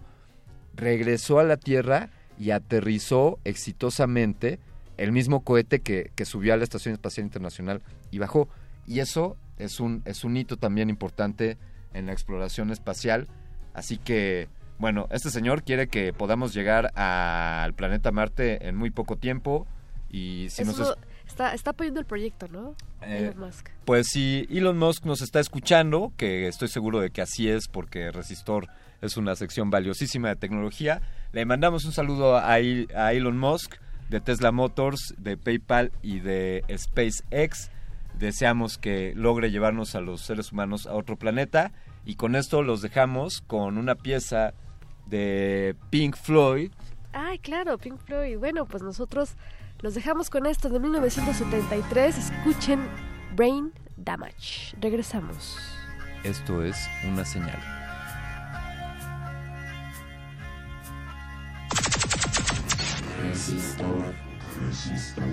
regresó a la Tierra y aterrizó exitosamente el mismo cohete que, que subió a la Estación Espacial Internacional y bajó. Y eso es un, es un hito también importante en la exploración espacial. Así que, bueno, este señor quiere que podamos llegar al planeta Marte en muy poco tiempo. Y si nos Eso está, está apoyando el proyecto, ¿no? Eh, Elon Musk. Pues si Elon Musk nos está escuchando, que estoy seguro de que así es porque Resistor es una sección valiosísima de tecnología, le mandamos un saludo a, a Elon Musk de Tesla Motors, de PayPal y de SpaceX. Deseamos que logre llevarnos a los seres humanos a otro planeta y con esto los dejamos con una pieza de Pink Floyd Ay, claro, Pink Floyd. Bueno, pues nosotros los dejamos con esto de 1973. Escuchen Brain Damage. Regresamos. Esto es una señal. Resistor. Resistor.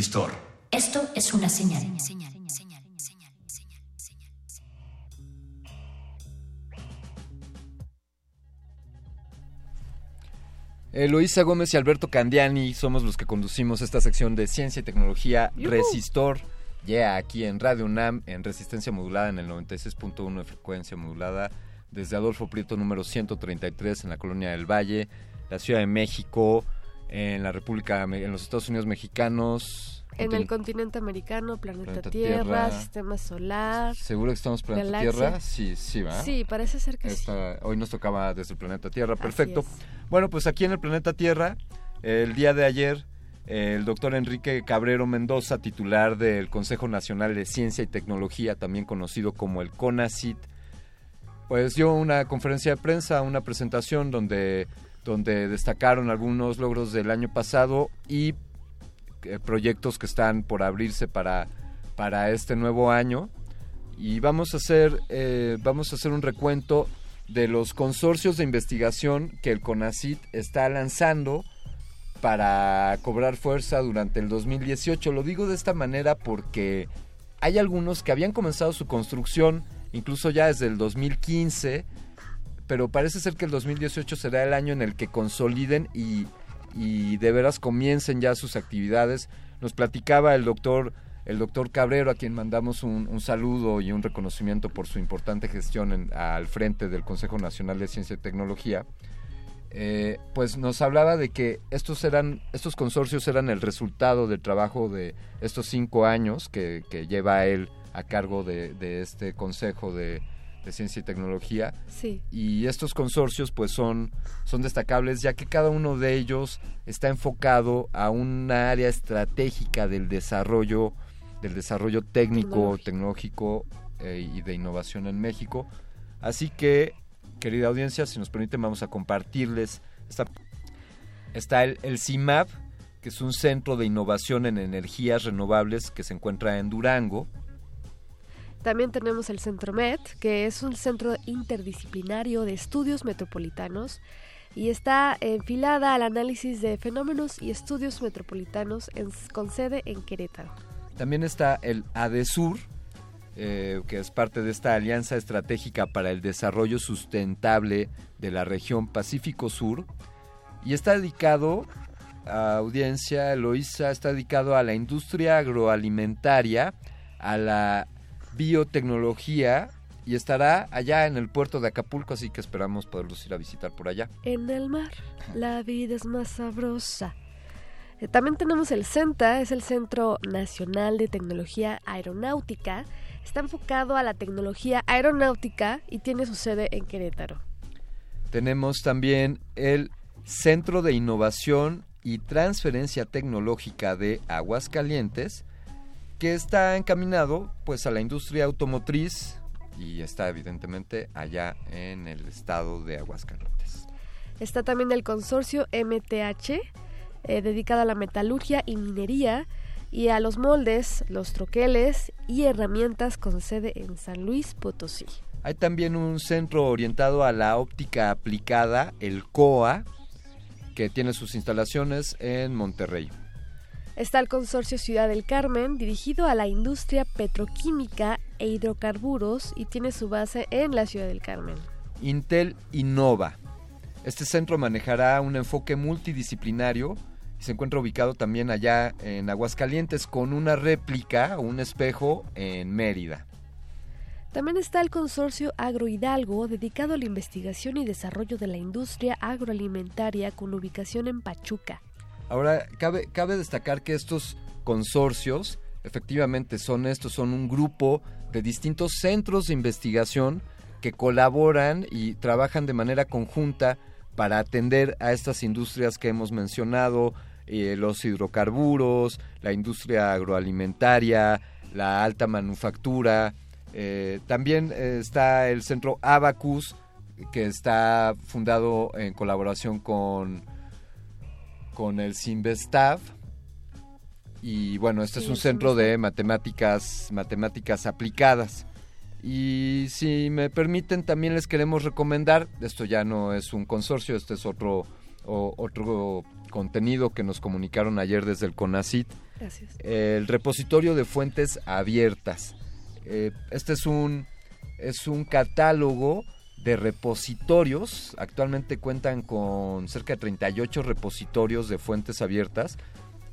Resistor. Esto es una señal. Eloísa Gómez y Alberto Candiani somos los que conducimos esta sección de ciencia y tecnología. Resistor. Ya aquí en Radio UNAM, en resistencia modulada en el 96.1 de frecuencia modulada, desde Adolfo Prieto número 133 en la colonia del Valle, la Ciudad de México, en la República, en los Estados Unidos mexicanos. En el continente americano, planeta, Planeta Tierra, Tierra. sistema solar. ¿Seguro que estamos planeta Galaxia. Tierra? Sí, sí, ¿va? Sí, parece ser que sí. Esta- Hoy nos tocaba desde el planeta Tierra, perfecto. Bueno, pues aquí en el planeta Tierra, el día de ayer, el doctor Enrique Cabrero Mendoza, titular del Consejo Nacional de Ciencia y Tecnología, también conocido como el CONACIT, pues dio una conferencia de prensa, una presentación donde, donde destacaron algunos logros del año pasado y eh, proyectos que están por abrirse para, para este nuevo año y vamos a hacer eh, vamos a hacer un recuento de los consorcios de investigación que el CONACIT está lanzando para cobrar fuerza durante el 2018. Lo digo de esta manera porque hay algunos que habían comenzado su construcción incluso ya desde el 2015, pero parece ser que el 2018 será el año en el que consoliden y, de veras comiencen ya sus actividades. Nos platicaba el doctor el doctor Cabrero, a quien mandamos un, saludo y un reconocimiento por su importante gestión al frente del Consejo Nacional de Ciencia y Tecnología, eh, pues nos hablaba de que estos eran estos consorcios eran el resultado del trabajo de estos cinco años que, que lleva él a cargo de, de este Consejo de, de Ciencia y Tecnología Sí. y estos consorcios pues son, son destacables ya que cada uno de ellos está enfocado a una área estratégica del desarrollo del desarrollo técnico, tecnológico eh, y de innovación en México. Así que, querida audiencia, si nos permiten vamos a compartirles esta está el, el CIMAP, que es un centro de innovación en energías renovables que se encuentra en Durango. También tenemos el Centro MET, que es un centro interdisciplinario de estudios metropolitanos y está enfilada al análisis de fenómenos y estudios metropolitanos con sede en Querétaro. También está el ADESUR, eh, que es parte de esta Alianza Estratégica para el Desarrollo Sustentable de la región Pacífico Sur. Y está dedicado, a audiencia, Eloísa, está dedicado a la industria agroalimentaria, a la biotecnología y estará allá en el puerto de Acapulco, así que esperamos poderlos ir a visitar por allá. En el mar, la vida es más sabrosa. Eh, También tenemos el CENTA, es el Centro Nacional de Tecnología Aeronáutica. Está enfocado a la tecnología aeronáutica y tiene su sede en Querétaro. Tenemos también el Centro de Innovación y Transferencia Tecnológica de Aguascalientes, que está encaminado pues a la industria automotriz y está evidentemente allá en el estado de Aguascalientes. Está también el consorcio MTH, eh, dedicado a la metalurgia y minería, y a los moldes, los troqueles y herramientas con sede en San Luis Potosí. Hay también un centro orientado a la óptica aplicada, el COA, que tiene sus instalaciones en Monterrey. Está el consorcio Ciudad del Carmen, dirigido a la industria petroquímica e hidrocarburos y tiene su base en la Ciudad del Carmen. Intel Innova. Este centro manejará un enfoque multidisciplinario y se encuentra ubicado también allá en Aguascalientes con una réplica o un espejo en Mérida. También está el consorcio Agrohidalgo, dedicado a la investigación y desarrollo de la industria agroalimentaria con ubicación en Pachuca. Ahora, cabe, cabe destacar que estos consorcios, efectivamente son estos, son un grupo de distintos centros de investigación que colaboran y trabajan de manera conjunta para atender a estas industrias que hemos mencionado, eh, los hidrocarburos, la industria agroalimentaria, la alta manufactura. Eh, también eh, está el centro Abacus, que está fundado en colaboración con con el Sinvestav. Y bueno, este Sí, es un centro de matemáticas, matemáticas aplicadas. Y si me permiten, también les queremos recomendar, esto ya no es un consorcio, este es otro, o- otro contenido que nos comunicaron ayer desde el CONACIT, Gracias. el repositorio de fuentes abiertas. Eh, este es un, es un catálogo de repositorios. Actualmente cuentan con cerca de 38 repositorios de fuentes abiertas.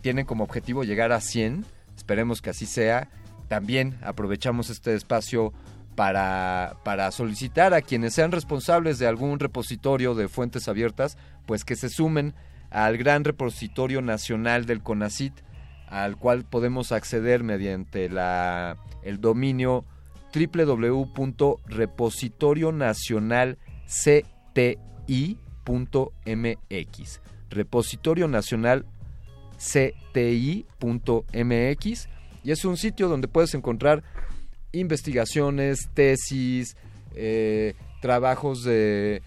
Tienen como objetivo llegar a 100. Esperemos que así sea. También aprovechamos este espacio para, para solicitar a quienes sean responsables de algún repositorio de fuentes abiertas, pues que se sumen al gran repositorio nacional del CONACIT, al cual podemos acceder mediante la, el dominio www.repositorionacionalcti.mx. Repositorio Nacional cti.mx y es un sitio donde puedes encontrar investigaciones, tesis, eh, trabajos de eh,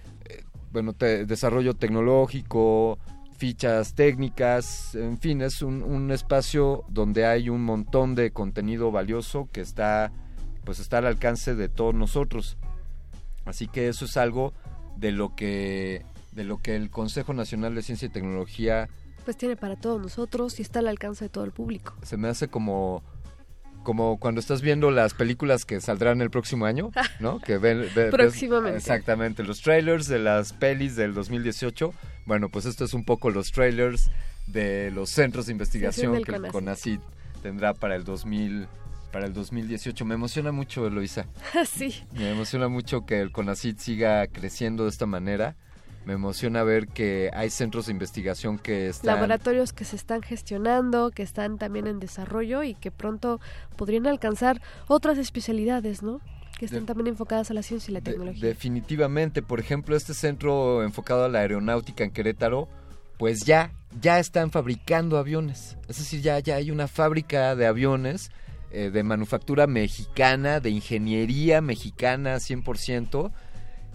bueno, desarrollo tecnológico, fichas técnicas, en fin, es un espacio donde hay un montón de contenido valioso que está pues está al alcance de todos nosotros. Así que eso es algo de lo que de lo que el Consejo Nacional de Ciencia y Tecnología Pues tiene para todos nosotros y está al alcance de todo el público. se me hace como como cuando estás viendo las películas que saldrán el próximo año, ¿no? Que ven, ve- ves- Próximamente. exactamente, los trailers de las pelis del 2018. Bueno, pues esto es un poco los trailers de los centros de investigación que el. CONACYT tendrá para el 2000 para el 2018. Me emociona mucho, Eloisa. sí. Me emociona mucho que el CONACYT siga creciendo de esta manera. Me emociona ver que hay centros de investigación que están Laboratorios que se están gestionando, que están también en desarrollo y que pronto podrían alcanzar otras especialidades, ¿no? Que están también enfocadas a la ciencia y la De- tecnología. definitivamente, por ejemplo, este centro enfocado a la aeronáutica en Querétaro, pues ya, ya están fabricando aviones. Es decir, ya, ya hay una fábrica de aviones eh, de manufactura mexicana, de ingeniería mexicana 100%.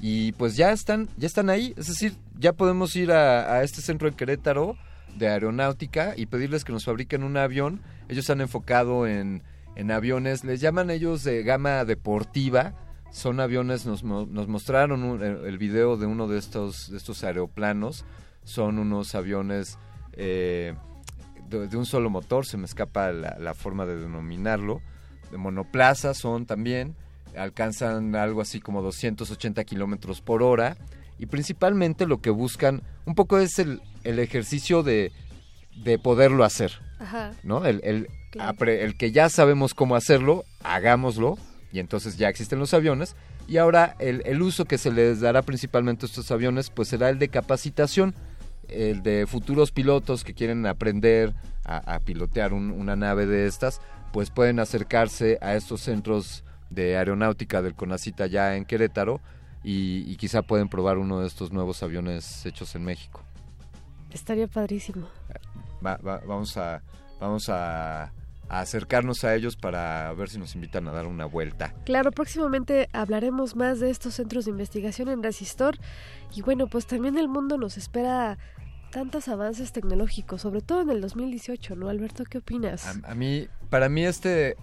Y pues ya están, ya están ahí. Es decir, ya podemos ir a, este centro en Querétaro de aeronáutica y pedirles que nos fabriquen un avión. Ellos han enfocado en, en aviones, les llaman ellos de gama deportiva. Son aviones, nos, nos mostraron el video de uno de estos, de estos aeroplanos. Son unos aviones eh, de, de un solo motor, se me escapa la, la forma de denominarlo. De monoplaza son también, alcanzan algo así como 280 kilómetros por hora. Y principalmente lo que buscan un poco es el, el ejercicio de, de poderlo hacer. Ajá. ¿no? El, el, Claro. el que ya sabemos cómo hacerlo, hagámoslo, y entonces ya existen los aviones. Y ahora el, el uso que se les dará principalmente a estos aviones, pues será el de capacitación, el de futuros pilotos que quieren aprender a, a pilotear un- una nave de estas, pues pueden acercarse a estos centros de aeronáutica del CONACITA ya en Querétaro y, y quizá pueden probar uno de estos nuevos aviones hechos en México. Estaría padrísimo. Va- va- vamos a vamos a, a acercarnos a ellos para ver si nos invitan a dar una vuelta. Claro, próximamente hablaremos más de estos centros de investigación en Resistor. Y bueno, pues también el mundo nos espera tantos avances tecnológicos, sobre todo en el 2018, ¿no, Alberto? ¿Qué opinas? A, a mí, para mí este,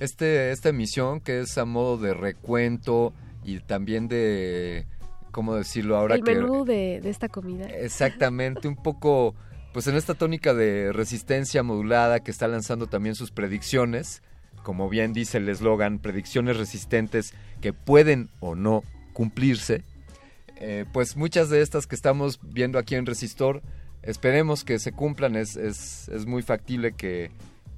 este, esta emisión que es a modo de recuento y también de, ¿cómo decirlo ahora el que menú de, de esta comida. Exactamente, un poco, pues en esta tónica de resistencia modulada que está lanzando también sus predicciones, como bien dice el eslogan, predicciones resistentes que pueden o no cumplirse, eh, pues muchas de estas que estamos viendo aquí en Resistor, esperemos que se cumplan, es, es, es muy factible que,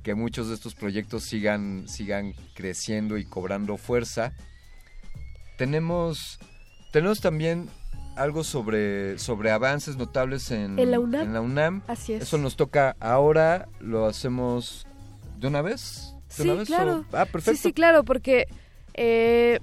que muchos de estos proyectos sigan, sigan creciendo y cobrando fuerza. Tenemos, tenemos también algo sobre, sobre avances notables en, En la UNAM. en la UNAM. Así es. Eso nos toca ahora, lo hacemos de una vez. ¿De Sí, una vez claro. o- Ah, perfecto. Sí, sí, claro, porque eh,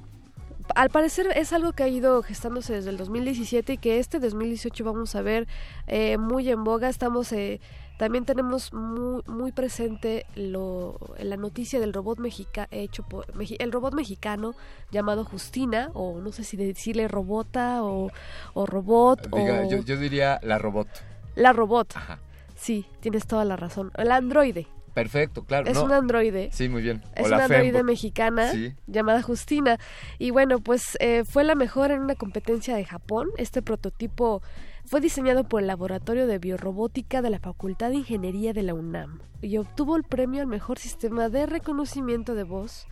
al parecer es algo que ha ido gestándose desde el 2017 y que este 2018 vamos a ver eh, muy en boga. Estamos eh, también tenemos muy, muy presente lo, la noticia del robot mexica, hecho por, el robot mexicano llamado Justina o no sé si decirle robota o, o robot Diga, o yo, yo diría la robot. la robot. Ajá. Sí, tienes toda la razón. El androide. Perfecto, claro. Es no. un androide. Sí, muy bien. Es una androide Fembo. mexicana Sí. llamada Justina. Y bueno, pues eh, fue la mejor en una competencia de Japón. Este prototipo fue diseñado por el Laboratorio de Biorrobótica de la Facultad de Ingeniería de la UNAM y obtuvo el premio al mejor sistema de reconocimiento de voz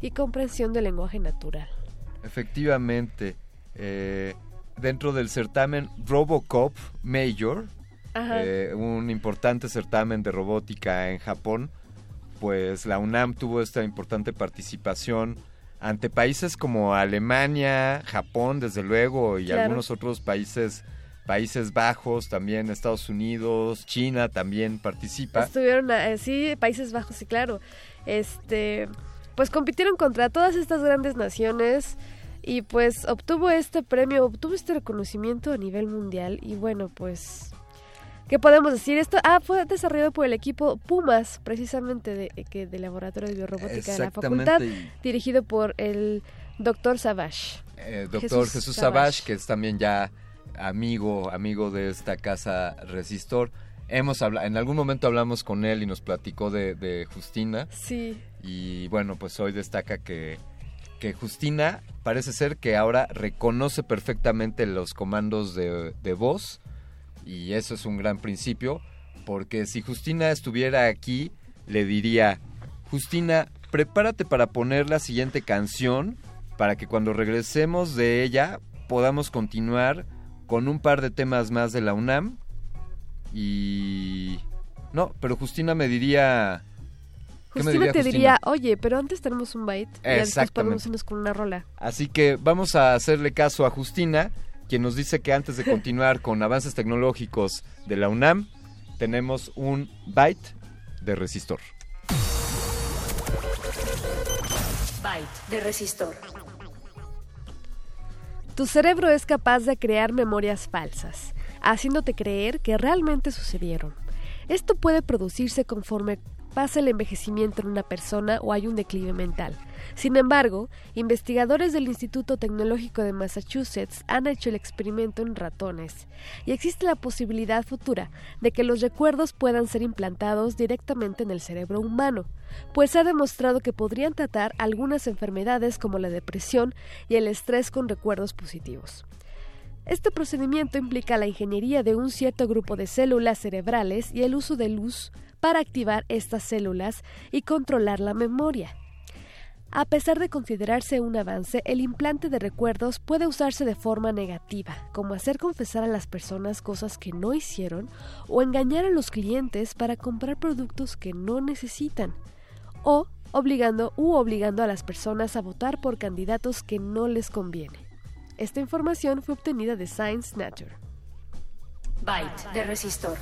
y comprensión del lenguaje natural. Efectivamente. eh, dentro del certamen Robocop Major. Eh, un importante certamen de robótica en Japón, pues la UNAM tuvo esta importante participación ante países como Alemania, Japón, desde luego, y Claro. algunos otros países, Países Bajos, también Estados Unidos, China también participa. Estuvieron, eh, sí, Países Bajos, sí, claro. Este, pues compitieron contra todas estas grandes naciones y pues obtuvo este premio, obtuvo este reconocimiento a nivel mundial y bueno, pues ¿qué podemos decir? Esto ah, fue desarrollado por el equipo Pumas, precisamente de que del Laboratorio de Biorrobótica de la facultad, dirigido por el doctor Savage. Eh, doctor Jesús, Savage, que es también ya amigo, amigo de esta casa Resistor. Hemos habla en algún momento hablamos con él y nos platicó de, de Justina. Sí. Y bueno, pues hoy destaca que, que Justina parece ser que ahora reconoce perfectamente los comandos de, de voz. Y eso es un gran principio. Porque si Justina estuviera aquí, le diría, Justina, prepárate para poner la siguiente canción para que cuando regresemos de ella podamos continuar con un par de temas más de la UNAM. Y... No, pero Justina me diría... ¿Qué me Justina diría te Justina? diría, oye, pero antes tenemos un bite. Y Exactamente. podemos irnos con una rola. Así que vamos a hacerle caso a Justina, quien nos dice que antes de continuar con avances tecnológicos de la UNAM, tenemos un byte de resistor. Byte de resistor. Tu cerebro es capaz de crear memorias falsas, haciéndote creer que realmente sucedieron. Esto puede producirse conforme pasa el envejecimiento en una persona o hay un declive mental. Sin embargo, investigadores del Instituto Tecnológico de Massachusetts han hecho el experimento en ratones y existe la posibilidad futura de que los recuerdos puedan ser implantados directamente en el cerebro humano, pues se ha demostrado que podrían tratar algunas enfermedades como la depresión y el estrés con recuerdos positivos. Este procedimiento implica la ingeniería de un cierto grupo de células cerebrales y el uso de luz para activar estas células y controlar la memoria. A pesar de considerarse un avance, el implante de recuerdos puede usarse de forma negativa, como hacer confesar a las personas cosas que no hicieron o engañar a los clientes para comprar productos que no necesitan, o obligando u obligando a las personas a votar por candidatos que no les conviene. Esta información fue obtenida de Science Nature. Byte de resistor.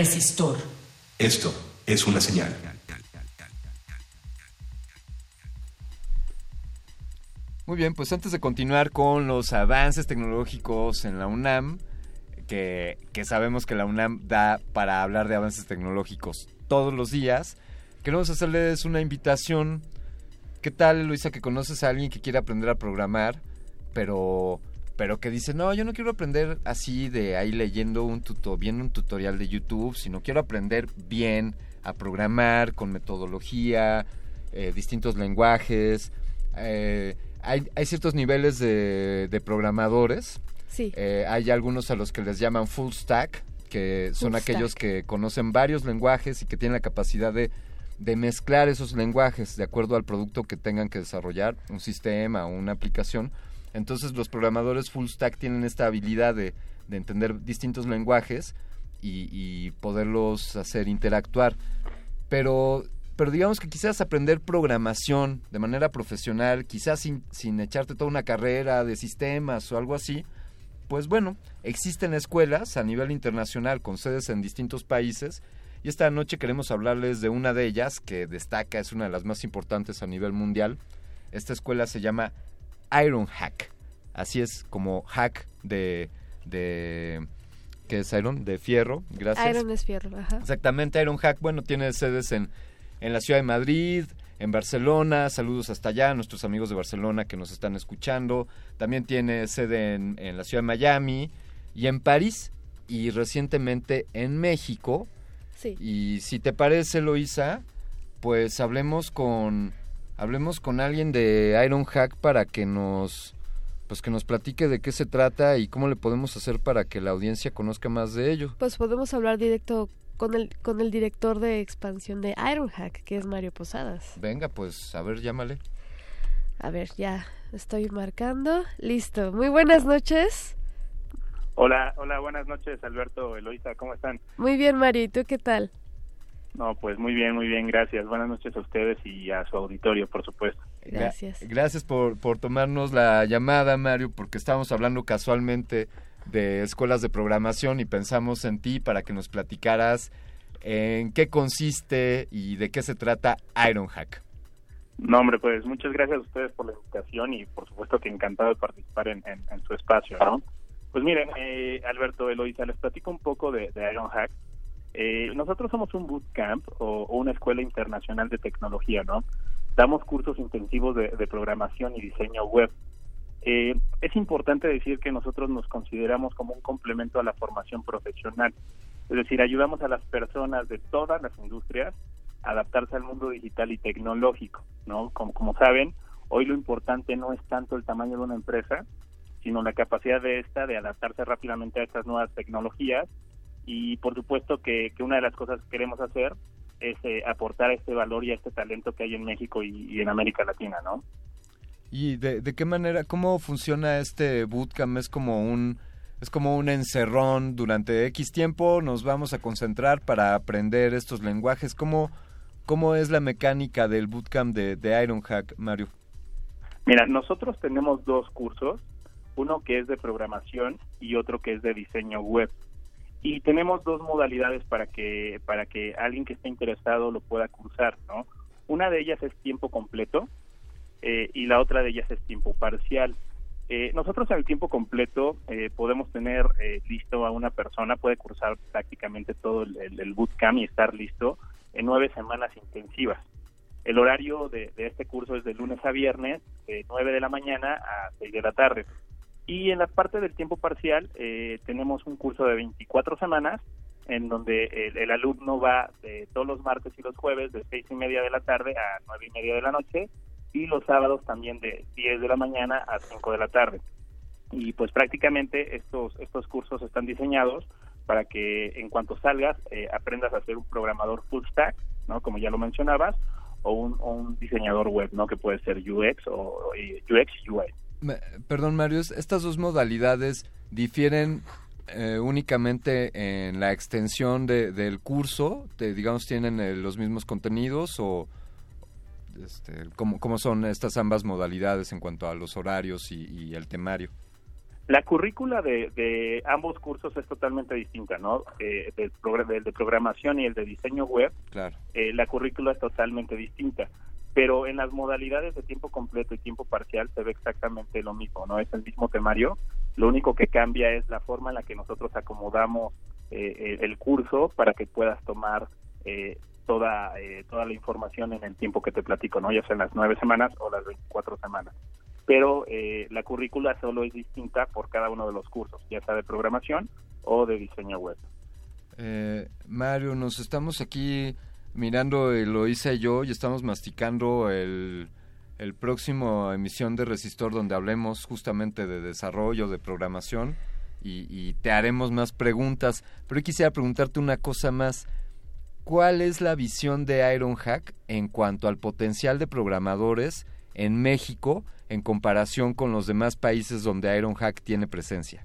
Resistor. Esto es una señal. Muy bien, pues antes de continuar con los avances tecnológicos en la UNAM, que, que sabemos que la UNAM da para hablar de avances tecnológicos todos los días, queremos hacerles una invitación. ¿Qué tal, Luisa, que conoces a alguien que quiere aprender a programar, pero pero que dice, no, yo no quiero aprender así de ahí leyendo un tuto, viendo un tutorial de YouTube, sino quiero aprender bien a programar con metodología, eh, distintos lenguajes. Eh, hay, hay, ciertos niveles de, de programadores. Sí. Eh, hay algunos a los que les llaman full stack, que son full aquellos stack. que conocen varios lenguajes y que tienen la capacidad de, de mezclar esos lenguajes de acuerdo al producto que tengan que desarrollar, un sistema o una aplicación entonces los programadores full stack tienen esta habilidad de, de entender distintos lenguajes y, poderlos hacer interactuar. Pero, pero digamos que quizás aprender programación de manera profesional, quizás sin, sin echarte toda una carrera de sistemas o algo así, pues bueno, existen escuelas a nivel internacional con sedes en distintos países y esta noche queremos hablarles de una de ellas que destaca, es una de las más importantes a nivel mundial. Esta escuela se llama Iron Hack. Así es como hack de, de ¿qué es Iron? De fierro, gracias. Iron es fierro, ajá. Exactamente, Iron Hack, bueno, tiene sedes en, en la ciudad de Madrid, en Barcelona, saludos hasta allá a nuestros amigos de Barcelona que nos están escuchando. También tiene sede en, en la ciudad de Miami y en París y recientemente en México. Sí. Y si te parece, Loisa, pues hablemos con hablemos con alguien de Iron Hack para que nos pues que nos platique de qué se trata y cómo le podemos hacer para que la audiencia conozca más de ello. Pues podemos hablar directo con el con el director de expansión de Iron Hack, que es Mario Posadas. Venga, pues a ver, llámale. A ver, ya estoy marcando. Listo. Muy buenas noches. Hola, hola, buenas noches, Alberto, Eloisa, ¿cómo están? Muy bien, Mario, ¿y tú qué tal? No, pues muy bien, muy bien, gracias. Buenas noches a ustedes y a su auditorio, por supuesto. Gracias. Gracias por, por tomarnos la llamada, Mario, porque estábamos hablando casualmente de escuelas de programación y pensamos en ti para que nos platicaras en qué consiste y de qué se trata Ironhack. No, hombre, pues muchas gracias a ustedes por la invitación y por supuesto que encantado de participar en, en, en su espacio, ¿no? Pues miren, eh, Alberto, Eloisa, les platico un poco de, de Ironhack. Eh, nosotros somos un bootcamp o, una escuela internacional de tecnología, ¿no? Damos cursos intensivos de, de programación y diseño web. Eh, es importante decir que nosotros nos consideramos como un complemento a la formación profesional. Es decir, ayudamos a las personas de todas las industrias a adaptarse al mundo digital y tecnológico, ¿no? Como, como saben, hoy lo importante no es tanto el tamaño de una empresa, sino la capacidad de esta de adaptarse rápidamente a estas nuevas tecnologías y por supuesto que, que, una de las cosas que queremos hacer es eh, aportar este valor y este talento que hay en México y, y en América Latina, ¿no? ¿Y de, de, qué manera, cómo funciona este bootcamp? ¿Es como un es como un encerrón durante X tiempo? ¿Nos vamos a concentrar para aprender estos lenguajes? ¿Cómo, cómo es la mecánica del bootcamp de, de Ironhack, Mario? Mira, nosotros tenemos dos cursos, uno que es de programación y otro que es de diseño web y tenemos dos modalidades para que para que alguien que esté interesado lo pueda cursar no una de ellas es tiempo completo eh, y la otra de ellas es tiempo parcial. Eh, nosotros en el tiempo completo eh, podemos tener listo a una persona puede cursar prácticamente todo el, el, el, bootcamp y estar listo en nueve semanas intensivas. El horario de, de este curso es de lunes a viernes de nueve de la mañana a seis de la tarde y en la parte del tiempo parcial eh, tenemos un curso de 24 semanas en donde el, el, alumno va de todos los martes y los jueves de seis y media de la tarde a nueve y media de la noche y los sábados también de 10 de la mañana a 5 de la tarde. Y pues prácticamente estos, estos cursos están diseñados para que en cuanto salgas eh, aprendas a ser un programador full stack, ¿no? Como ya lo mencionabas, o un, o un diseñador web, ¿no? Que puede ser UX o UX UI. Perdón, Mario, estas dos modalidades difieren eh, únicamente en la extensión de, del curso, de, digamos, tienen eh, los mismos contenidos o este, ¿cómo, ¿cómo, son estas ambas modalidades en cuanto a los horarios y, y el temario? La currícula de, de ambos cursos es totalmente distinta, ¿no? Eh, del del de programación y el de diseño web, Claro. eh, la currícula es totalmente distinta. Pero en las modalidades de tiempo completo y tiempo parcial se ve exactamente lo mismo, ¿no? Es el mismo temario. Lo único que cambia es la forma en la que nosotros acomodamos eh, el, el curso para que puedas tomar eh, toda eh, toda la información en el tiempo que te platico, ¿no? Ya sea en las nueve semanas o las 24 semanas. Pero eh, la currícula solo es distinta por cada uno de los cursos, ya sea de programación o de diseño web. Eh, Mario, nos estamos aquí mirando Eloisa y yo y estamos masticando el, el próximo emisión de Resistor donde hablemos justamente de desarrollo, de programación y, te haremos más preguntas. Pero quisiera preguntarte una cosa más. ¿Cuál es la visión de Ironhack en cuanto al potencial de programadores en México en comparación con los demás países donde Ironhack tiene presencia?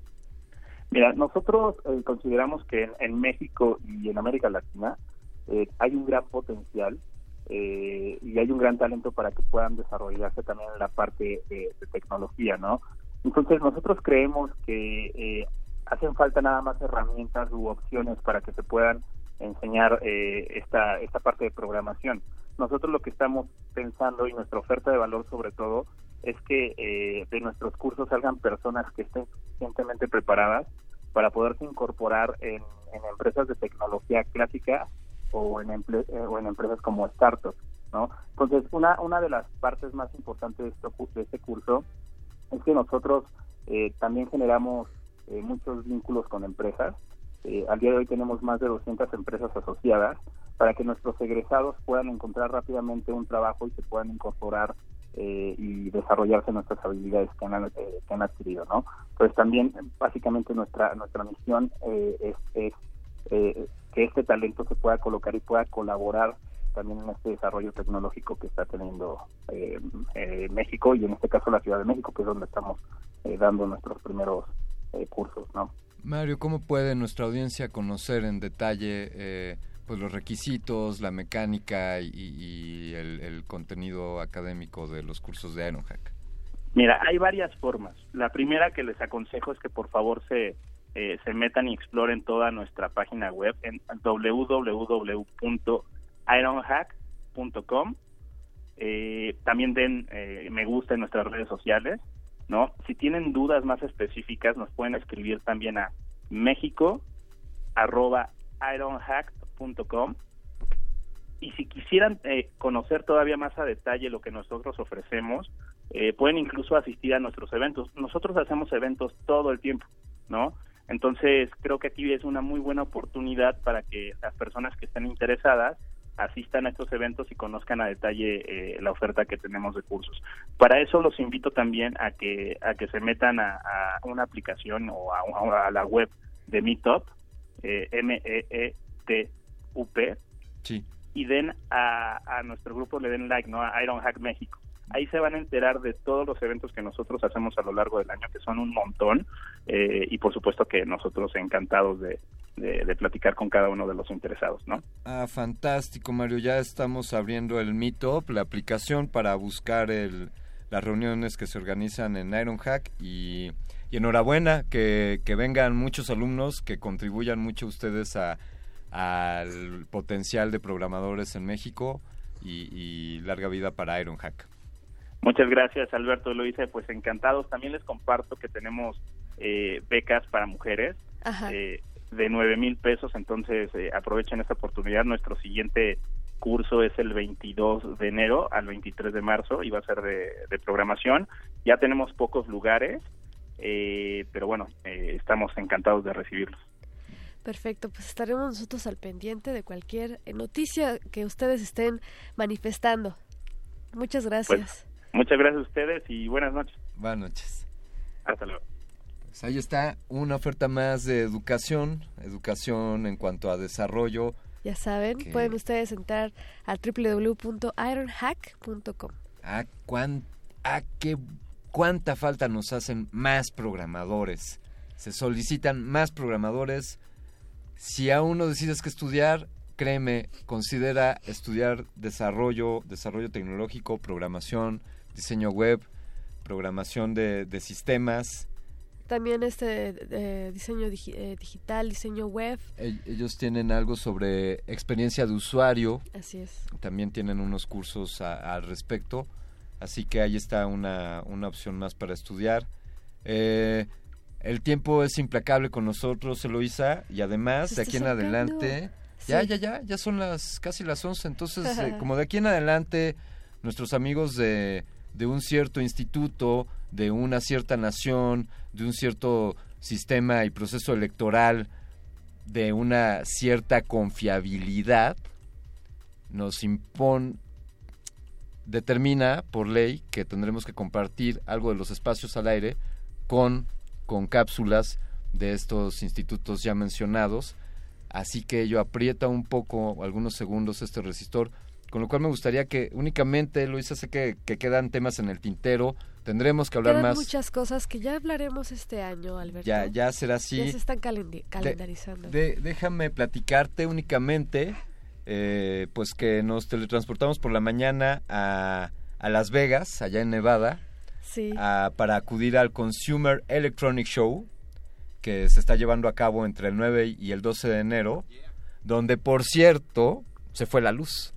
Mira, nosotros eh, consideramos que en, en México y en América Latina eh, hay un gran potencial eh, y hay un gran talento para que puedan desarrollarse también en la parte de, de tecnología, ¿no? Entonces nosotros creemos que eh, hacen falta nada más herramientas u opciones para que se puedan enseñar eh, esta esta parte de programación. Nosotros lo que estamos pensando y nuestra oferta de valor sobre todo es que eh, de nuestros cursos salgan personas que estén suficientemente preparadas para poderse incorporar en, en empresas de tecnología clásica o en, emple- eh, o en empresas como startups, ¿no? Entonces, una, una de las partes más importantes de, esto- de este curso es que nosotros eh, también generamos eh, muchos vínculos con empresas. Eh, al día de hoy tenemos más de 200 empresas asociadas para que nuestros egresados puedan encontrar rápidamente un trabajo y se puedan incorporar eh, y desarrollarse nuestras habilidades que han, eh, que han adquirido, ¿no? Pues también, básicamente, nuestra nuestra misión es, es, que este talento se pueda colocar y pueda colaborar también en este desarrollo tecnológico que está teniendo eh, eh, México y en este caso la Ciudad de México, que es donde estamos eh, dando nuestros primeros eh, cursos, ¿no? Mario, ¿cómo puede nuestra audiencia conocer en detalle eh, pues los requisitos, la mecánica y, y el, el contenido académico de los cursos de Ironhack? Mira, hay varias formas. La primera que les aconsejo es que por favor se, eh, se metan y exploren toda nuestra página web en www.ironhack.com. Eh, también den eh, me gusta en nuestras redes sociales, ¿no? Si tienen dudas más específicas, nos pueden escribir también a mexico arroba ironhack.com y si quisieran eh, conocer todavía más a detalle lo que nosotros ofrecemos, pueden incluso asistir a nuestros eventos. Nosotros hacemos eventos todo el tiempo, ¿no? Entonces creo que aquí es una muy buena oportunidad para que las personas que estén interesadas asistan a estos eventos y conozcan a detalle eh, la oferta que tenemos de cursos. Para eso los invito también a que a que se metan a, a una aplicación o a, a la web de Meetup, eh, M E E T U P, Sí. y den a, a nuestro grupo le den like, ¿no? A Ironhack México. Ahí se van a enterar de todos los eventos que nosotros hacemos a lo largo del año, que son un montón, eh, y por supuesto que nosotros encantados de, platicar con cada uno de los interesados, ¿no? Ah, fantástico, Mario. Ya estamos abriendo el Meetup, la aplicación para buscar el, las reuniones que se organizan en Ironhack y, y enhorabuena que, que vengan muchos alumnos que contribuyan mucho ustedes a al potencial de programadores en México y, y larga vida para Ironhack. Muchas gracias, Alberto. Lo hice, pues encantados. También les comparto que tenemos eh, becas para mujeres eh, de nueve mil pesos, entonces eh, aprovechen esta oportunidad. Nuestro siguiente curso es el 22 de enero al 23 de marzo y va a ser de, de programación. Ya tenemos pocos lugares, eh, pero bueno, eh, estamos encantados de recibirlos. Perfecto, pues estaremos nosotros al pendiente de cualquier noticia que ustedes estén manifestando. Muchas gracias. Pues, muchas gracias a ustedes y buenas noches. Buenas noches. Hasta luego. Pues ahí está una oferta más de educación, educación en cuanto a desarrollo. ya saben, que- pueden ustedes entrar al www.ironhack.com. ¿A, cuán, a qué, cuánta falta nos hacen más programadores? Se solicitan más programadores. Si aún no decides que estudiar, créeme, considera estudiar desarrollo, desarrollo tecnológico, programación, diseño web, programación de, de sistemas. también este eh, diseño digi- eh, digital, diseño web. Ellos tienen algo sobre experiencia de usuario. Así es. También tienen unos cursos a- al respecto. Así que ahí está una, una opción más para estudiar. Eh, el tiempo es implacable con nosotros, Eloisa, y además de aquí en adelante, ya, Sí. ya, ya, ya son las casi las 11, entonces como de aquí en adelante nuestros amigos de, de un cierto instituto, de una cierta nación, de un cierto sistema y proceso electoral, de una cierta confiabilidad, nos impone determina por ley que tendremos que compartir algo de los espacios al aire con, con cápsulas de estos institutos ya mencionados. Así que ello aprieta un poco, algunos segundos, este resistor. Con lo cual me gustaría que únicamente, Luisa, sé que, que quedan temas en el tintero. Tendremos que hablar Quedan más. muchas cosas que ya hablaremos este año, Alberto. Ya, ya será así. Ya se están calendarizando. De- déjame platicarte únicamente, eh, pues que nos teletransportamos por la mañana a, a Las Vegas, allá en Nevada, Sí. a- para acudir al Consumer Electronic Show, que se está llevando a cabo entre el 9 y el 12 de enero, donde, por cierto, se fue la luz.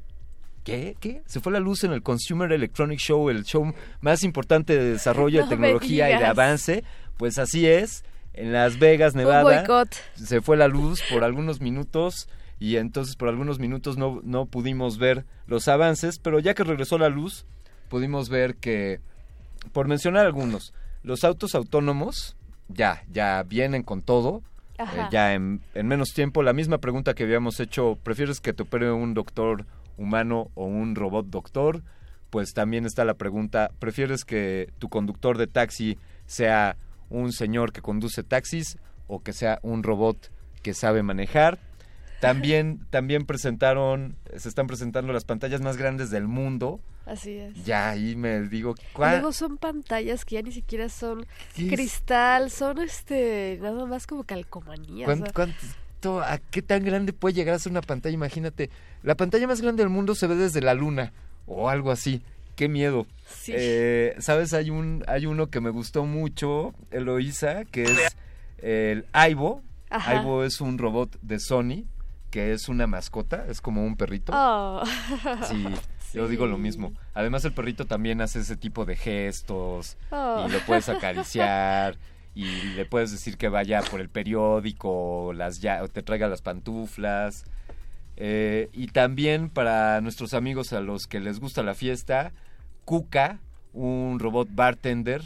¿Qué? ¿Qué? Se fue la luz en el Consumer Electronic Show, el show más importante de desarrollo No de tecnología y de avance. Pues así es, en Las Vegas, Nevada se fue la luz por algunos minutos y entonces por algunos minutos no, no pudimos ver los avances, pero ya que regresó la luz, pudimos ver que, por mencionar algunos, los autos autónomos ya, ya vienen con todo, eh, ya en, en menos tiempo. La misma pregunta que habíamos hecho, ¿prefieres que te opere un doctor humano o un robot doctor? Pues también está la pregunta, ¿prefieres que tu conductor de taxi sea un señor que conduce taxis o que sea un robot que sabe manejar? También, también presentaron, se están presentando las pantallas más grandes del mundo. Así es. Ya ahí me digo, ¿cuál? luego son pantallas que ya ni siquiera son cristal, son este nada más como calcomanía. o ¿Cuán- sea, ¿A qué tan grande puede llegar a ser una pantalla? Imagínate, la pantalla más grande del mundo se ve desde la luna o algo así. Qué miedo. Sí. Eh, Sabes, hay un hay uno que me gustó mucho, Eloísa, que es el Aibo. Ajá. Aibo es un robot de Sony que es una mascota, es como un perrito. Oh. Sí, yo digo lo mismo. Además el perrito también hace ese tipo de gestos Oh. y lo puedes acariciar y le puedes decir que vaya por el periódico las ya, o te traiga las pantuflas. Eh, y también para nuestros amigos a los que les gusta la fiesta, Kuka, un robot bartender,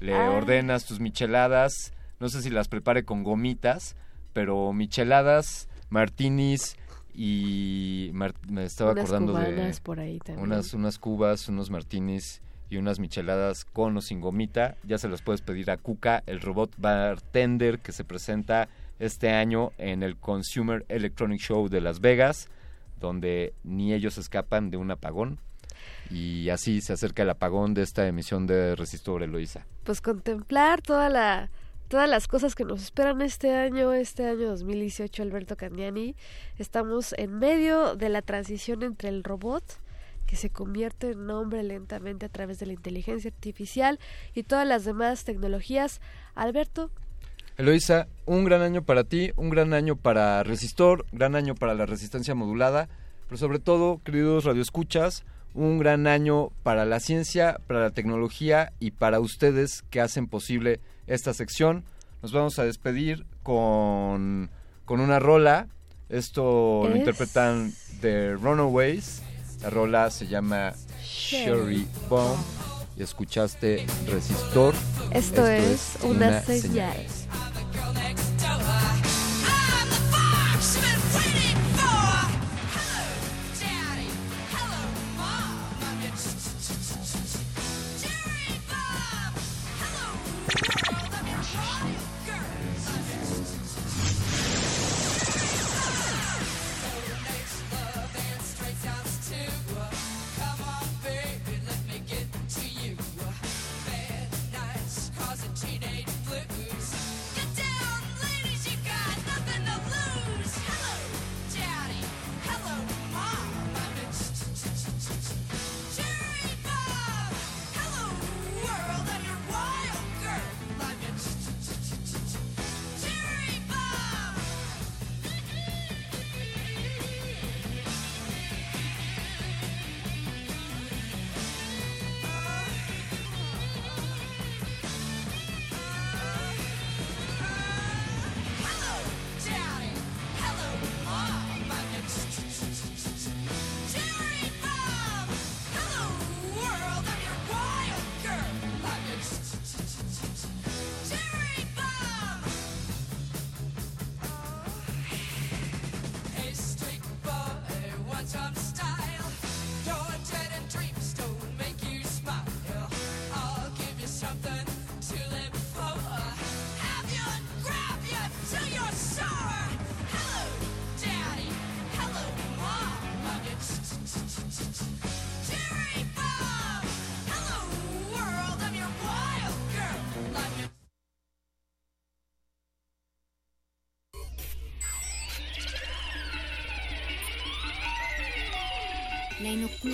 le Ah. ordenas tus micheladas, no sé si las prepare con gomitas, pero micheladas, martinis y mar- me estaba Unas acordando de por ahí unas unas cubas, unos martinis y unas micheladas con o sin gomita, ya se las puedes pedir a Kuka, el robot bartender que se presenta este año en el Consumer Electronic Show de Las Vegas, donde ni ellos escapan de un apagón. Y así se acerca el apagón de esta emisión de Resistor Eloisa. pues contemplar toda la todas las cosas que nos esperan este año, este año 2018, Alberto Candiani. Estamos en medio de la transición entre el robot que se convierte en hombre lentamente a través de la inteligencia artificial y todas las demás tecnologías. Alberto, Eloisa, un gran año para ti, un gran año para Resistor, gran año para la resistencia modulada, pero sobre todo, queridos radioescuchas, un gran año para la ciencia, para la tecnología y para ustedes que hacen posible esta sección. Nos vamos a despedir con, con una rola. Esto lo interpretan The Runaways. La rola se llama Sherry Bomb. Y escuchaste Resistor. esto, es, una, señal. Teenage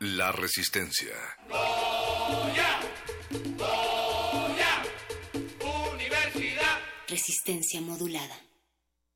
la resistencia. Goya, Goya, Universidad. Resistencia modulada.